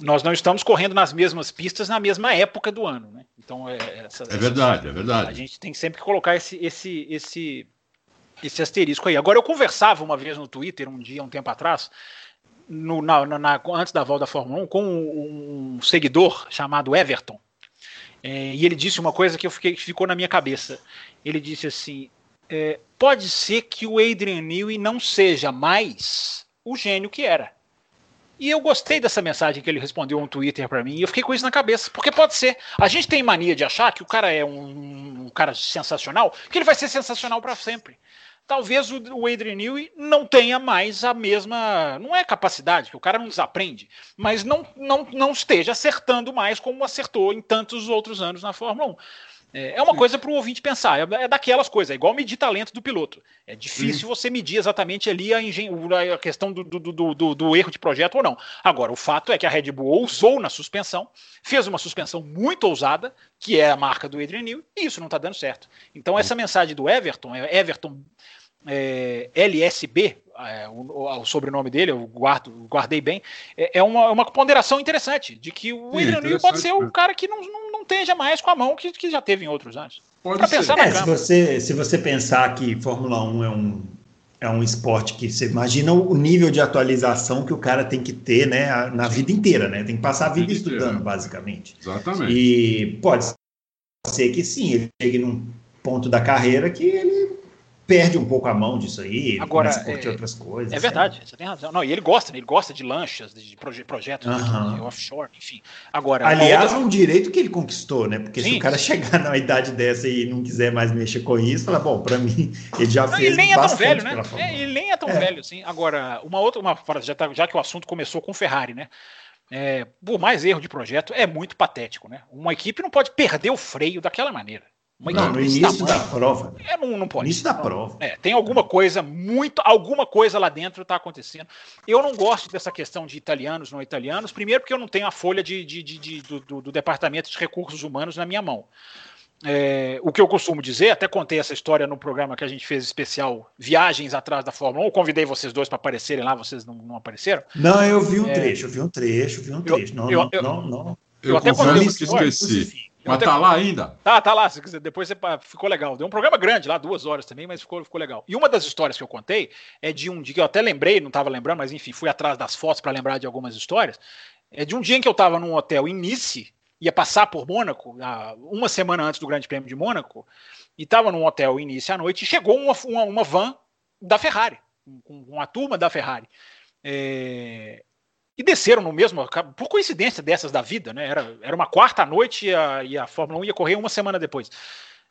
Nós não estamos correndo nas mesmas pistas na mesma época do ano, né? Então é, essa, é verdade, essa, é verdade. A gente tem que sempre colocar esse, esse, esse, esse asterisco aí. Agora eu conversava uma vez no Twitter um dia, um tempo atrás, no, na, na, antes da volta da Fórmula 1, com um, um seguidor chamado Everton. É, e ele disse uma coisa que eu fiquei, que ficou na minha cabeça. Ele disse assim: é, pode ser que o Adrian Newey não seja mais o gênio que era. E eu gostei dessa mensagem que ele respondeu no Twitter para mim, e eu fiquei com isso na cabeça, porque pode ser. A gente tem mania de achar que o cara é um, um cara sensacional, que ele vai ser sensacional para sempre. Talvez o, Adrian Newey não tenha mais a mesma, não é capacidade, que o cara não desaprende, mas não, não, não esteja acertando mais como acertou em tantos outros anos na Fórmula 1. É, é uma coisa para o ouvinte pensar, é, é, daquelas coisas, é igual medir talento do piloto. É difícil você medir exatamente ali a, a questão do, do, do, do, erro de projeto ou não. Agora, o fato é que a Red Bull ousou na suspensão, fez uma suspensão muito ousada, que é a marca do Adrian Newey, e isso não está dando certo. Então, essa mensagem do Everton, é Everton é, LSB, é, o, o, sobrenome dele, eu guardo, guardei bem, é, é uma, uma, ponderação interessante de que o Adrian Newey pode ser o cara que não, não, não esteja mais com a mão que, que já teve em outros anos. Pode pensar é, se você Se você pensar que Fórmula 1 é um, é um esporte que você imagina o nível de atualização que o cara tem que ter né, na vida inteira, né? Tem que passar a vida estudando, basicamente. Exatamente. E pode ser que sim, ele chegue num ponto da carreira que ele perde um pouco a mão disso aí, Agora, é, outras coisas. É verdade, você tem razão. Não, e ele gosta, né? ele gosta de lanchas, de proje projetos uhum. de offshore, enfim. Agora, Aliás, outra... é um direito que ele conquistou, né? Porque Sim. se o cara chegar numa idade dessa e não quiser mais mexer com isso, fala, bom, para mim, ele já não, fez ele nem é tão velho, né? É, ele nem é tão é. velho, assim. Agora, uma outra, uma já, tá, já que o assunto começou com Ferrari, né? É, por mais erro de projeto, é muito patético, né? Uma equipe não pode perder o freio daquela maneira. Uma não, no início da prova. É, não, não pode. Início da prova. É, tem alguma coisa, muito, alguma coisa lá dentro está acontecendo. Eu não gosto dessa questão de italianos, não italianos. Primeiro, porque eu não tenho a folha de, de, de, de do, do, Departamento de Recursos Humanos na minha mão. É, o que eu costumo dizer, até contei essa história no programa que a gente fez especial Viagens Atrás da Fórmula 1. Eu convidei vocês dois para aparecerem lá, vocês não, não, apareceram? Não, eu vi um é, trecho, eu vi um trecho, vi um trecho. Eu, não, eu, não, não, não, Eu, eu até contei que esqueci. Mas tá lá ainda? Tá, tá lá. Depois você, ficou legal. Deu um programa grande lá, duas horas também, mas ficou, ficou legal. E uma das histórias que eu contei é de um dia que eu até lembrei, não estava lembrando, mas enfim, fui atrás das fotos para lembrar de algumas histórias. É de um dia em que eu estava num hotel em Nice, ia passar por Mônaco, uma semana antes do Grande Prêmio de Mônaco, e estava num hotel em Nice à noite, e chegou uma, uma, uma van da Ferrari, com uma turma da Ferrari. É, e desceram no mesmo, por coincidência dessas da vida, né? Era, era uma quarta noite e a, e a Fórmula 1 ia correr uma semana depois.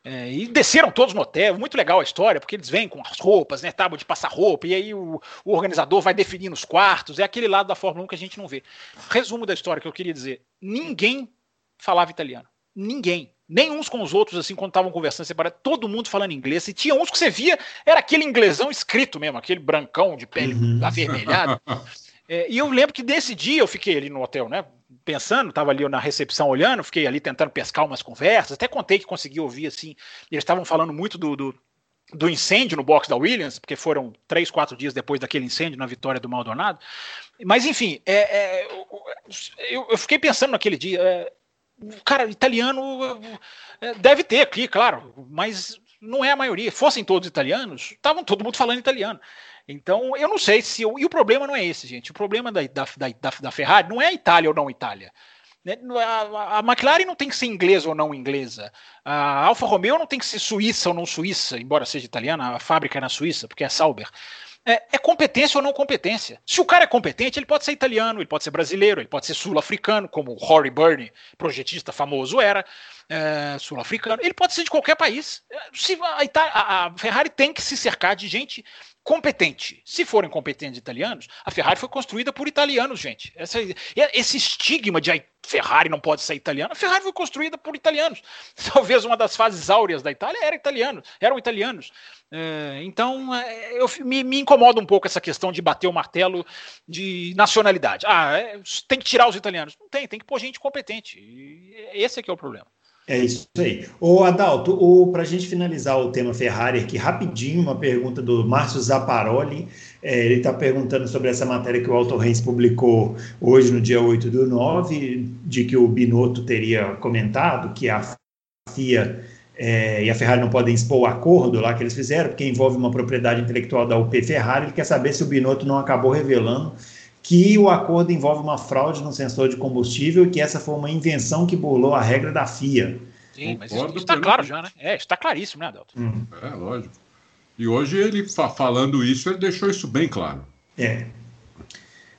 É, e desceram todos no hotel, muito legal a história, porque eles vêm com as roupas, né? Tábua de passar roupa, e aí o, o organizador vai definindo os quartos, é aquele lado da Fórmula 1 que a gente não vê. Resumo da história que eu queria dizer: ninguém falava italiano. Ninguém. nem uns com os outros, assim, quando estavam conversando separado, todo mundo falando inglês. E tinha uns que você via, era aquele inglesão escrito mesmo, aquele brancão de pele uhum. avermelhada. É, e eu lembro que desse dia eu fiquei ali no hotel, né? Pensando, estava ali na recepção olhando, fiquei ali tentando pescar umas conversas, até contei que consegui ouvir assim. Eles estavam falando muito do, do, do, incêndio no box da Williams, porque foram três, quatro dias depois daquele incêndio na vitória do Maldonado. Mas enfim, é, é, eu, eu, fiquei pensando naquele dia. É, cara, italiano é, deve ter aqui, claro, mas não é a maioria. Fossem todos italianos, estavam todo mundo falando italiano. Então, eu não sei se. Eu, e o problema não é esse, gente. O problema da, da, da, da Ferrari não é a Itália ou não Itália. Né? A, McLaren não tem que ser inglesa ou não inglesa. A Alfa Romeo não tem que ser suíça ou não suíça, embora seja italiana, a fábrica é na Suíça, porque é Sauber. É, é, competência ou não competência. Se o cara é competente, ele pode ser italiano, ele pode ser brasileiro, ele pode ser sul-africano, como o Rory Byrne, projetista famoso, era é, sul-africano. Ele pode ser de qualquer país. Se a, a, Ferrari tem que se cercar de gente competente. Se forem competentes italianos, a Ferrari foi construída por italianos, gente. Essa, esse estigma de a Ferrari não pode ser italiana, a Ferrari foi construída por italianos. Talvez uma das fases áureas da Itália era italiano, eram italianos. É, então, é, eu me, me, incomoda um pouco essa questão de bater o martelo de nacionalidade. Ah, é, tem que tirar os italianos. Não tem, tem que pôr gente competente. E esse é que é o problema. É isso aí. Ô Adalto, para a gente finalizar o tema Ferrari aqui, rapidinho, uma pergunta do Márcio Zaparoli. É, ele está perguntando sobre essa matéria que o Auto Renz publicou hoje, no dia 8 do 9, de que o Binotto teria comentado que a FIA é, e a Ferrari não podem expor o acordo lá que eles fizeram, porque envolve uma propriedade intelectual da UP Ferrari. Ele quer saber se o Binotto não acabou revelando que o acordo envolve uma fraude no sensor de combustível e que essa foi uma invenção que burlou a regra da FIA. Sim, mas isso está claro já, né? É, está claríssimo, né, Adelton? Hum. É, lógico. E hoje ele, falando isso, ele deixou isso bem claro. É.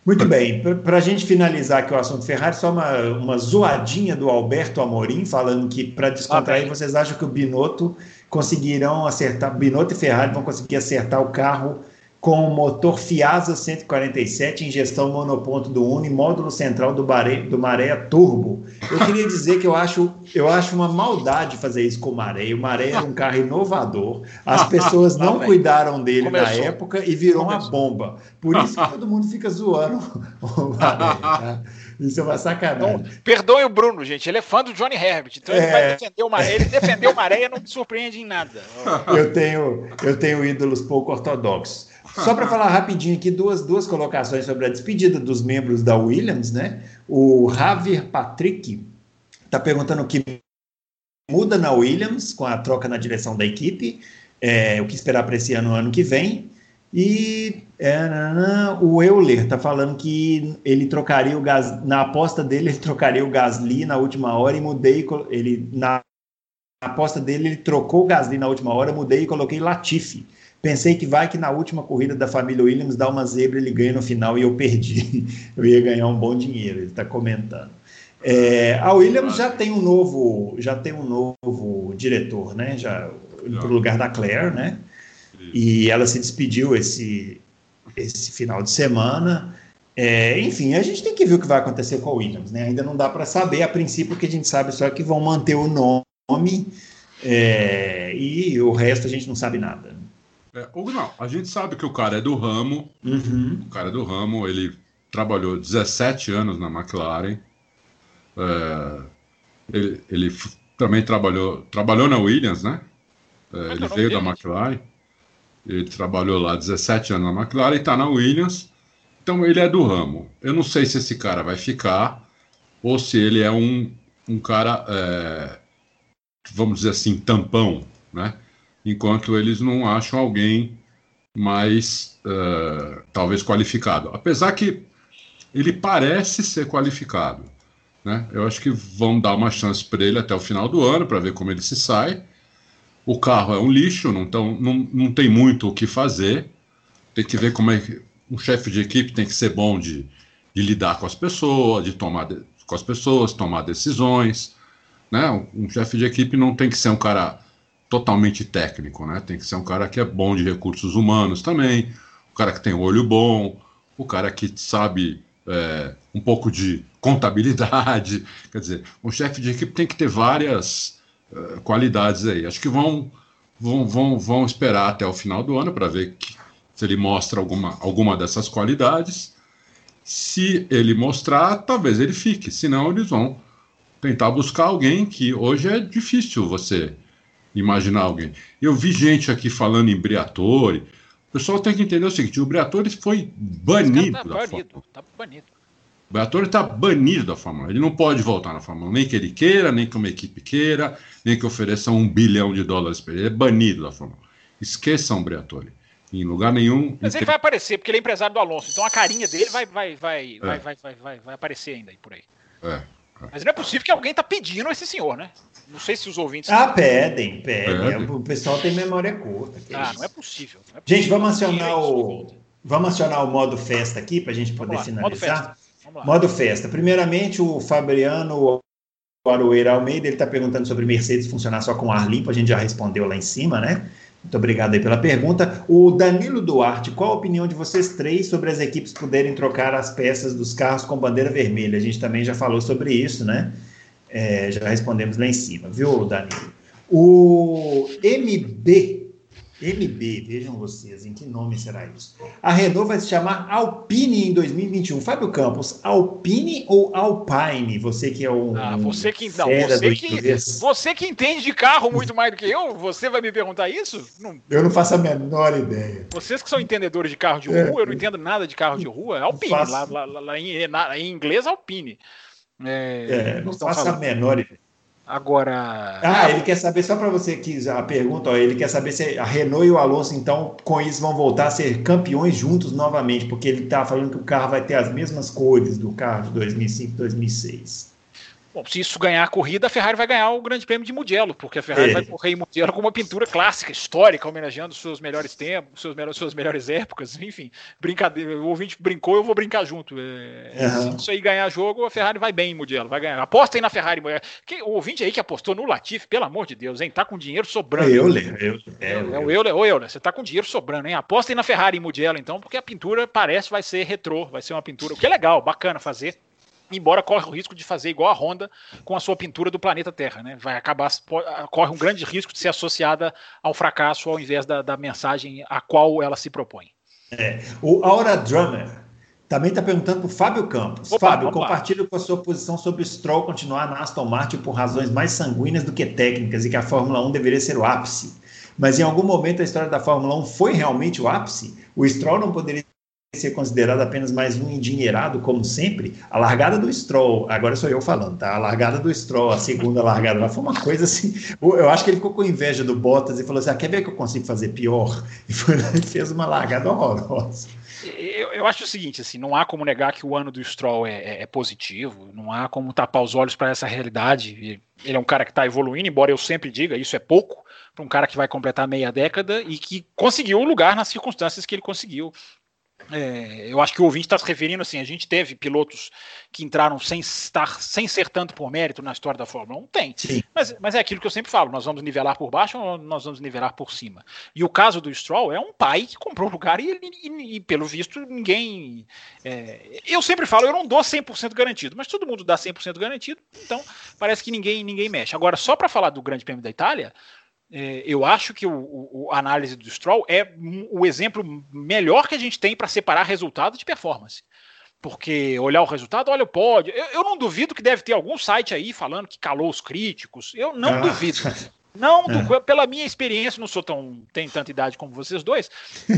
Muito bem, para a gente finalizar aqui o assunto Ferrari, só uma, uma zoadinha do Alberto Amorim, falando que, para descontrair, ah, vocês acham que o Binotto conseguirão acertar, Binotto e Ferrari vão conseguir acertar o carro com motor Fiasa 147, injeção monoponto do Uni, módulo central do, Maré, do Maré Turbo. Eu queria dizer que eu acho, eu acho uma maldade fazer isso com o Maré. O Maré era um carro inovador. As pessoas não cuidaram dele Começou. na época e virou Começou. uma bomba. Por isso que todo mundo fica zoando o Maré. Tá? Isso é uma sacanagem. Então, perdoe o Bruno, gente. Ele é fã do Johnny Herbert. Então ele é... vai defender o Maré. Ele defendeu o Maré e não me surpreende em nada. Eu tenho, eu tenho ídolos pouco ortodoxos. Só para falar rapidinho aqui, duas, duas colocações sobre a despedida dos membros da Williams, né? O Javier Patrick está perguntando o que muda na Williams com a troca na direção da equipe, é, o que esperar para esse ano, ano que vem. E é, o Euler está falando que ele trocaria o gas na aposta dele ele trocaria o Gasly na última hora e mudei ele na aposta dele ele trocou o Gasly na última hora, mudei e coloquei Latifi. Pensei que vai que na última corrida da família Williams dá uma zebra, ele ganha no final e eu perdi. Eu ia ganhar um bom dinheiro, ele está comentando. É, a Williams já tem um novo, já tem um novo diretor, né? Já para o lugar da Claire, né? E ela se despediu esse, esse final de semana. É, enfim, a gente tem que ver o que vai acontecer com a Williams, né? Ainda não dá para saber. A princípio, o que a gente sabe só é que vão manter o nome é, e o resto a gente não sabe nada. É, ou não, a gente sabe que o cara é do ramo, uhum. o cara é do ramo, ele trabalhou 17 anos na McLaren, é, ele, ele, também trabalhou, trabalhou na Williams, né? É, ele veio da McLaren, ele trabalhou lá 17 anos na McLaren e está na Williams, então ele é do ramo. Eu não sei se esse cara vai ficar ou se ele é um, um cara, é, vamos dizer assim, tampão, né? Enquanto eles não acham alguém mais uh, talvez qualificado. Apesar que ele parece ser qualificado. Né? Eu acho que vão dar uma chance para ele até o final do ano para ver como ele se sai. O carro é um lixo, não, tão, não, não tem muito o que fazer. Tem que ver como é que um chefe de equipe tem que ser bom de, de lidar com as pessoas, de tomar de, com as pessoas, tomar decisões. Né? Um, um chefe de equipe não tem que ser um cara totalmente técnico, né? Tem que ser um cara que é bom de recursos humanos também, o cara que tem olho bom, o cara que sabe é, um pouco de contabilidade. Quer dizer, um chefe de equipe tem que ter várias, uh, qualidades aí. Acho que vão, vão, vão, vão esperar até o final do ano para ver que, se ele mostra alguma, alguma dessas qualidades. Se ele mostrar, talvez ele fique. Senão, eles vão tentar buscar alguém que hoje é difícil você imaginar alguém. Eu vi gente aqui falando em Briatore. O pessoal tem que entender o seguinte: o Briatore foi banido tá da banido, Fórmula. Tá banido. O Briatore está banido da Fórmula Ele não pode voltar na Fórmula nem que ele queira, nem que uma equipe queira, nem que ofereça um bilhão de dólares para ele. Ele é banido da Fórmula Esqueçam o Briatore. Em lugar nenhum. Mas ele vai aparecer, porque ele é empresário do Alonso. Então a carinha dele vai, vai, vai, é. vai, vai, vai, vai, vai aparecer ainda aí por aí. É, é. Mas não é possível que alguém está pedindo esse senhor, né? Não sei se os ouvintes. Ah, pedem, pedem. É. O pessoal tem memória curta. Ah, não é, possível, não é, possível, Gente, vamos acionar o. Vamos acionar o modo festa aqui para a gente poder finalizar. Modo festa. modo festa. Primeiramente, o Fabriano Aroeira Almeida ele está perguntando sobre Mercedes funcionar só com ar limpo. A gente já respondeu lá em cima, né? Muito obrigado aí pela pergunta. O Danilo Duarte, qual a opinião de vocês três sobre as equipes poderem trocar as peças dos carros com bandeira vermelha? A gente também já falou sobre isso, né? É, já respondemos lá em cima, viu, Danilo? O MB MB, vejam vocês, em que nome será isso? A Renault vai se chamar Alpine em 2021. Fábio Campos, Alpine ou Alpine? Você que é um. Ah, você que. Não, você que, você que entende de carro muito mais do que eu, você vai me perguntar isso? Não. Eu não faço a menor ideia. Vocês que são entendedores de carro de rua, é. eu não entendo nada de carro de rua, é Alpine. Faço... Lá, lá, lá, em, na, em inglês, Alpine. É, é não faço falando. a menor ideia. Agora. Ah, ele quer saber, só para você que a pergunta, ó, ele quer saber se a Renault e o Alonso, então, com isso, vão voltar a ser campeões juntos novamente, porque ele está falando que o carro vai ter as mesmas cores do carro de 2005 2006. Bom, se isso ganhar a corrida, a Ferrari vai ganhar o Grande Prêmio de Mugello, porque a Ferrari é. vai correr em Mugello com uma pintura clássica, histórica, homenageando seus melhores tempos, seus melhores, suas melhores épocas, enfim. Brincadeira, o ouvinte brincou, eu vou brincar junto. É, uhum. Se isso aí ganhar jogo, a Ferrari vai bem em Mugello, vai ganhar. Apostem na Ferrari. Que, o ouvinte aí que apostou no Latifi, pelo amor de Deus, hein? Tá com dinheiro sobrando. Eu, eu, eu, é, é, o Euler, ô Euler, você tá com dinheiro sobrando, hein? Apostem na Ferrari em Mugello, então, porque a pintura parece vai ser retrô, vai ser uma pintura, o que é legal, bacana fazer embora corre o risco de fazer igual a Honda com a sua pintura do planeta Terra, né? Vai acabar, corre um grande risco de ser associada ao fracasso ao invés da, da mensagem a qual ela se propõe. É. O Aura Drummer também está perguntando para o Fábio Campos. Opa, Fábio, compartilho com a sua posição sobre o Stroll continuar na Aston Martin por razões mais sanguíneas do que técnicas e que a Fórmula 1 deveria ser o ápice. Mas em algum momento a história da Fórmula 1 foi realmente o ápice? O Stroll não poderia ser considerado apenas mais um endinheirado, como sempre, a largada do Stroll, agora sou eu falando, tá? A largada do Stroll, a segunda largada lá, foi uma coisa assim. Eu acho que ele ficou com inveja do Bottas e falou assim: ah, quer ver que eu consigo fazer pior? E foi lá e fez uma largada horrorosa. Eu, eu, acho o seguinte, assim, não há como negar que o ano do Stroll é, é, é positivo, não há como tapar os olhos para essa realidade. Ele é um cara que está evoluindo, embora eu sempre diga, isso é pouco para um cara que vai completar meia década e que conseguiu um lugar nas circunstâncias que ele conseguiu. É, eu acho que o ouvinte está se referindo assim, a gente teve pilotos que entraram sem estar, sem ser tanto por mérito na história da Fórmula 1? Tem. Mas, mas é aquilo que eu sempre falo, nós vamos nivelar por baixo ou nós vamos nivelar por cima? E o caso do Stroll é um pai que comprou lugar e, e, e pelo visto ninguém... É, eu sempre falo, eu não dou 100% garantido, mas todo mundo dá 100% garantido, então parece que ninguém, ninguém mexe. Agora, só para falar do Grande Prêmio da Itália, eu acho que o, a análise do Stroll é o exemplo melhor que a gente tem para separar resultado de performance. Porque olhar o resultado, olha o pódio. Eu, eu, não duvido que deve ter algum site aí falando que calou os críticos. Eu não ah. duvido. Não, é. pela minha experiência, não sou tão tenho tanta idade como vocês dois,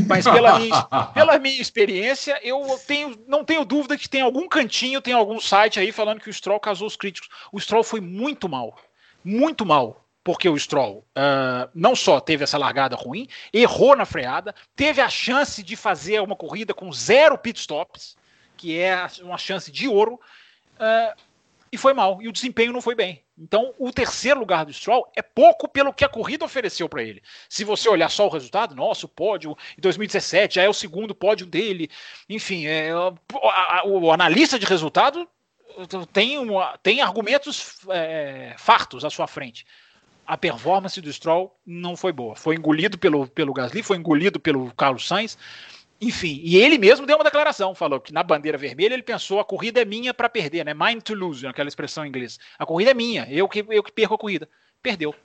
mas pela minha, pela minha experiência, eu tenho, não tenho dúvida que tem algum cantinho, tem algum site aí falando que o Stroll casou os críticos. O Stroll foi muito mal, muito mal porque o Stroll uh, não só teve essa largada ruim, errou na freada, teve a chance de fazer uma corrida com zero pit stops, que é uma chance de ouro, uh, e foi mal. E o desempenho não foi bem. Então, o terceiro lugar do Stroll é pouco pelo que a corrida ofereceu para ele. Se você olhar só o resultado, nossa, o pódio em 2017 já é o segundo pódio dele. Enfim, é, o, a, o analista de resultado tem, uma, tem argumentos é, fartos à sua frente a performance do Stroll não foi boa. Foi engolido pelo, pelo Gasly, foi engolido pelo Carlos Sainz. Enfim, e ele mesmo deu uma declaração, falou que na bandeira vermelha ele pensou a corrida é minha para perder, né? Mine to lose, aquela expressão em inglês. A corrida é minha, eu que, eu que perco a corrida. perdeu.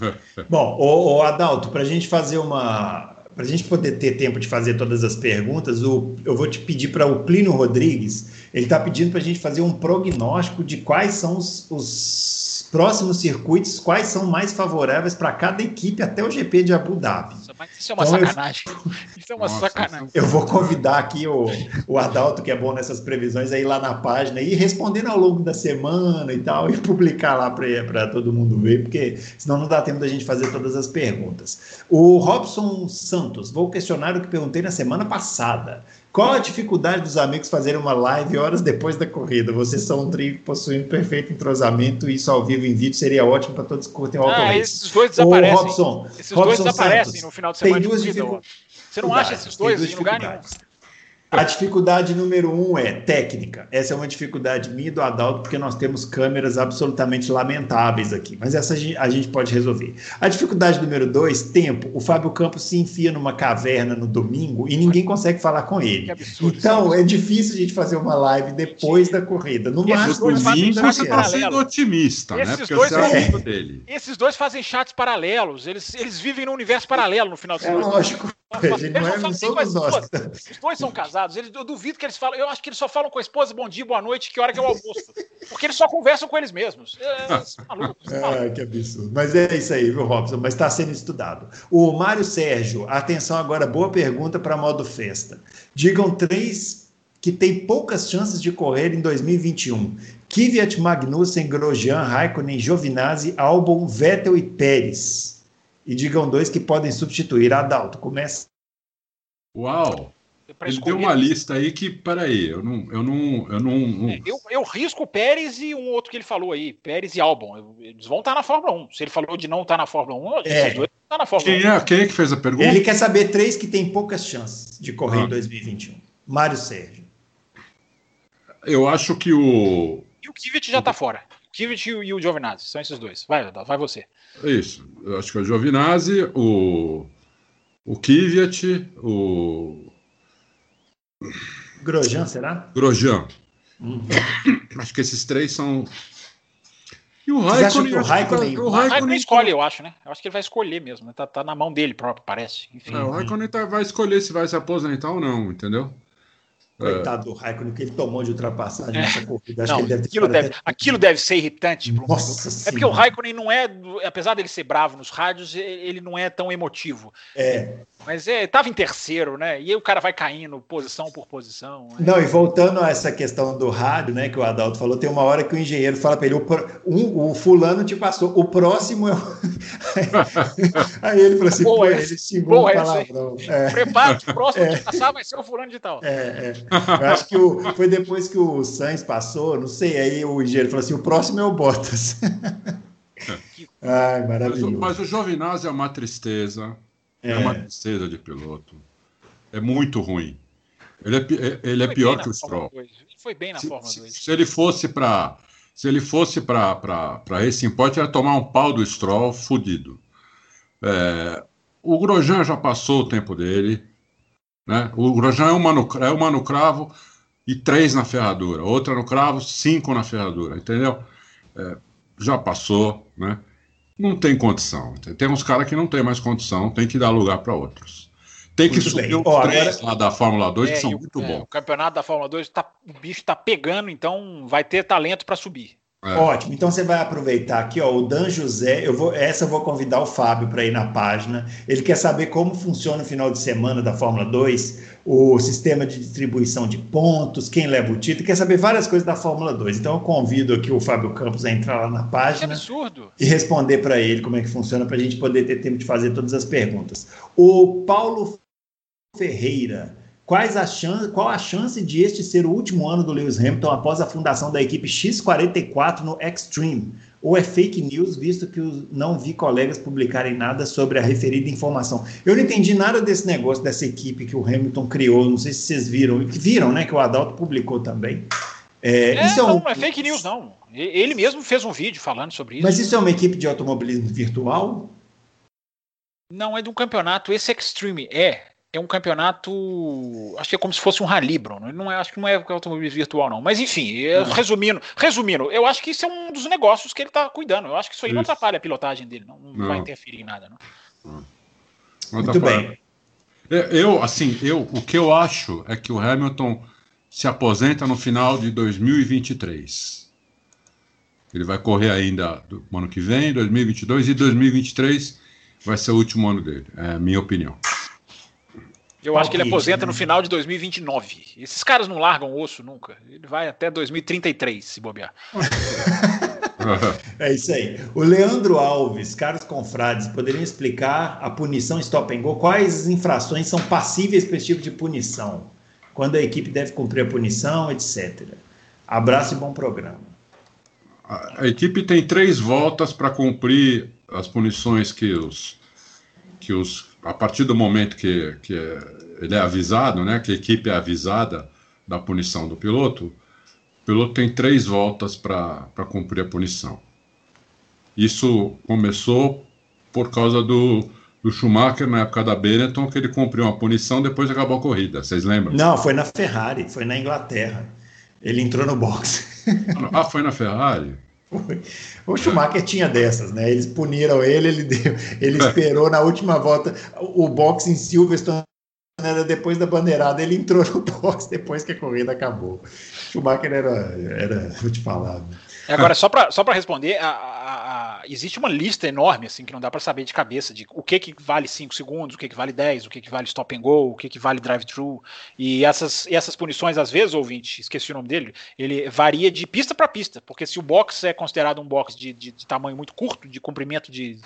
Bom, o, o Adalto, para a gente fazer uma. Para a gente poder ter tempo de fazer todas as perguntas, o, eu vou te pedir para o Plínio Rodrigues, ele está pedindo para a gente fazer um prognóstico de quais são os, os próximos circuitos, quais são mais favoráveis para cada equipe até o GP de Abu Dhabi. Isso é uma então, sacanagem. Eu... Isso é uma Nossa, sacanagem. Eu vou convidar aqui o, o Adalto, que é bom nessas previsões, aí lá na página e respondendo ao longo da semana e tal, e publicar lá para todo mundo ver, porque senão não dá tempo da gente fazer todas as perguntas. O Robson Santos, vou questionar o que perguntei na semana passada. Qual a dificuldade dos amigos fazerem uma live horas depois da corrida? Vocês são um trio possuem um perfeito entrosamento e isso ao vivo em vídeo seria ótimo para todos que curtem o ah, Esses dois desaparecem. Ô, Robson, esses Robson dois desaparecem Santos, no final de semana tem duas de corrida. Você não acha esses dois em lugar nenhum? A dificuldade número um é técnica. Essa é uma dificuldade minha e do Adalto, porque nós temos câmeras absolutamente lamentáveis aqui. Mas essa a gente pode resolver. A dificuldade número dois, tempo. O Fábio Campos se enfia numa caverna no domingo e ninguém consegue falar com ele. Absurdo, então, é difícil a gente fazer uma live depois da corrida. No máximo, você está sendo otimista, né? Porque dois é dele. Esses dois fazem chats paralelos. Eles, eles vivem num universo paralelo no final de é semana. É lógico. Ele não é, não somos nós. Os dois são casados. Eles, eu duvido que eles falam. Eu acho que eles só falam com a esposa bom dia, boa noite, que hora que é o almoço. Porque eles só conversam com eles mesmos. É, é, é que absurdo. Mas é isso aí, viu, Robson? Mas está sendo estudado. O Mário Sérgio, atenção agora, boa pergunta para modo festa. Digam três que tem poucas chances de correr em 2021. Kvyat, Magnussen, Grosjean, Raikkonen, Giovinazzi, Albon, Vettel e Pérez e digam dois que podem substituir. Adalto, começa. Uau! Ele deu uma lista aí que, peraí, eu não. Eu, não, eu, não, é, eu, eu risco Pérez e um outro que ele falou aí, Pérez e Albon. Eles vão estar na Fórmula 1. Se ele falou de não estar na Fórmula 1, é. esses dois estão na Fórmula quem 1. É, quem é que fez a pergunta? Ele quer saber três que tem poucas chances de correr ah. em 2021. Mário Sérgio. Eu acho que o. E o Kivet já está fora. O Kivet e o Giovinazzi, são esses dois. Vai, vai você. Isso. Eu acho que é o Giovinazzi, o, o Kvyat, o. Grosjean, será? Grosjean. Uhum. Acho que esses três são. E o Raikkonen. O Raikkonen, o Raikkonen escolhe, eu acho, né? Eu acho que ele vai escolher mesmo. Né? Tá, tá na mão dele próprio, parece. Enfim. É, o Raikkonen tá, vai escolher se vai se aposentar ou não, entendeu? Coitado do Raikkonen, que ele tomou de ultrapassagem é. nessa corrida. Acho não, que deve aquilo, deve, até... aquilo deve ser irritante. Nossa é porque o Raikkonen não é, apesar dele ser bravo nos rádios, ele não é tão emotivo. É. Mas é, tava em terceiro, né? E aí o cara vai caindo posição por posição. Né? Não, e voltando a essa questão do rádio, né, que o Adalto falou, tem uma hora que o engenheiro fala para ele, o, um, o fulano te passou, o próximo é o... aí ele falou assim, boa, pô, ele xingou um palavrão. É. Prepara o próximo é. te passar vai ser o fulano de tal. É, é. Eu acho que o, foi depois que o Sainz passou, não sei, aí o engenheiro falou assim, o próximo é o Bottas. Ai, maravilhoso. Mas, mas o Giovinazzi é uma tristeza. É. é uma tristeza de piloto. É muito ruim. Ele é, é ele é pior que o Stroll. Ele foi bem na se, Fórmula 2. Se, se ele fosse para se ele fosse para esse import, ia tomar um pau do Stroll fudido. É, o Grosjean já passou o tempo dele. Né? O Grosjean é uma, no, é uma no cravo e três na ferradura. Outra no cravo, cinco na ferradura. Entendeu? É, já passou. Né? não tem condição. Tem uns caras que não tem mais condição, tem que dar lugar para outros. Tem que muito subir os oh, três agora... lá da Fórmula 2 é, que são muito é, bons. O campeonato da Fórmula 2, tá, o bicho está pegando, então vai ter talento para subir. É. Ótimo, então você vai aproveitar aqui, ó, o Dan José, eu vou, essa eu vou convidar o Fábio para ir na página. Ele quer saber como funciona o final de semana da Fórmula 2, o sistema de distribuição de pontos, quem leva o título, quer saber várias coisas da Fórmula 2. Então eu convido aqui o Fábio Campos a entrar lá na página e responder para ele como é que funciona para a gente poder ter tempo de fazer todas as perguntas. O Paulo Ferreira Quais a chance, qual a chance de este ser o último ano do Lewis Hamilton após a fundação da equipe X44 no Extreme? Ou é fake news, visto que não vi colegas publicarem nada sobre a referida informação? Eu não entendi nada desse negócio, dessa equipe que o Hamilton criou. Não sei se vocês viram. Viram, né? Que o Adalto publicou também. É, é, isso é, um... não, é fake news, não. Ele mesmo fez um vídeo falando sobre isso. Mas isso é uma equipe de automobilismo virtual? Não, é de um campeonato. Esse Extreme é é um campeonato. Acho que é como se fosse um rally, Bruno. Não é, acho que não é automobilismo virtual, não. Mas enfim, resumindo, resumindo, eu acho que isso é um dos negócios que ele está cuidando. Eu acho que isso aí isso. não atrapalha a pilotagem dele, não, não, não. vai interferir em nada. Não. Muito bem. Eu, assim, eu, o que eu acho é que o Hamilton se aposenta no final de 2023. Ele vai correr ainda do ano que vem, 2022, e 2023 vai ser o último ano dele, é a minha opinião. Eu acho que ele aposenta no final de 2029. Esses caras não largam osso nunca. Ele vai até 2033, se bobear. é isso aí. O Leandro Alves, caros confrades, poderiam explicar a punição stop and go? Quais infrações são passíveis para esse tipo de punição? Quando a equipe deve cumprir a punição, etc. Abraço e bom programa. A, a equipe tem três voltas para cumprir as punições que os, que os a partir do momento que, que ele é avisado, né, que a equipe é avisada da punição do piloto, o piloto tem três voltas para cumprir a punição. Isso começou por causa do, do Schumacher na época da Benetton, que ele cumpriu uma punição depois acabou a corrida. Vocês lembram? Não, foi na Ferrari, foi na Inglaterra. Ele entrou no box. ah, foi na Ferrari? O Schumacher tinha dessas, né? Eles puniram ele, ele, deu, ele esperou na última volta. O box em Silverstone era depois da bandeirada, ele entrou no box depois que a corrida acabou. Schumacher era, era vou te falar. Agora, só para só responder, a, a, a, existe uma lista enorme, assim, que não dá para saber de cabeça, de o que, que vale 5 segundos, o que, que vale 10, o que, que vale stop and go, o que, que vale drive-thru. E essas, essas punições, às vezes, ouvinte, esqueci o nome dele, ele varia de pista para pista, porque se o box é considerado um box de, de, de tamanho muito curto, de comprimento de,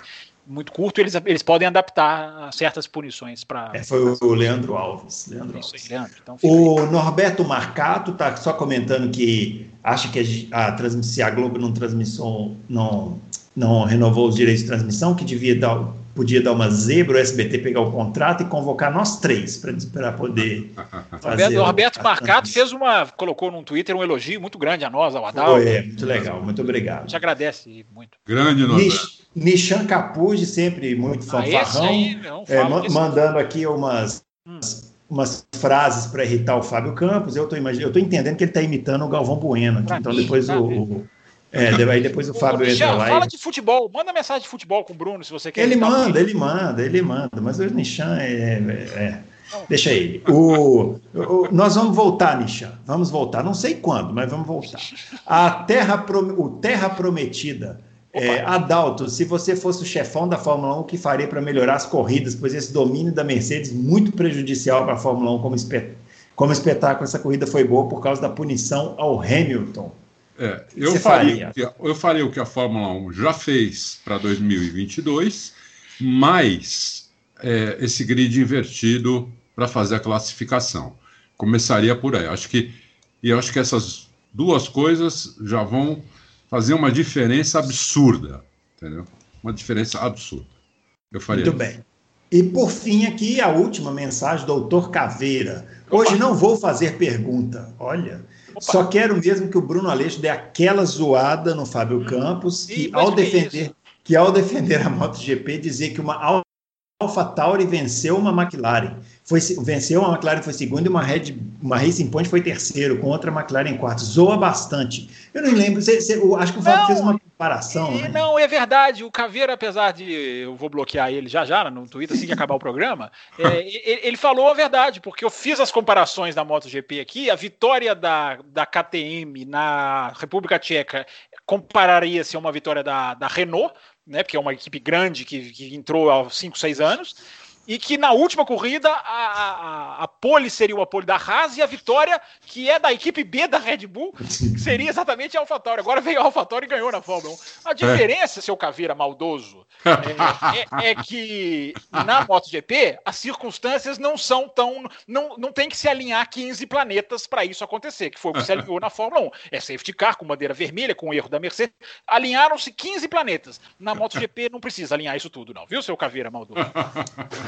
muito curto, eles, eles podem adaptar certas punições para. É, foi o Leandro Alves. Leandro Alves. Aí, Leandro. Então, o aí. Norberto Marcato está só comentando que acha que a, a transmissão, a Globo não transmissão, não, não renovou os direitos de transmissão, que devia dar, podia dar uma zebra, o SBT pegar o contrato e convocar nós três para poder fazer. O Roberto Marcato fez uma, colocou no Twitter um elogio muito grande a nós, ao Adalto. Foi, é, muito legal, muito obrigado. Te agradece muito. Grande Norberto. Nishan Capuz, sempre muito ah, fanfarrão, ah, é, ma mandando aqui umas, hum. Umas frases para irritar o Fábio Campos. Eu estou entendendo que ele está imitando o Galvão Bueno. Aqui, então mim, depois o, o, é, aí depois o Fábio entra lá. Fala e... de futebol, manda mensagem de futebol com o Bruno se você quer. Ele manda, ele manda, ele manda, mas o Nishan é, é, é. Deixa ele. O, o, nós vamos voltar, Nishan. Vamos voltar. Não sei quando, mas vamos voltar. A terra, o Terra Prometida é, Adalto, se você fosse o chefão da Fórmula 1, o que faria para melhorar as corridas? Pois esse domínio da Mercedes muito prejudicial para a Fórmula 1 como, espet... como espetáculo. Essa corrida foi boa por causa da punição ao Hamilton. É, eu, faria, faria? eu faria o que a Fórmula 1 já fez para 2022, mais é, esse grid invertido para fazer a classificação. Começaria por aí. Acho que, e eu acho que essas duas coisas já vão fazer uma diferença absurda, entendeu? Uma diferença absurda. Eu faria. Muito isso. bem. E por fim aqui a última mensagem, doutor Caveira. Hoje Opa. não vou fazer pergunta. Olha, Opa. só quero mesmo que o Bruno Aleixo dê aquela zoada no Fábio hum. Campos, que ao defender que ao defender a MotoGP dizer que uma AlphaTauri venceu uma McLaren foi, venceu a McLaren foi segundo e uma, Red, uma Racing Point foi terceiro, com outra McLaren em quarto. Zoa bastante. Eu não lembro, você, você, eu acho que o Fábio fez uma comparação. É, né? Não, é verdade. O Caveira, apesar de. Eu vou bloquear ele já já no Twitter assim que acabar o programa. É, ele falou a verdade, porque eu fiz as comparações da MotoGP aqui. A vitória da, da KTM na República Tcheca compararia-se a uma vitória da, da Renault, né, porque é uma equipe grande que, que entrou há 5, 6 anos e que na última corrida a, a, a pole seria o pole da Haas e a vitória, que é da equipe B da Red Bull, seria exatamente a AlphaTauri. Agora veio a AlphaTauri e ganhou na Fórmula 1. A diferença, é. seu Caveira maldoso, é, é, é, que na MotoGP as circunstâncias não são tão. Não, não tem que se alinhar 15 planetas para isso acontecer, que foi o que se alinhou na Fórmula 1. É safety car com bandeira vermelha, com o erro da Mercedes. Alinharam-se 15 planetas. Na MotoGP não precisa alinhar isso tudo, não, viu, seu Caveira maldoso?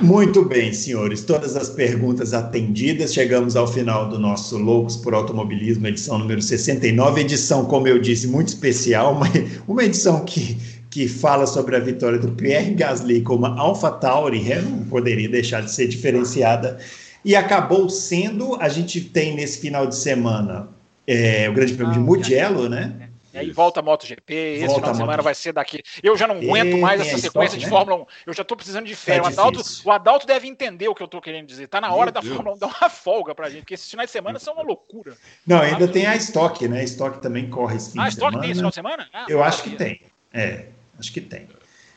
Muito bem, senhores. Todas as perguntas atendidas. Chegamos ao final do nosso Loucos por Automobilismo, edição número 69. Edição, como eu disse, muito especial, uma, uma edição que, que fala sobre a vitória do Pierre Gasly como Alpha Tauri, né? não poderia deixar de ser diferenciada, e acabou sendo, a gente tem nesse final de semana é, o Grande Prêmio ah, de Mugello, né? E aí volta a MotoGP, esse volta final de semana vai ser daqui. Eu já não aguento mais essa sequência de né? Fórmula 1. Eu já estou precisando de férias. É o, Adalto, o Adalto deve entender o que eu estou querendo dizer. Está na hora Meu da Deus. Fórmula 1 dar uma folga pra gente, porque esses finais de semana são uma loucura. Não, ainda tem a Stock, né? A Stock também corre esse fim ah, de semana. tem esse final de semana? Ah, eu acho que tem. É, acho que tem.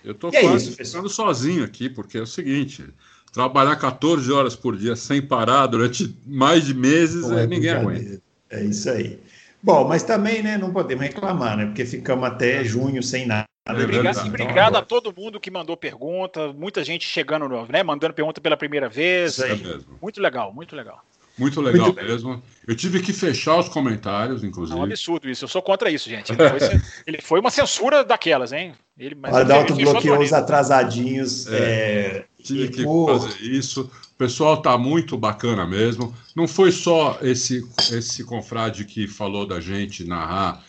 Eu estou é ficando sozinho aqui, porque é o seguinte: trabalhar 14 horas por dia sem parar durante mais de meses, é ninguém aguenta. É isso aí. Bom, mas também, né, não podemos reclamar, né? Porque ficamos até junho sem nada. Obrigado, obrigado a todo mundo que mandou pergunta, muita gente chegando, né, mandando pergunta pela primeira vez. É muito legal, muito legal. Muito legal muito mesmo. Eu tive que fechar os comentários, inclusive. É um absurdo isso. Eu sou contra isso, gente. Ele foi, ele foi uma censura daquelas, hein? Ele, mas o Adalto bloqueou os atrasadinhos. É, é, tive que fazer isso pessoal está muito bacana mesmo. Não foi só esse, esse confrade que falou da gente narrar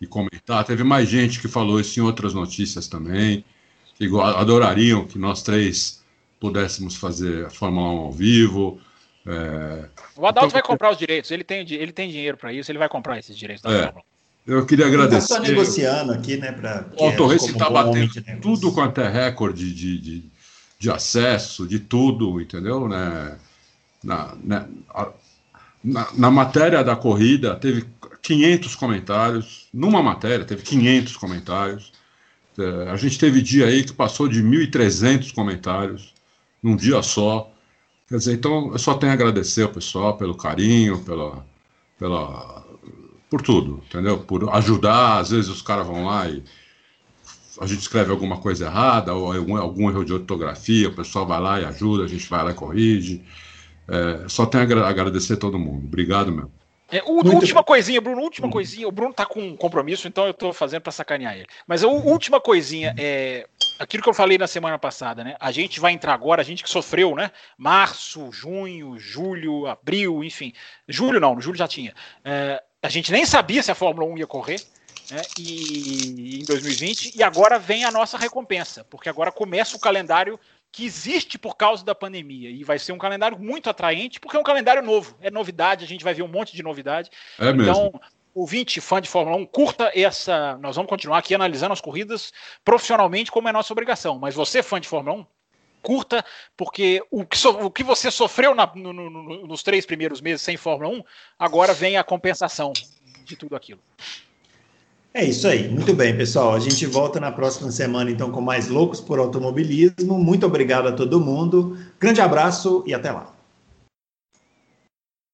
e comentar, teve mais gente que falou isso em outras notícias também, que adorariam que nós três pudéssemos fazer a Fórmula 1 ao vivo. É... O Adalto então, vai comprar os direitos, ele tem, ele tem dinheiro para isso, ele vai comprar esses direitos da é. Fórmula 1. Eu queria agradecer. Está negociando aqui, né? Pra, o Torres está batendo tudo quanto é recorde de, de de acesso, de tudo, entendeu? Né? Na, né? na, na, matéria da corrida, teve 500 comentários. Numa matéria, teve 500 comentários. É, a gente teve dia aí que passou de 1.300 comentários num dia só. Quer dizer, então eu só tenho a agradecer ao pessoal pelo carinho, pela, pela, por tudo, entendeu? Por ajudar. Às vezes os caras vão lá e a gente escreve alguma coisa errada, ou algum, algum erro de ortografia, o pessoal vai lá e ajuda, a gente vai lá e corrige. É, só tenho a agradecer a todo mundo. Obrigado mesmo. É, o, última coisinha, Bruno, última hum. coisinha. O Bruno tá com um compromisso, então eu tô fazendo para sacanear ele. Mas a última coisinha é aquilo que eu falei na semana passada, né? A gente vai entrar agora, a gente que sofreu, né? Março, junho, julho, abril, enfim. Julho não, julho já tinha. É, a gente nem sabia se a Fórmula 1 ia correr né, e, em 2020, e agora vem a nossa recompensa, porque agora começa o calendário que existe por causa da pandemia, e vai ser um calendário muito atraente, porque é um calendário novo, é novidade, a gente vai ver um monte de novidade. É mesmo. Então, ouvinte, fã de Fórmula 1, curta essa. Nós vamos continuar aqui analisando as corridas profissionalmente, como é nossa obrigação. Mas você, fã de Fórmula 1, curta, porque o que, so, o que você sofreu na, no, no, nos três primeiros meses sem Fórmula 1, agora vem a compensação de tudo aquilo. É isso aí. Muito bem, pessoal. A gente volta na próxima semana, então, com mais Loucos por Automobilismo. Muito obrigado a todo mundo. Grande abraço e até lá.